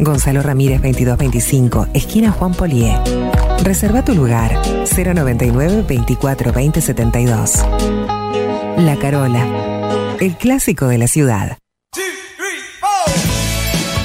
Gonzalo Ramírez 2225, esquina Juan Polié. Reserva tu lugar 099 24 20 72. La Carola, el clásico de la ciudad.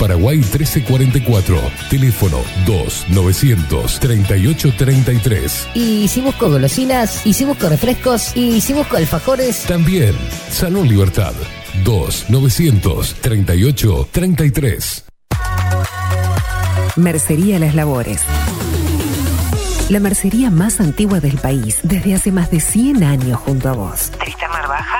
Paraguay 1344. Teléfono 2 938 33. Y si busco golosinas. Y si busco refrescos. Y si busco alfajores. También Salón Libertad. 2 938 33. Mercería Las Labores. La mercería más antigua del país, desde hace más de 100 años junto a vos. Tristamar Baja,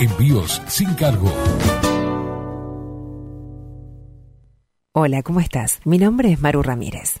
Envíos sin cargo. Hola, ¿cómo estás? Mi nombre es Maru Ramírez.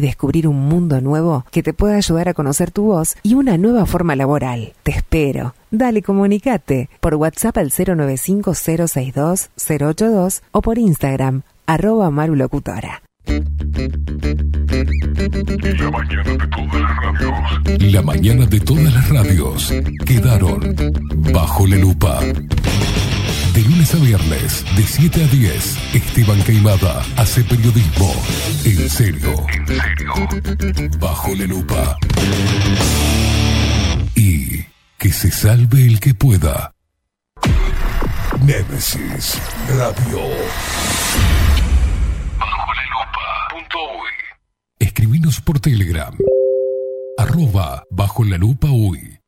descubrir un mundo nuevo que te pueda ayudar a conocer tu voz y una nueva forma laboral. Te espero. Dale, comunicate por WhatsApp al 095-062-082 o por Instagram, arroba marulocutora. La mañana de todas las radios quedaron bajo la lupa. De lunes a viernes, de 7 a 10, Esteban Queimada hace periodismo. En serio. En serio. Bajo la lupa. Y que se salve el que pueda. Némesis Radio. Bajo la lupa. Escribinos por Telegram. Arroba bajo la lupa uy.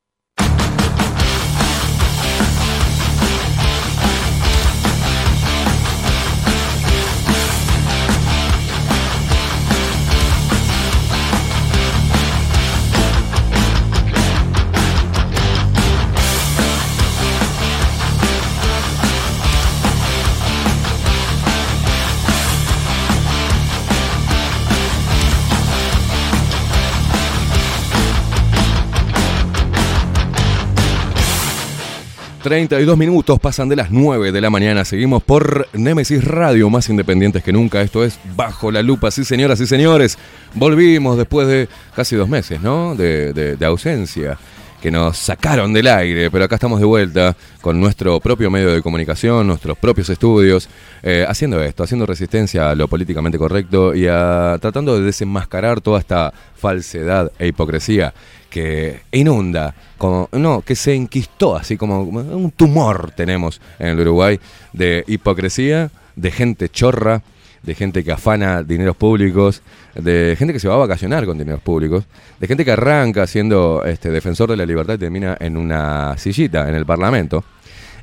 32 minutos pasan de las 9 de la mañana. Seguimos por Nemesis Radio, más independientes que nunca. Esto es Bajo la Lupa. Sí, señoras y señores. Volvimos después de casi dos meses, ¿no? De, de- de ausencia. Que nos sacaron del aire. Pero acá estamos de vuelta con nuestro propio medio de comunicación, nuestros propios estudios. eh, haciendo esto, haciendo resistencia a lo políticamente correcto y a, tratando de desenmascarar toda esta falsedad e hipocresía que inunda, como, no, que se enquistó, así como un tumor tenemos en el Uruguay de hipocresía, de gente chorra, de gente que afana dineros públicos, de gente que se va a vacacionar con dineros públicos, de gente que arranca siendo este, defensor de la libertad y termina en una sillita en el Parlamento,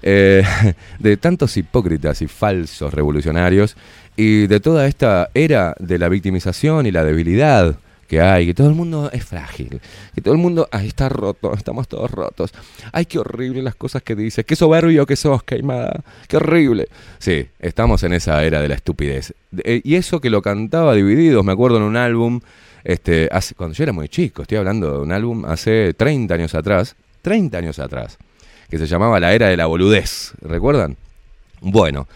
eh, *laughs* de tantos hipócritas y falsos revolucionarios y de toda esta era de la victimización y la debilidad que hay, que todo el mundo es frágil, que todo el mundo, ay, está roto, estamos todos rotos. Ay, qué horrible las cosas que dices, qué soberbio que sos, queimada, qué horrible. Sí, estamos en esa era de la estupidez. Eh, y eso que lo cantaba Divididos, me acuerdo en un álbum, este, hace, cuando yo era muy chico, estoy hablando de un álbum hace 30 años atrás, 30 años atrás, que se llamaba La Era de la Boludez, ¿recuerdan? Bueno,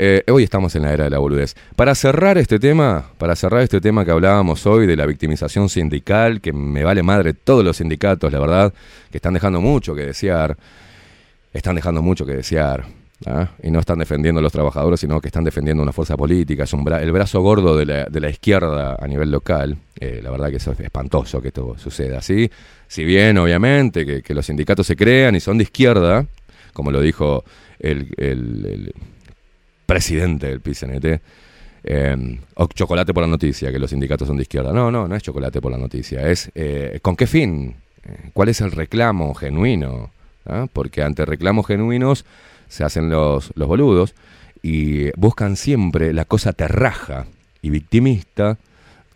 eh, hoy estamos en la era de la boludez. Para cerrar este tema, para cerrar este tema que hablábamos hoy de la victimización sindical, que me vale madre todos los sindicatos, la verdad, que están dejando mucho que desear, están dejando mucho que desear. ¿ah? Y no están defendiendo a los trabajadores, sino que están defendiendo una fuerza política. Es un el brazo gordo de la, izquierda a nivel local. Eh, la verdad que eso es espantoso que esto suceda así. Si bien, obviamente, que, los sindicatos se crean y son de izquierda, como lo dijo el presidente del PCNT, eh, o chocolate por la noticia, que los sindicatos son de izquierda. No, no, no es chocolate por la noticia. Es eh, con qué fin, Eh, cuál es el reclamo genuino. ¿Ah? Porque ante reclamos genuinos se hacen los, los boludos y buscan siempre la cosa terraja y victimista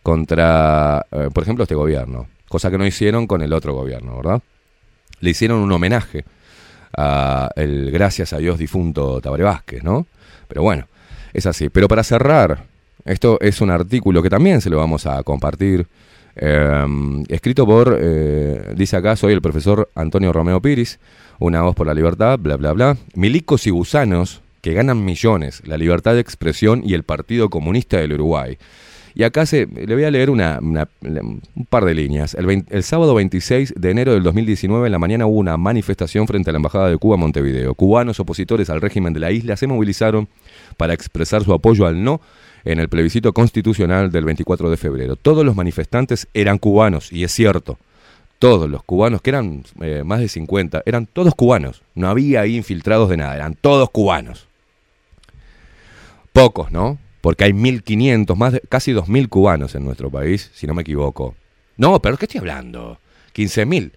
contra, eh, por ejemplo, este gobierno. Cosa que no hicieron con el otro gobierno, ¿verdad? Le hicieron un homenaje a el gracias a Dios difunto Tabaré Vázquez, ¿no? Pero bueno, es así. Pero para cerrar, esto es un artículo que también se lo vamos a compartir, eh, escrito por, eh, dice acá, soy el profesor Antonio Romeo Piris, una voz por la libertad, bla, bla, bla. Milicos y gusanos que ganan millones, la libertad de expresión y el Partido Comunista del Uruguay. Y acá se, le voy a leer una, un par de líneas. El, el sábado 26 de enero del 2019, en la mañana hubo una manifestación frente a la Embajada de Cuba en Montevideo. Cubanos opositores al régimen de la isla se movilizaron para expresar su apoyo al no en el plebiscito constitucional del 24 de febrero. Todos los manifestantes eran cubanos, y es cierto. Todos los cubanos, que eran eh, más de 50, eran todos cubanos. No había ahí infiltrados de nada, eran todos cubanos. Pocos, ¿no? Porque hay 1.500, más de, casi 2.000 cubanos en nuestro país, si no me equivoco. No, pero ¿qué estoy hablando? 15.000.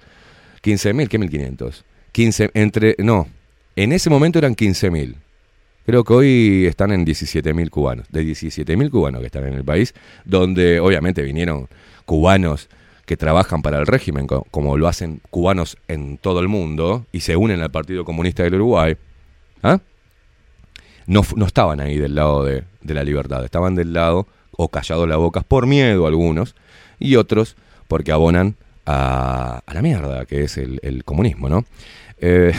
15.000, ¿qué 1.500? 15, entre, no, en ese momento eran 15.000. Creo que hoy están en 17.000 cubanos. De 17.000 cubanos que están en el país, donde obviamente vinieron cubanos que trabajan para el régimen, co- como lo hacen cubanos en todo el mundo, y se unen al Partido Comunista del Uruguay. ¿Ah? No, no estaban ahí del lado de, de la libertad, estaban del lado o callados las bocas por miedo algunos y otros porque abonan a, la mierda que es el, comunismo, ¿no? Eh,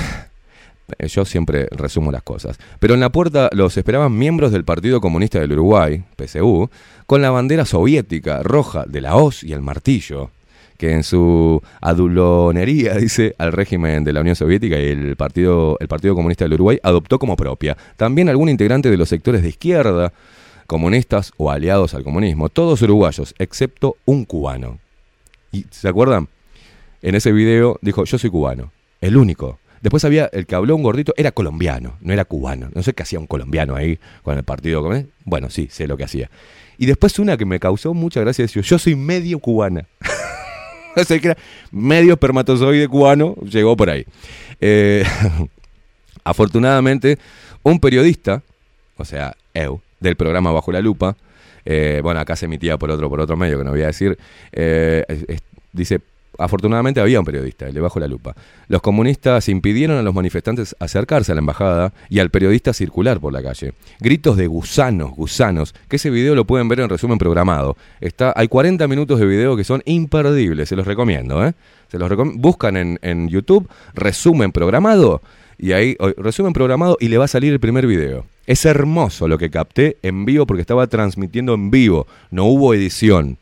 *laughs* yo siempre resumo las cosas. Pero en la puerta los esperaban miembros del Partido Comunista del Uruguay, PCU, con la bandera soviética roja de la hoz y el martillo, que en su adulonería, *laughs* dice, al régimen de la Unión Soviética y el Partido, el Partido Comunista del Uruguay adoptó como propia. También algún integrante de los sectores de izquierda, comunistas o aliados al comunismo, todos uruguayos, excepto un cubano. ¿Y se acuerdan? En ese video dijo, yo soy cubano, el único. Después había el que habló un gordito, era colombiano, no era cubano. No sé qué hacía un colombiano ahí con el partido. Bueno, sí, sé lo que hacía. Y después una que me causó mucha gracia, decía, yo soy medio cubana. *laughs* *laughs* sea, que era medio espermatozoide cubano, llegó por ahí. Eh, *laughs* afortunadamente, un periodista, o sea, EU, del programa Bajo la Lupa, eh, bueno, acá se emitía por otro, por otro medio que no voy a decir, eh, dice, afortunadamente había un periodista, el de Bajo la Lupa. Los comunistas impidieron a los manifestantes acercarse a la embajada y al periodista circular por la calle. Gritos de gusanos, gusanos, que ese video lo pueden ver en resumen programado. Está, hay 40 minutos de video que son imperdibles, se los recomiendo, ¿eh? Se los recom- buscan en, en YouTube, resumen programado, y ahí, resumen programado y le va a salir el primer video. Es hermoso lo que capté en vivo porque estaba transmitiendo en vivo, no hubo edición.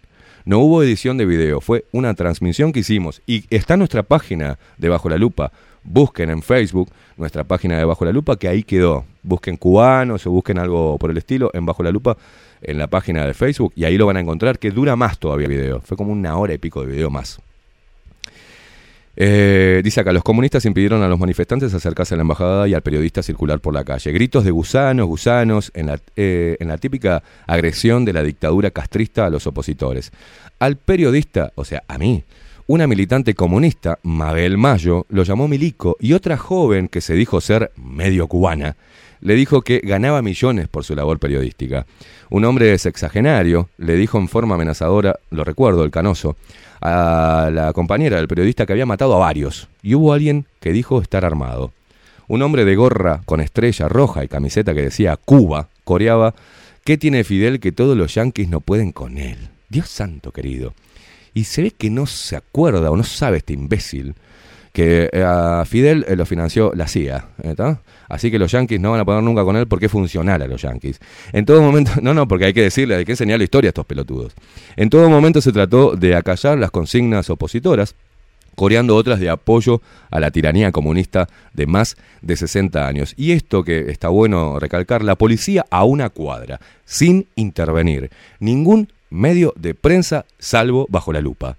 No hubo edición de video, fue una transmisión que hicimos y está nuestra página de Bajo la Lupa. Busquen en Facebook nuestra página de Bajo la Lupa que ahí quedó. Busquen cubanos o busquen algo por el estilo en Bajo la Lupa en la página de Facebook y ahí lo van a encontrar que dura más todavía el video. Fue como una hora y pico de video más. Eh, dice acá, los comunistas impidieron a los manifestantes acercarse a la embajada y al periodista circular por la calle. Gritos de gusanos, gusanos, en la, eh, en la típica agresión de la dictadura castrista a los opositores. Al periodista, o sea, a mí, Una militante comunista, Mabel Mayo, lo llamó milico y otra joven que se dijo ser medio cubana le dijo que ganaba millones por su labor periodística. Un hombre sexagenario le dijo en forma amenazadora, lo recuerdo, el canoso, a la compañera del periodista que había matado a varios. Y hubo alguien que dijo estar armado. Un hombre de gorra con estrella roja y camiseta que decía Cuba coreaba, ¿qué tiene Fidel que todos los yanquis no pueden con él? Dios santo querido. Y se ve que no se acuerda o no sabe este imbécil que eh, a Fidel eh, lo financió la CIA. Así que los yanquis no van a poder nunca con él porque es funcional a los yanquis. En todo momento, *laughs* no, no, porque hay que decirle, hay que enseñar la historia a estos pelotudos. En todo momento se trató de acallar las consignas opositoras, coreando otras de apoyo a la tiranía comunista de más de 60 años. Y esto que está bueno recalcar, la policía a una cuadra, sin intervenir. Ningún medio de prensa salvo bajo la lupa.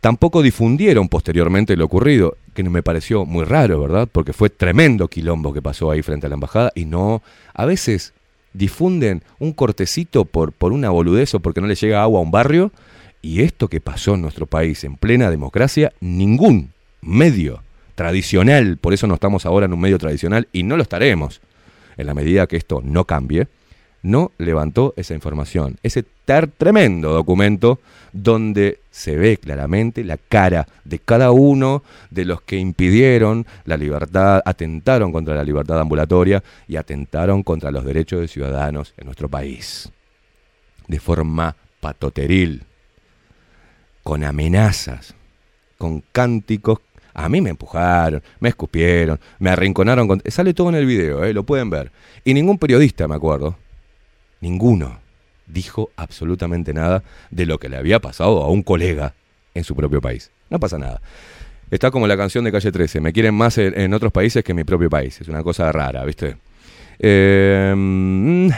Tampoco difundieron posteriormente lo ocurrido, que me pareció muy raro, ¿verdad? Porque fue tremendo quilombo que pasó ahí frente a la embajada y no, a veces difunden un cortecito por, por una boludez o porque no le llega agua a un barrio y esto que pasó en nuestro país en plena democracia, ningún medio tradicional, por eso no estamos ahora en un medio tradicional y no lo estaremos, en la medida que esto no cambie, no levantó esa información, ese tremendo documento donde se ve claramente la cara de cada uno de los que impidieron la libertad, atentaron contra la libertad ambulatoria y atentaron contra los derechos de ciudadanos en nuestro país. De forma patoteril, con amenazas, con cánticos. A mí me empujaron, me escupieron, me arrinconaron. Con... Sale todo en el video, ¿eh? lo pueden ver. Y ningún periodista, me acuerdo, ninguno dijo absolutamente nada de lo que le había pasado a un colega en su propio país. No pasa nada. Está como la canción de Calle 13, me quieren más en, otros países que en mi propio país. Es una cosa rara, ¿viste? Mm,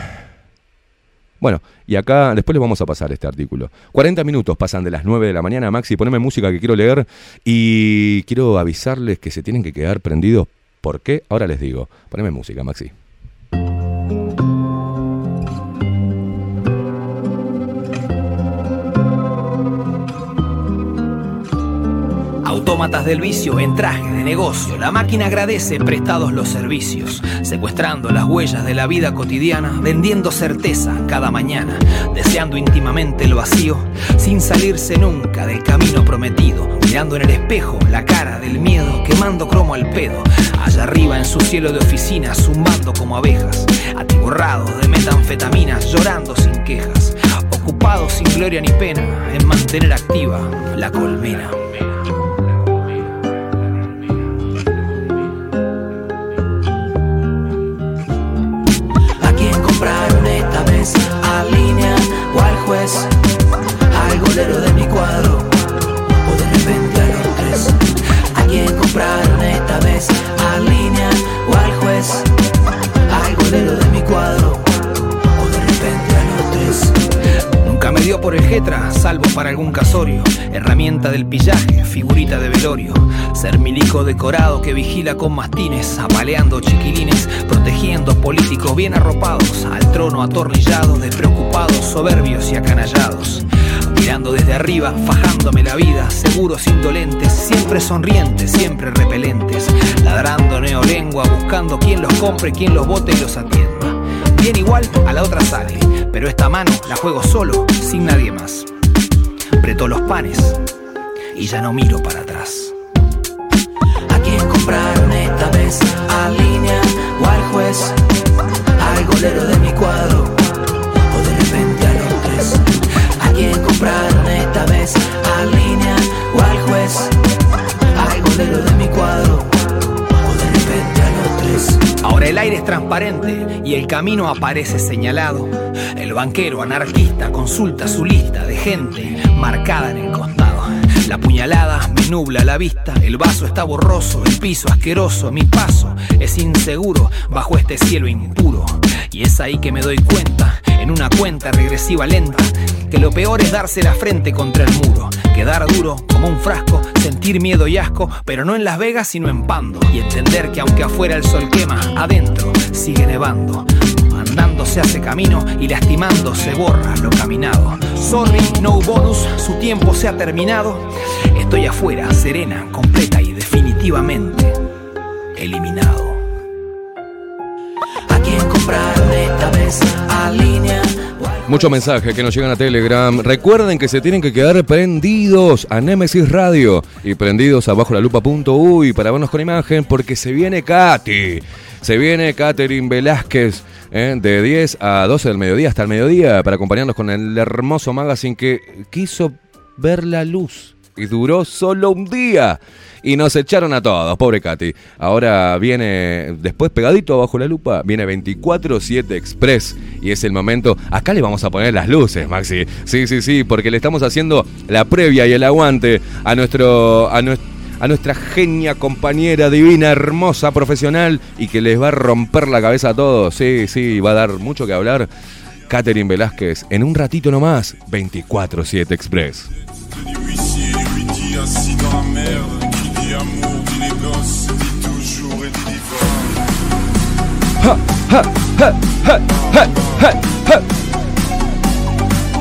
bueno, y acá después les vamos a pasar este artículo. 40 minutos pasan de las 9 de la mañana, Maxi, poneme música que quiero leer y quiero avisarles que se tienen que quedar prendidos. ¿Por qué? Ahora les digo. Poneme música, Maxi. Autómatas del vicio en traje de negocio. La máquina agradece prestados los servicios, secuestrando las huellas de la vida cotidiana, vendiendo certeza cada mañana, deseando íntimamente el vacío, sin salirse nunca del camino prometido, mirando en el espejo la cara del miedo, quemando cromo al pedo, allá arriba en su cielo de oficina, zumbando como abejas, atiborrados de metanfetaminas, llorando sin quejas, ocupados sin gloria ni pena en mantener activa la colmena. Vez? ¿Al línea o al juez? ¿Al golero de mi cuadro? ¿O de repente a los tres? ¿A quién compraron esta vez? ¿Al línea o al juez? ¿Al golero de mi cuadro? Por el jetra, salvo para algún casorio. Herramienta del pillaje, figurita de velorio. Ser milico decorado que vigila con mastines, apaleando chiquilines, protegiendo políticos bien arropados, al trono atornillados, despreocupados, soberbios y acanallados. Mirando desde arriba, fajándome la vida, seguros indolentes, siempre sonrientes, siempre repelentes, ladrando neolengua, buscando quien los compre, quien los vote y los atienda. Bien igual a la otra sale, pero esta mano la juego solo, sin nadie más. Preto los panes y ya no miro para atrás. ¿A quién compraron esta vez? ¿Al línea o al juez? ¿Al golero de mi cuadro? ¿O de repente a los tres? ¿A quién compraron esta vez? ¿Al línea o al juez? ¿Al golero de mi cuadro? ¿O de repente a los tres? Ahora el aire es transparente y el camino aparece señalado. El banquero anarquista consulta su lista de gente marcada en el costado. La puñalada me nubla la vista, el vaso está borroso, el piso asqueroso, mi paso es inseguro bajo este cielo impuro. Y es ahí que me doy cuenta, en una cuenta regresiva lenta, que lo peor es darse la frente contra el muro, quedar duro como un frasco, sentir miedo y asco, pero no en Las Vegas sino en Pando, y entender que aunque afuera el sol quema, adentro sigue nevando. Andando se hace camino y lastimando se borra lo caminado. Sorry, no bonus, su tiempo se ha terminado. Estoy afuera, serena, completa y definitivamente eliminado. ¿A quién compraron esta vez? A línea. Muchos mensajes que nos llegan a Telegram. Recuerden que se tienen que quedar prendidos a Nemesis Radio y prendidos a bajo la lupa.uy para vernos con imagen porque se viene Katy. Se viene Catherine Velázquez ¿eh? de 10 a 12 del mediodía hasta el mediodía para acompañarnos con el hermoso magazine que quiso ver la luz y duró solo un día. Y nos echaron a todos, pobre Katy. Ahora viene, después pegadito bajo la lupa, viene 24-7 Express. Y es el momento. Acá le vamos a poner las luces, Maxi. Sí, sí, sí, porque le estamos haciendo la previa y el aguante a nuestro. A a nuestra genia, compañera, divina, hermosa, profesional y que les va a romper la cabeza a todos. Sí, sí, va a dar mucho que hablar. Catherine Velázquez, en un ratito nomás, 24-7 Express. Dit toujours et dit.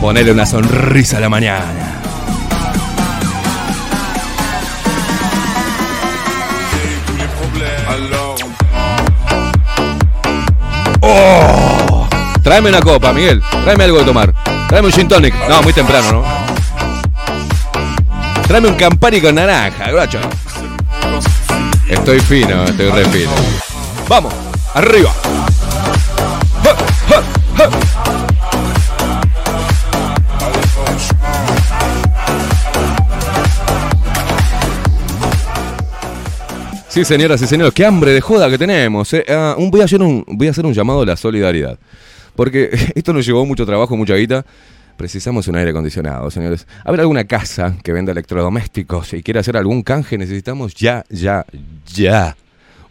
Ponele una sonrisa a la mañana. ¡Oh! Tráeme una copa, Miguel. Tráeme algo de tomar. Tráeme un gin tonic. No, muy temprano, ¿no? Tráeme un Campari con naranja, gracho. Estoy fino, estoy re fino. Vamos, arriba. Sí, señoras y señores, qué hambre de joda que tenemos. eh. Ah, un- voy, a hacer un, voy a hacer un llamado a la solidaridad. Porque *laughs* esto nos llevó mucho trabajo, mucha guita. Precisamos un aire acondicionado, señores. Ver, alguna casa que venda electrodomésticos y quiere hacer algún canje, necesitamos ya, ya, ya.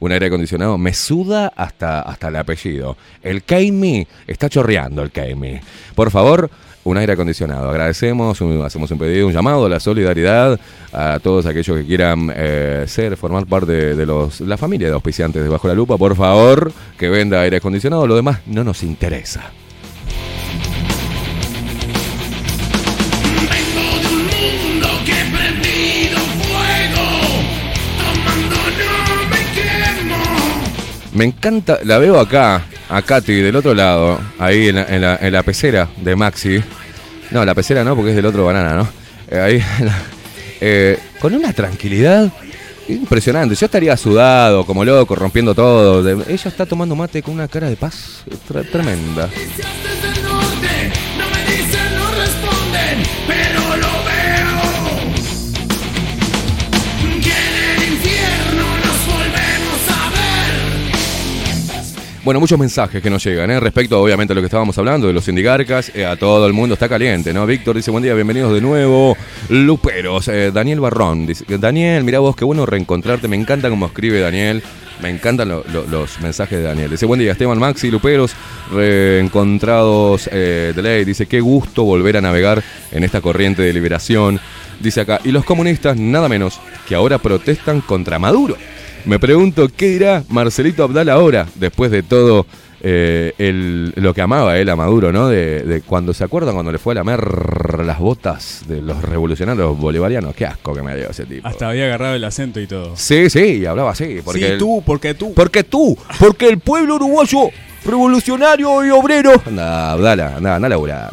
Un aire acondicionado me suda hasta, hasta el apellido. El Keimi está chorreando el Keimi. Por favor, un aire acondicionado. Agradecemos, hacemos un pedido, un llamado la solidaridad a todos aquellos que quieran eh, ser, formar parte de, de los, la familia de auspiciantes de Bajo la Lupa. Por favor, que venda aire acondicionado. Lo demás no nos interesa. Me encanta, la veo acá, a Katy del otro lado, ahí en la, en la- en la pecera de Maxi. No, la pecera no, porque es del otro banana, ¿no? Eh, ahí, *laughs* eh, con una tranquilidad impresionante. Yo estaría sudado, como loco, rompiendo todo. Ella está tomando mate con una cara de paz tre- tremenda. Bueno, muchos mensajes que nos llegan, ¿eh? Respecto, obviamente, a lo que estábamos hablando, de los sindigarcas, eh, a todo el mundo está caliente, ¿no? Víctor dice, buen día, bienvenidos de nuevo. Luperos, eh, Daniel Barrón, dice, Daniel, mira vos, qué bueno reencontrarte, me encanta cómo escribe Daniel, me encantan lo- lo- los mensajes de Daniel. Dice, buen día, Esteban Maxi, Luperos, reencontrados eh, de ley, dice, qué gusto volver a navegar en esta corriente de liberación. Dice acá, y los comunistas, nada menos, que ahora protestan contra Maduro. Me pregunto qué dirá Marcelito Abdal ahora, después de todo eh, el- lo que amaba él a Maduro, ¿no? De, de cuando se acuerdan cuando le fue a lamer las botas de los revolucionarios bolivarianos. Qué asco que me dio ese tipo. Hasta había agarrado el acento y todo. Sí, sí, hablaba así. Porque sí, el- tú, porque tú. Porque tú, porque el pueblo uruguayo, revolucionario y obrero. Anda, Abdala, anda, anda a laburar.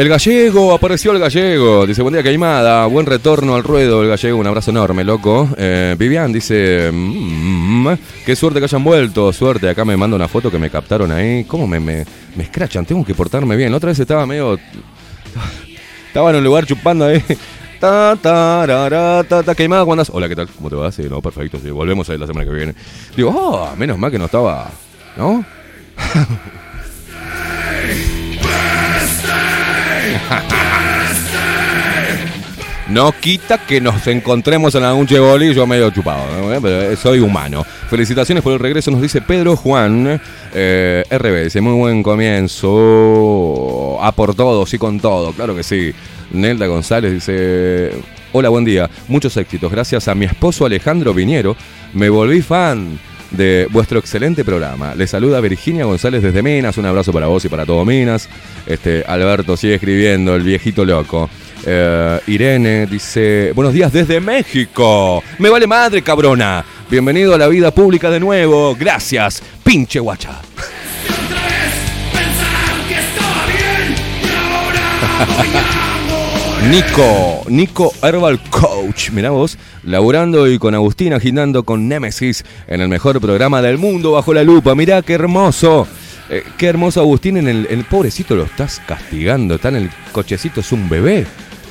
El gallego, apareció el gallego. Dice, buen día, Caimada. Buen retorno al ruedo, el gallego. Un abrazo enorme, loco. Eh, Vivian dice, "Mm, qué suerte que hayan vuelto. Suerte, acá me manda una foto que me captaron ahí. ¿Cómo me, me, me escrachan? Tengo que portarme bien. Otra vez estaba medio... Estaba en un lugar chupando ahí. Ta, ta, ra, ta, ta, Caimada, ¿cómo andás? Hola, ¿qué tal? ¿Cómo te va? Sí, no, perfecto. Sí, volvemos a ir la semana que viene. Digo, oh, menos mal que no estaba... ¿No? *laughs* *laughs* No quita que nos encontremos en algún cheboli, yo medio chupado, pero, eh, soy humano. Felicitaciones por el regreso, nos dice Pedro Juan. Eh, RB, dice, muy buen comienzo. A por todo, sí con todo, claro que sí. Nelda González dice, hola, buen día. Muchos éxitos. Gracias a mi esposo Alejandro Viñero, me volví fan. De vuestro excelente programa. Les saluda Virginia González desde Minas. Un abrazo para vos y para todo Minas. Este, Alberto sigue escribiendo, el viejito loco. Eh, Irene dice, buenos días desde México. Me vale madre, cabrona. Bienvenido a la vida pública de nuevo. Gracias, pinche guacha. Nico, Nico Herbal Coach, mirá vos, laburando y con Agustín agitando con Nemesis en el mejor programa del mundo bajo la lupa. Mirá qué hermoso, eh, qué hermoso Agustín en el, el pobrecito lo estás castigando, está en el cochecito, es un bebé.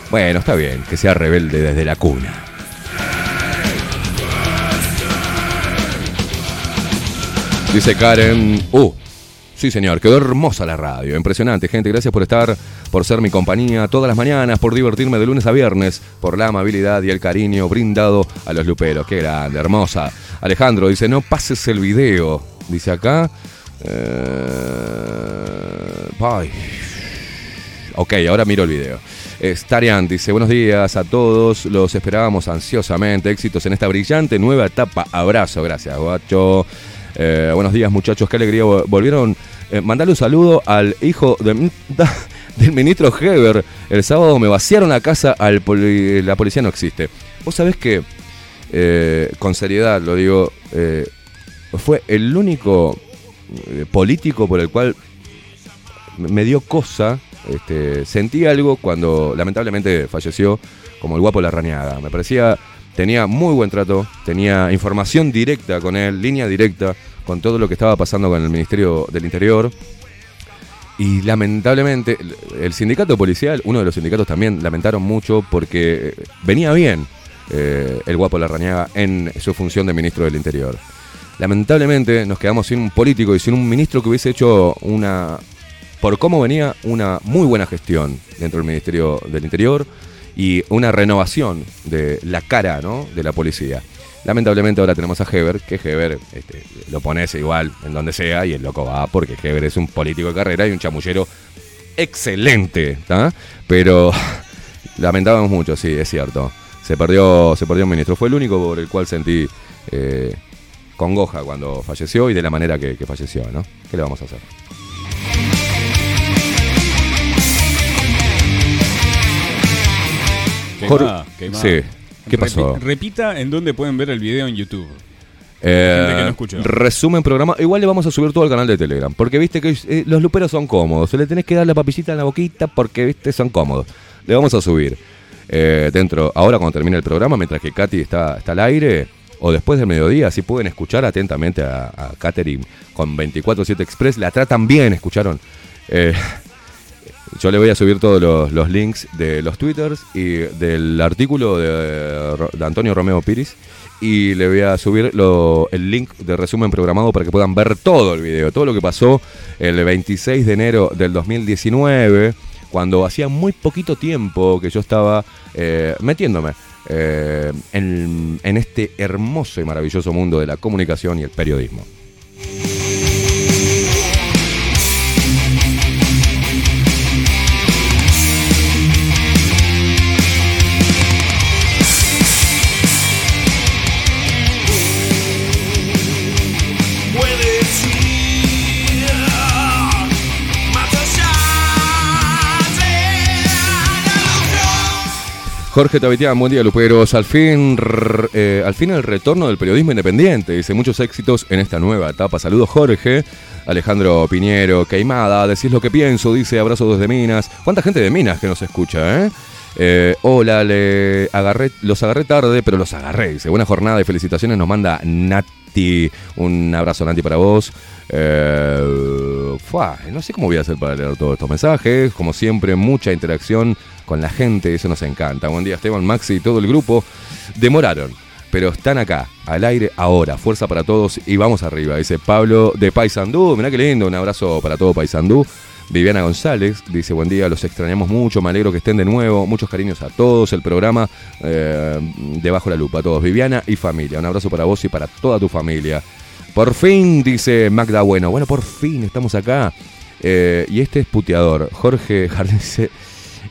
Bueno, está bien, que sea rebelde desde la cuna. Dice Karen, uh, Sí, señor, quedó hermosa la radio. Impresionante, gente. Gracias por estar, por ser mi compañía todas las mañanas, por divertirme de lunes a viernes, por la amabilidad y el cariño brindado a los luperos. Qué grande, hermosa. Alejandro dice, no pases el video. Dice acá. Eh. Ok, ahora miro el video. Starian dice, buenos días a todos, los esperábamos ansiosamente, éxitos en esta brillante nueva etapa, abrazo, gracias, guacho. Eh, buenos días muchachos, qué alegría, volvieron, eh, mandarle un saludo al hijo de- *laughs* del ministro Heber, el sábado me vaciaron la casa, al poli- la policía no existe. Vos sabés que, eh, con seriedad lo digo, eh, fue el único político por el cual me dio cosa, este, sentí algo cuando lamentablemente falleció, como el guapo Larrañaga. Me parecía, tenía muy buen trato, tenía información directa con él, línea directa con todo lo que estaba pasando con el Ministerio del Interior. Y lamentablemente, el- sindicato policial, uno de los sindicatos también lamentaron mucho porque eh, venía bien eh, el guapo Larrañaga en su función de ministro del Interior. Lamentablemente nos quedamos sin un político y sin un ministro que hubiese hecho una, por cómo venía, una muy buena gestión dentro del Ministerio del Interior y una renovación de la cara ¿no? de la policía. Lamentablemente ahora tenemos a Heber, que Heber este, lo pones igual en donde sea y el loco va porque Heber es un político de carrera y un chamullero excelente, ¿tá? Pero *laughs* lamentábamos mucho, sí, es cierto. Se perdió, se perdió un ministro. Fue el único por el cual sentí eh, congoja cuando falleció y de la manera que, que falleció, ¿no? ¿Qué le vamos a hacer? Queimada, Jor- queimada. Sí. ¿Qué pasó? repita en dónde pueden ver el video en YouTube. Eh, no resumen programa. Igual le vamos a subir todo al canal de Telegram. Porque viste que eh, los luperos son cómodos. Se le tenés que dar la papillita en la boquita porque viste son cómodos. Le vamos a subir. eh, dentro, ahora cuando termine el programa, mientras que Katy está, está al aire, o después del mediodía, así pueden escuchar atentamente a, a Catherine con 24-7 Express. La tratan bien, escucharon. Eh, yo le voy a subir todos los, links de los twitters y del artículo de, de Antonio Romeo Piris. Y le voy a subir el link de resumen programado para que puedan ver todo el video, todo lo que pasó el 26 de enero del 2019, cuando hacía muy poquito tiempo que yo estaba eh, metiéndome eh, en este hermoso y maravilloso mundo de la comunicación y el periodismo. Jorge Tabitián, buen día, Luperos. Al fin, eh, al fin el retorno del periodismo independiente. Dice muchos éxitos en esta nueva etapa. Saludos, Jorge. Alejandro Piñero, Queimada, decís lo que pienso, dice abrazo desde Minas. ¿Cuánta gente de Minas que nos escucha, eh? Eh, hola, agarré, los agarré tarde, pero los agarré. Dice, buena jornada y felicitaciones. Nos manda Nati. Un abrazo, Nati, para vos. Eh, no sé cómo voy a hacer para leer todos estos mensajes. Como siempre, mucha interacción con la gente, eso nos encanta. Buen día, Esteban, Maxi y todo el grupo. Demoraron, pero están acá, al aire ahora. Fuerza para todos y vamos arriba. Dice Pablo de Paysandú. Mirá qué lindo, un abrazo para todo Paysandú. Viviana González dice, buen día, los extrañamos mucho, me alegro que estén de nuevo, muchos cariños a todos, el programa eh, Debajo la Lupa, a todos, Viviana y familia, un abrazo para vos y para toda tu familia. Por fin, dice Magda Bueno, bueno, por fin estamos acá. Eh, y este es puteador, Jorge *laughs* Jardín dice,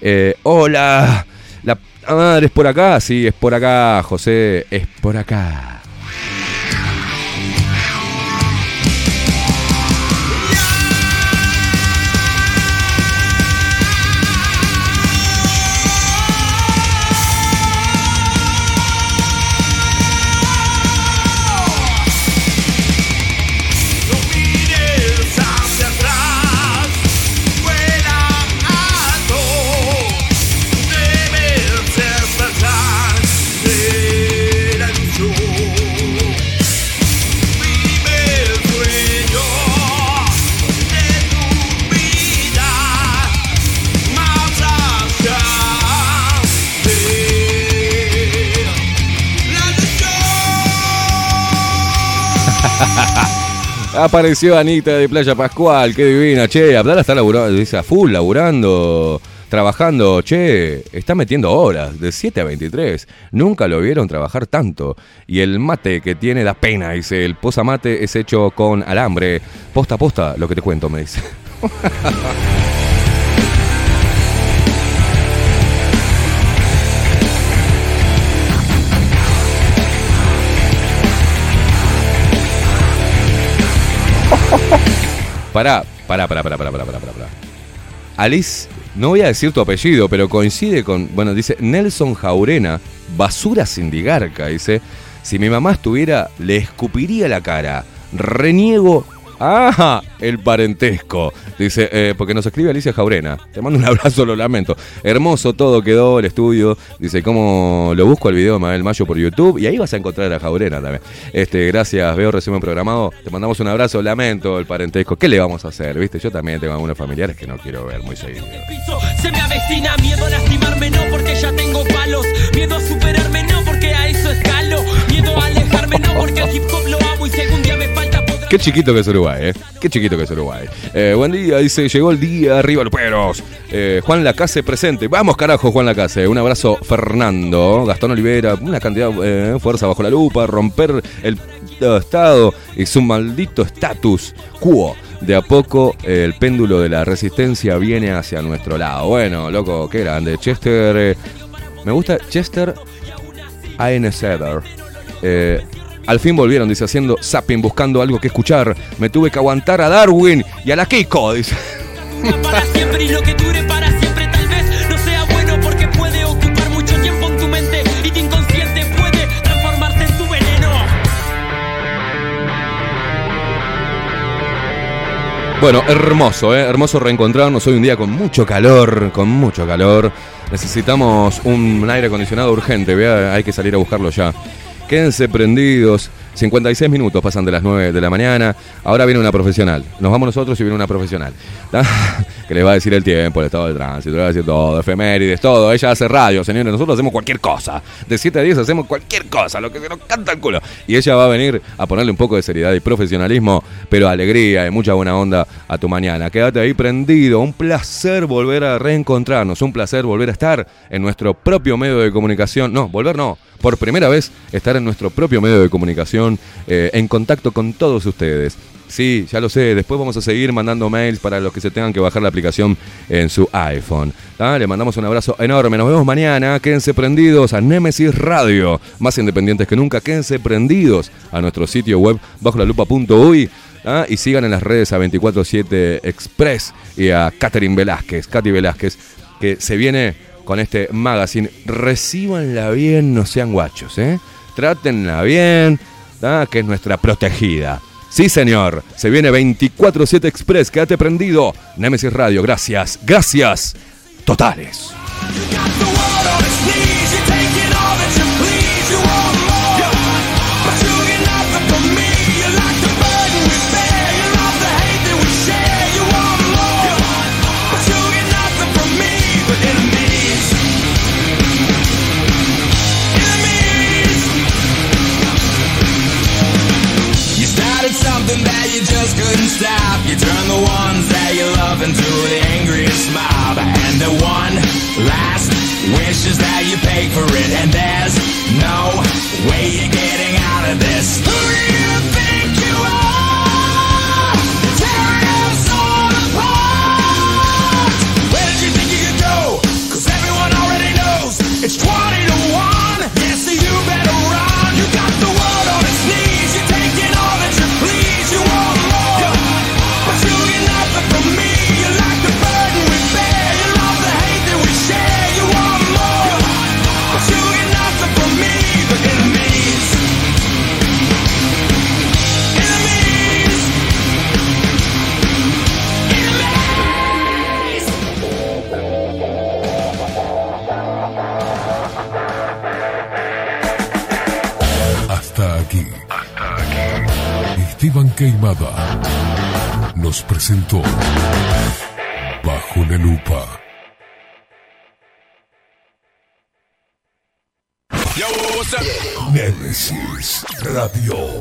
eh, hola, la madre es por acá, sí, es por acá, José, es por acá. Apareció Anita de Playa Pascual, qué divina. Che, Abdala está laburando, dice a full, laburando, trabajando. Che, está metiendo horas, de 7 a 23. Nunca lo vieron trabajar tanto. Y el mate que tiene da pena, dice. El posamate es hecho con alambre. Posta posta, lo que te cuento, me dice. *laughs* Pará, pará, pará, pará, pará, pará, pará, pará. Alice, no voy a decir tu apellido, pero coincide con, bueno, dice Nelson Jaurena, basura sindigarca, dice, si mi mamá estuviera, le escupiría la cara. Reniego, ah, el parentesco. Dice, eh, porque nos escribe Alicia Jaurena. Te mando un abrazo, lo lamento. Hermoso todo quedó el estudio. Dice, ¿cómo lo busco el video de Mabel Mayo por YouTube? Y ahí vas a encontrar a Jaurena también. Este, gracias, veo resumen programado. Te mandamos un abrazo, lamento el parentesco. ¿Qué le vamos a hacer? ¿Viste? Yo también tengo algunos familiares que no quiero ver muy seguido. Se me avecina miedo a lastimarme, no porque ya tengo palos. Miedo a superarme, no porque a eso escalo. Miedo a alejarme, no porque el hip hop lo Qué chiquito que es Uruguay, ¿eh? Qué chiquito que es Uruguay. Eh, buen día, dice, llegó el día, arriba Luperos. Eh, Juan Lacase presente. Vamos, carajo, Juan Lacase. Un abrazo, Fernando. Gastón Olivera, una cantidad de fuerza bajo la lupa, romper el estado y su maldito estatus quo. De a poco eh, el péndulo de la resistencia viene hacia nuestro lado. Bueno, loco, qué grande. Chester, eh, me gusta Chester Aeneseder. Eh, al fin volvieron, dice, haciendo zapping, buscando algo que escuchar. Me tuve que aguantar a Darwin y a la Kiko, dice. para siempre y lo que dure para siempre tal vez no sea bueno porque puede ocupar mucho tiempo en tu mente y tu inconsciente puede transformarse en tu veneno. Bueno, hermoso, ¿eh? hermoso reencontrarnos hoy un día con mucho calor, con mucho calor. Necesitamos un aire acondicionado urgente, vea, hay que salir a buscarlo ya. Quédense prendidos. 56 minutos pasan de las 9 de la mañana. Ahora viene una profesional. Nos vamos nosotros y viene una profesional. *laughs* Que les va a decir el tiempo, el estado del tránsito, le va a decir todo, efemérides, todo. Ella hace radio, señores. Nosotros hacemos cualquier cosa. De 7 a 10 hacemos cualquier cosa, lo que se nos canta el culo. Y ella va a venir a ponerle un poco de seriedad y profesionalismo, pero alegría y mucha buena onda a tu mañana. Quédate ahí prendido. Un placer volver a reencontrarnos. Un placer volver a estar en nuestro propio medio de comunicación. No, volver no por primera vez estar en nuestro propio medio de comunicación eh, en contacto con todos ustedes. Sí, ya lo sé, después vamos a seguir mandando mails para los que se tengan que bajar la aplicación en su iPhone. ¿tá? Le mandamos un abrazo enorme, nos vemos mañana, quédense prendidos a Nemesis Radio, más independientes que nunca, quédense prendidos a nuestro sitio web bajo la lupa.uy. ¿ah? Y sigan en las redes a 247 Express y a Catherine Velázquez, Katy Velázquez, que se viene con este magazine. Recíbanla bien, no sean guachos, ¿eh? Trátenla bien, ¿tá? que es nuestra protegida. Sí, señor. Se viene 24-7 Express. Quédate prendido. Nemesis Radio. Gracias. Gracias. Totales. Pay for it. And there's no Esteban Queimada nos presentó Bajo la Lupa. Nemesis Radio.